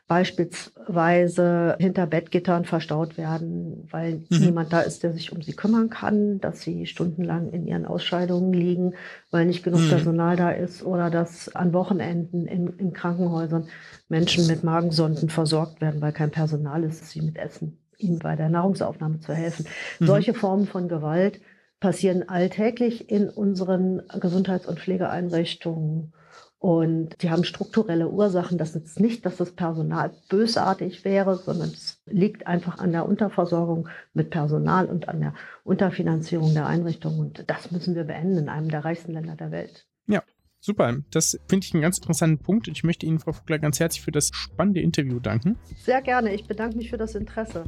beispielsweise hinter Bettgittern verstaut werden, weil Mhm. niemand da ist, der sich um sie kümmern kann, dass sie stundenlang in ihren Ausscheidungen liegen, weil nicht genug Mhm. Personal da ist oder dass an Wochenenden in, in Krankenhäusern Menschen mit Magensonden versorgt werden, weil kein Personal ist, sie mit Essen ihnen bei der Nahrungsaufnahme zu helfen. Mhm. Solche Formen von Gewalt passieren alltäglich in unseren Gesundheits- und Pflegeeinrichtungen. Und die haben strukturelle Ursachen. Das ist nicht, dass das Personal bösartig wäre, sondern es liegt einfach an der Unterversorgung mit Personal und an der Unterfinanzierung der Einrichtungen. Und das müssen wir beenden in einem der reichsten Länder der Welt. Ja, super. Das finde ich einen ganz interessanten Punkt. Und ich möchte Ihnen, Frau Vogler, ganz herzlich für das spannende Interview danken. Sehr gerne. Ich bedanke mich für das Interesse.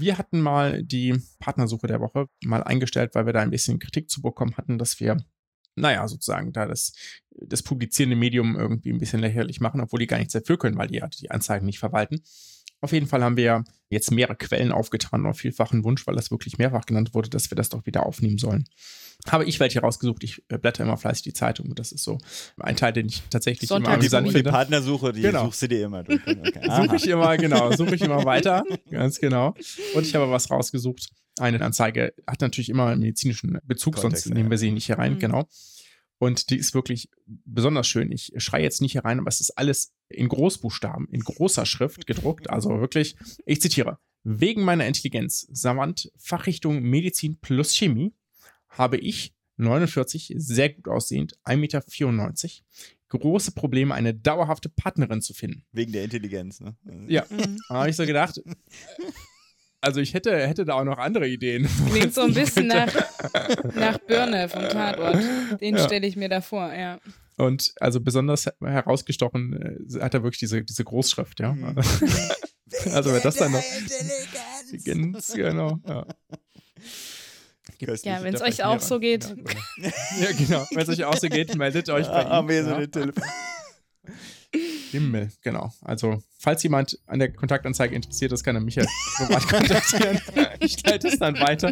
Wir hatten mal die Partnersuche der Woche mal eingestellt, weil wir da ein bisschen Kritik zu bekommen hatten, dass wir, naja, sozusagen da das, das publizierende Medium irgendwie ein bisschen lächerlich machen, obwohl die gar nichts dafür können, weil die ja die Anzeigen nicht verwalten. Auf jeden Fall haben wir jetzt mehrere Quellen aufgetan, auf vielfachen Wunsch, weil das wirklich mehrfach genannt wurde, dass wir das doch wieder aufnehmen sollen. Habe ich welche rausgesucht. Ich äh, blätter immer fleißig die Zeitung und das ist so ein Teil, den ich tatsächlich immer die, amüsant die finde. Partnersuche, die Genau. suchst du dir immer durch. Okay. Suche ich immer, genau, suche ich immer weiter. Ganz genau. Und ich habe was rausgesucht. Eine Anzeige hat natürlich immer einen medizinischen Bezug, Kontext, sonst nehmen wir sie nicht hier rein, Mhm. genau. Und die ist wirklich besonders schön. Ich schreie jetzt nicht hier rein, aber es ist alles in Großbuchstaben, in großer Schrift gedruckt. Also wirklich, ich zitiere. Wegen meiner Intelligenz, Savant, Fachrichtung Medizin plus Chemie, habe ich 49, sehr gut aussehend, 1,94 Meter, große Probleme, eine dauerhafte Partnerin zu finden. Wegen der Intelligenz, ne? Ja, da habe ich so gedacht. Also ich hätte, hätte da auch noch andere Ideen. Klingt so ein bisschen nach, nach Birne vom Tatort. Den Ja. stelle ich mir da vor, ja. Und also besonders herausgestochen äh, hat er wirklich diese, diese Großschrift, ja. Mhm. also wer das dann noch. Ganz genau, ja. Ja, wenn es da euch vielleicht auch so geht. Ja, genau. Wenn es euch auch so geht, meldet euch bei Ah, ihm. wir so ja. Telefon- Himmel, genau. Also, falls jemand an der Kontaktanzeige interessiert ist, kann er mich ja privat kontaktieren. Ich leite es dann weiter.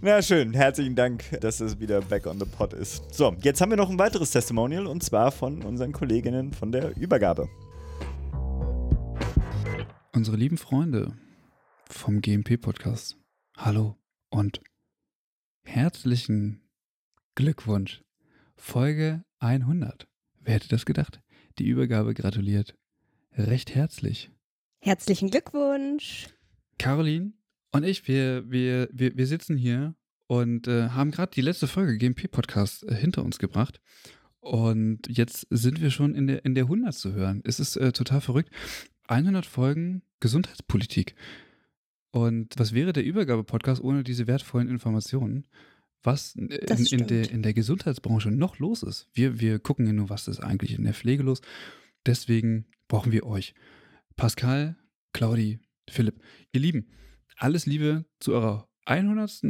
Na schön, herzlichen Dank, dass es wieder back on the pot ist. So, jetzt haben wir noch ein weiteres Testimonial und zwar von unseren Kolleginnen von der Übergabe. Unsere lieben Freunde vom GMP-Podcast. Hallo und herzlichen Glückwunsch. Folge 100. Wer hätte das gedacht? Die Übergabe gratuliert. Recht herzlich. Herzlichen Glückwunsch. Caroline und ich, wir, wir, wir, wir sitzen hier und äh, haben gerade die letzte Folge GMP-Podcast äh, hinter uns gebracht. Und jetzt sind wir schon in der, in der 100 zu hören. Es ist äh, total verrückt. 100 Folgen Gesundheitspolitik. Und was wäre der Übergabe-Podcast ohne diese wertvollen Informationen? Was in, in, der, in der Gesundheitsbranche noch los ist. Wir, wir gucken ja nur, was ist eigentlich in der Pflege los. Deswegen brauchen wir euch. Pascal, Claudi, Philipp, ihr Lieben, alles Liebe zu eurer 100.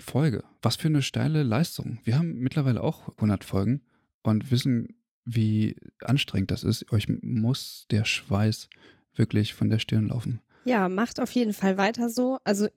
Folge. Was für eine steile Leistung. Wir haben mittlerweile auch 100 Folgen und wissen, wie anstrengend das ist. Euch muss der Schweiß wirklich von der Stirn laufen. Ja, macht auf jeden Fall weiter so. Also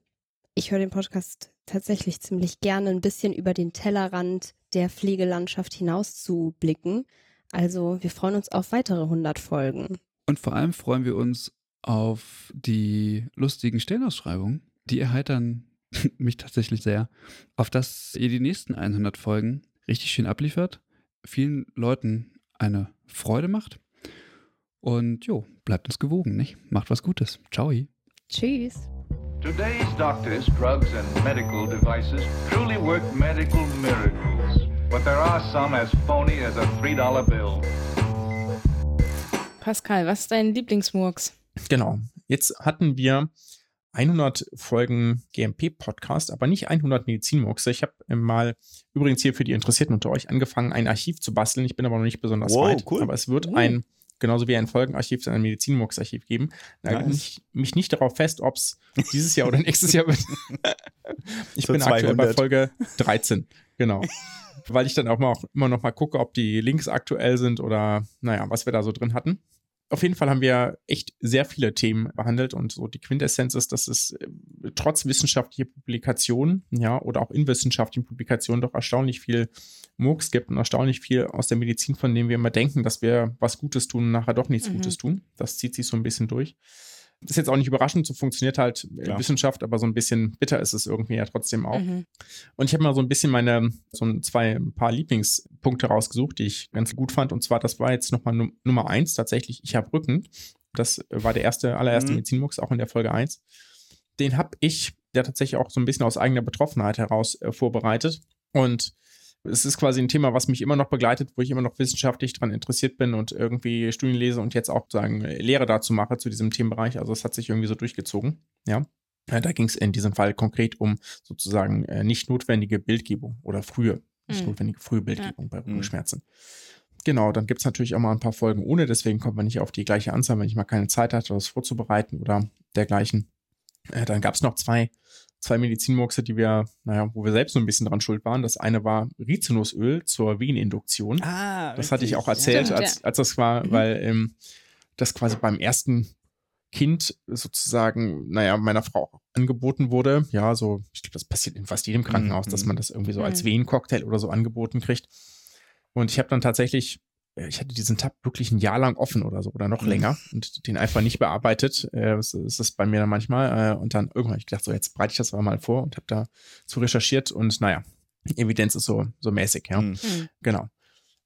ich höre den Podcast tatsächlich ziemlich gerne, ein bisschen über den Tellerrand der Pflegelandschaft hinaus zu blicken. Also wir freuen uns auf weitere 100 Folgen. Und vor allem freuen wir uns auf die lustigen Stellenausschreibungen. Die erheitern mich tatsächlich sehr, auf dass ihr die nächsten 100 Folgen richtig schön abliefert, vielen Leuten eine Freude macht. Und jo, bleibt uns gewogen, nicht? Macht was Gutes. Ciao. Tschüss. Today's doctors, drugs, and medical devices truly work medical miracles. But there are some as phony as a $3 bill. Pascal, was ist dein Lieblingsmurks? Genau. Jetzt hatten wir 100 Folgen GMP-Podcast, aber nicht 100 Medizinmurks. Ich habe mal übrigens hier für die Interessierten unter euch angefangen, ein Archiv zu basteln. Ich bin aber noch nicht besonders Wow, weit. cool. Aber es wird Uh. ein, genauso wie ein Folgenarchiv, ein Medizinmurks-Archiv geben. Da Nice. mich, mich nicht darauf fest, ob es dieses Jahr oder nächstes Jahr wird. ich Zur bin aktuell bei 200. Folge 13. Genau. Weil ich dann auch, mal, auch immer noch mal gucke, ob die Links aktuell sind oder, naja, was wir da so drin hatten. Auf jeden Fall haben wir echt sehr viele Themen behandelt und so die Quintessenz ist, dass es äh, trotz wissenschaftlicher Publikationen, ja, oder auch in wissenschaftlichen Publikationen doch erstaunlich viel Murks gibt und erstaunlich viel aus der Medizin, von dem wir immer denken, dass wir was Gutes tun und nachher doch nichts Mhm. Gutes tun. Das zieht sich so ein bisschen durch. Das ist jetzt auch nicht überraschend, so funktioniert halt äh, Klar. Wissenschaft, aber so ein bisschen bitter ist es irgendwie ja trotzdem auch. Mhm. Und ich habe mal so ein bisschen meine, so ein, zwei, ein paar Lieblingspunkte rausgesucht, die ich ganz gut fand. Und zwar, das war jetzt nochmal Num Nummer eins tatsächlich. Ich habe Rücken. Das war der erste, allererste Mhm. Medizinmux, auch in der Folge eins. Den habe ich ja tatsächlich auch so ein bisschen aus eigener Betroffenheit heraus äh, vorbereitet. Und es ist quasi ein Thema, was mich immer noch begleitet, wo ich immer noch wissenschaftlich daran interessiert bin und irgendwie Studien lese und jetzt auch sagen äh, Lehre dazu mache zu diesem Themenbereich. Also es hat sich irgendwie so durchgezogen. Ja. Äh, Da ging es in diesem Fall konkret um sozusagen äh, nicht notwendige Bildgebung oder frühe, nicht Mhm. notwendige frühe Bildgebung bei Rückenschmerzen. Genau, dann gibt es natürlich auch mal ein paar Folgen ohne, deswegen kommt man nicht auf die gleiche Anzahl, wenn ich mal keine Zeit hatte, das vorzubereiten oder dergleichen. Dann gab es noch zwei, zwei Medizinmurkse, die wir, naja, wo wir selbst so ein bisschen dran schuld waren. Das eine war Rizinusöl zur Veneninduktion. Ah, das hatte ich richtig, auch erzählt, Stimmt, als, als das war, Mhm. weil ähm, das quasi beim ersten Kind sozusagen, naja, meiner Frau angeboten wurde. Ja, so, ich glaube, das passiert in fast jedem Krankenhaus, dass Mhm. man das irgendwie so als Mhm. Venencocktail oder so angeboten kriegt. Und ich habe dann tatsächlich, ich hatte diesen Tab wirklich ein Jahr lang offen oder so oder noch Mhm. länger und den einfach nicht bearbeitet. Äh, das ist das bei mir dann manchmal. Äh, und dann irgendwann habe ich gedacht, so jetzt bereite ich das aber mal vor und habe da zu recherchiert und naja, Evidenz ist so, so mäßig, ja. Mhm. Mhm. Genau.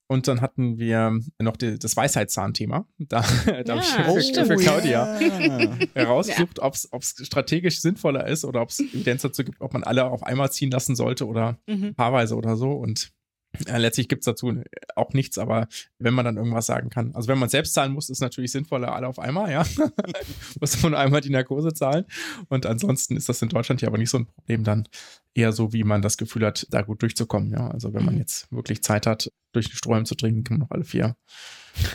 Und dann hatten wir noch die, das Weisheitszahnthema. Da, da habe ich Ja, für, für Claudia Ja. herausgesucht, ob es strategisch sinnvoller ist oder ob es Evidenz dazu gibt, ob man alle auf einmal ziehen lassen sollte oder Mhm. paarweise oder so. Und äh, letztlich gibt es dazu auch nichts, aber wenn man dann irgendwas sagen kann. Also wenn man selbst zahlen muss, ist natürlich sinnvoller, alle auf einmal, ja. muss man einmal die Narkose zahlen. Und ansonsten ist das in Deutschland ja aber nicht so ein Problem dann eher so, wie man das Gefühl hat, da gut durchzukommen, ja. Also wenn man Mhm. jetzt wirklich Zeit hat, durch den Strohhalm zu trinken, kann man noch alle vier,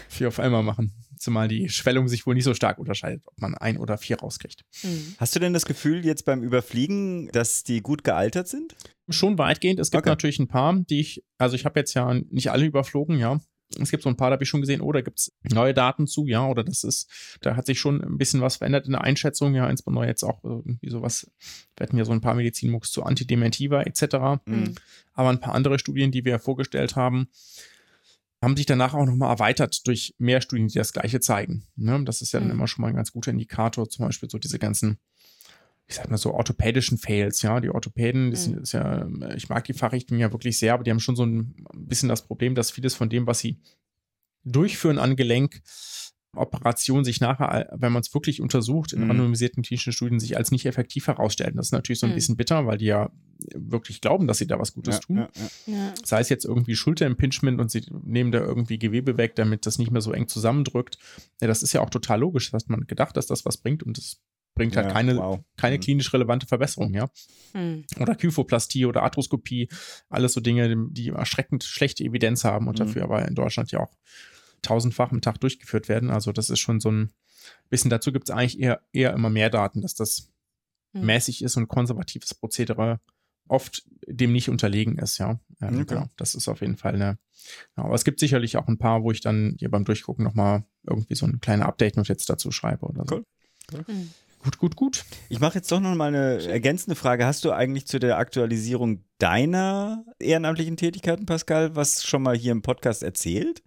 vier auf einmal machen. Zumal die Schwellung sich wohl nicht so stark unterscheidet, ob man ein oder vier rauskriegt. Mhm. Hast du denn das Gefühl jetzt beim Überfliegen, dass die gut gealtert sind? Schon weitgehend. Es gibt Okay. natürlich ein paar, die ich, also ich habe jetzt ja nicht alle überflogen, ja. Es gibt so ein paar, da habe ich schon gesehen, oh, da gibt es neue Daten zu, ja, oder das ist, da hat sich schon ein bisschen was verändert in der Einschätzung, ja, insbesondere jetzt auch irgendwie sowas, wir hatten ja so ein paar Medizinmux zu Antidementiva etc. Mhm. Aber ein paar andere Studien, die wir vorgestellt haben, haben sich danach auch nochmal erweitert durch mehr Studien, die das Gleiche zeigen. Ne? Das ist ja dann Mhm. immer schon mal ein ganz guter Indikator, zum Beispiel so diese ganzen ich sag mal so, orthopädischen Fails, ja. Die Orthopäden, das Mhm. ist ja, ich mag die Fachrichtung ja wirklich sehr, aber die haben schon so ein bisschen das Problem, dass vieles von dem, was sie durchführen an Gelenk, Operationen sich nachher, wenn man es wirklich untersucht, in Mhm. randomisierten klinischen Studien, sich als nicht effektiv herausstellen. Das ist natürlich so ein Mhm. bisschen bitter, weil die ja wirklich glauben, dass sie da was Gutes Ja, tun. ja, ja. Ja. Sei es jetzt irgendwie Schulterimpingement und sie nehmen da irgendwie Gewebe weg, damit das nicht mehr so eng zusammendrückt. Ja, das ist ja auch total logisch. Das hat man gedacht, dass das was bringt und es bringt halt Ja, keine, wow. keine Mhm. klinisch relevante Verbesserung, ja. Hm. Oder Kyphoplastie oder Arthroskopie, alles so Dinge, die erschreckend schlechte Evidenz haben und Mhm. dafür aber in Deutschland ja auch tausendfach am Tag durchgeführt werden. Also das ist schon so ein bisschen, dazu gibt es eigentlich eher, eher immer mehr Daten, dass das Hm. mäßig ist und konservatives Prozedere oft dem nicht unterlegen ist, ja. Ähm, Okay. Genau, das ist auf jeden Fall eine. Ja, aber es gibt sicherlich auch ein paar, wo ich dann hier beim Durchgucken nochmal irgendwie so eine kleine Update-Notiz dazu schreibe oder so. Cool. Hm. Gut, gut, gut. Ich mache jetzt doch noch mal eine ergänzende Frage. Hast du eigentlich zu der Aktualisierung deiner ehrenamtlichen Tätigkeiten, Pascal, was schon mal hier im Podcast erzählt?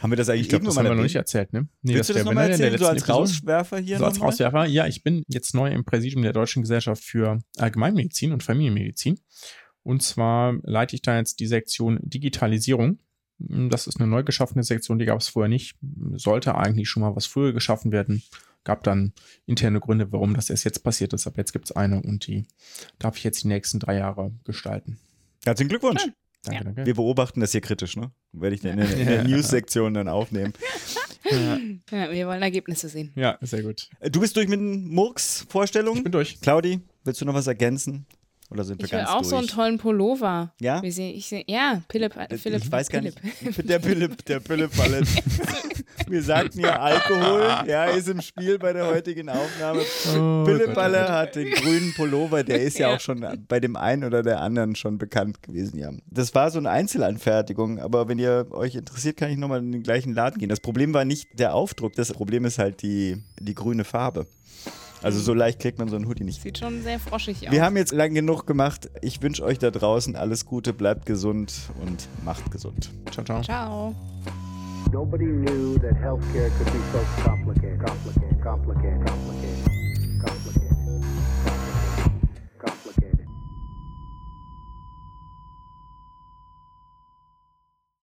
Haben wir das eigentlich Ich irgendwann das haben wir noch nicht erzählt, ne? Willst du das nochmal erzählen, so als. Rauswerfer hier So als? Rauswerfer, ja, ich bin jetzt neu im Präsidium der Deutschen Gesellschaft für Allgemeinmedizin und Familienmedizin. Und zwar leite ich da jetzt die Sektion Digitalisierung. Das ist eine neu geschaffene Sektion, die gab es vorher nicht. Sollte eigentlich schon mal was früher geschaffen werden. Gab dann interne Gründe, warum das erst jetzt passiert ist. Aber jetzt gibt es eine und die darf ich jetzt die nächsten drei Jahre gestalten. Herzlichen Glückwunsch. Danke, danke. Wir beobachten das hier kritisch, ne? Werde ich dann in, der- in der Ja. News-Sektion dann aufnehmen. Ja. Ja, wir wollen Ergebnisse sehen. Ja, sehr gut. Du bist durch mit den Murks-Vorstellungen? Ich bin durch. Claudi, willst du noch was ergänzen? Oder sind wir Ich will ganz auch durch? so einen tollen Pullover. Ja? Wie seh, ich ja, Philipp, äh, Philipp. ich weiß gar Philipp. nicht. Der Philipp, der Philipp Wallet. Wir sagten ja Alkohol, ja, ist im Spiel bei der heutigen Aufnahme. Oh Philipp Waller oh hat den grünen Pullover, der ist ja, Ja. auch schon bei dem einen oder der anderen schon bekannt gewesen, ja. Das war so eine Einzelanfertigung, aber wenn ihr euch interessiert, kann ich nochmal in den gleichen Laden gehen. Das Problem war nicht der Aufdruck, das Problem ist halt die, die grüne Farbe. Also so leicht kriegt man so einen Hoodie nicht. Sieht schon sehr froschig aus. Wir haben jetzt lang genug gemacht. Ich wünsche euch da draußen alles Gute, bleibt gesund und macht gesund. Ciao, ciao. Ciao. Nobody knew that healthcare could be so complicated, complicated, complicated, complicated.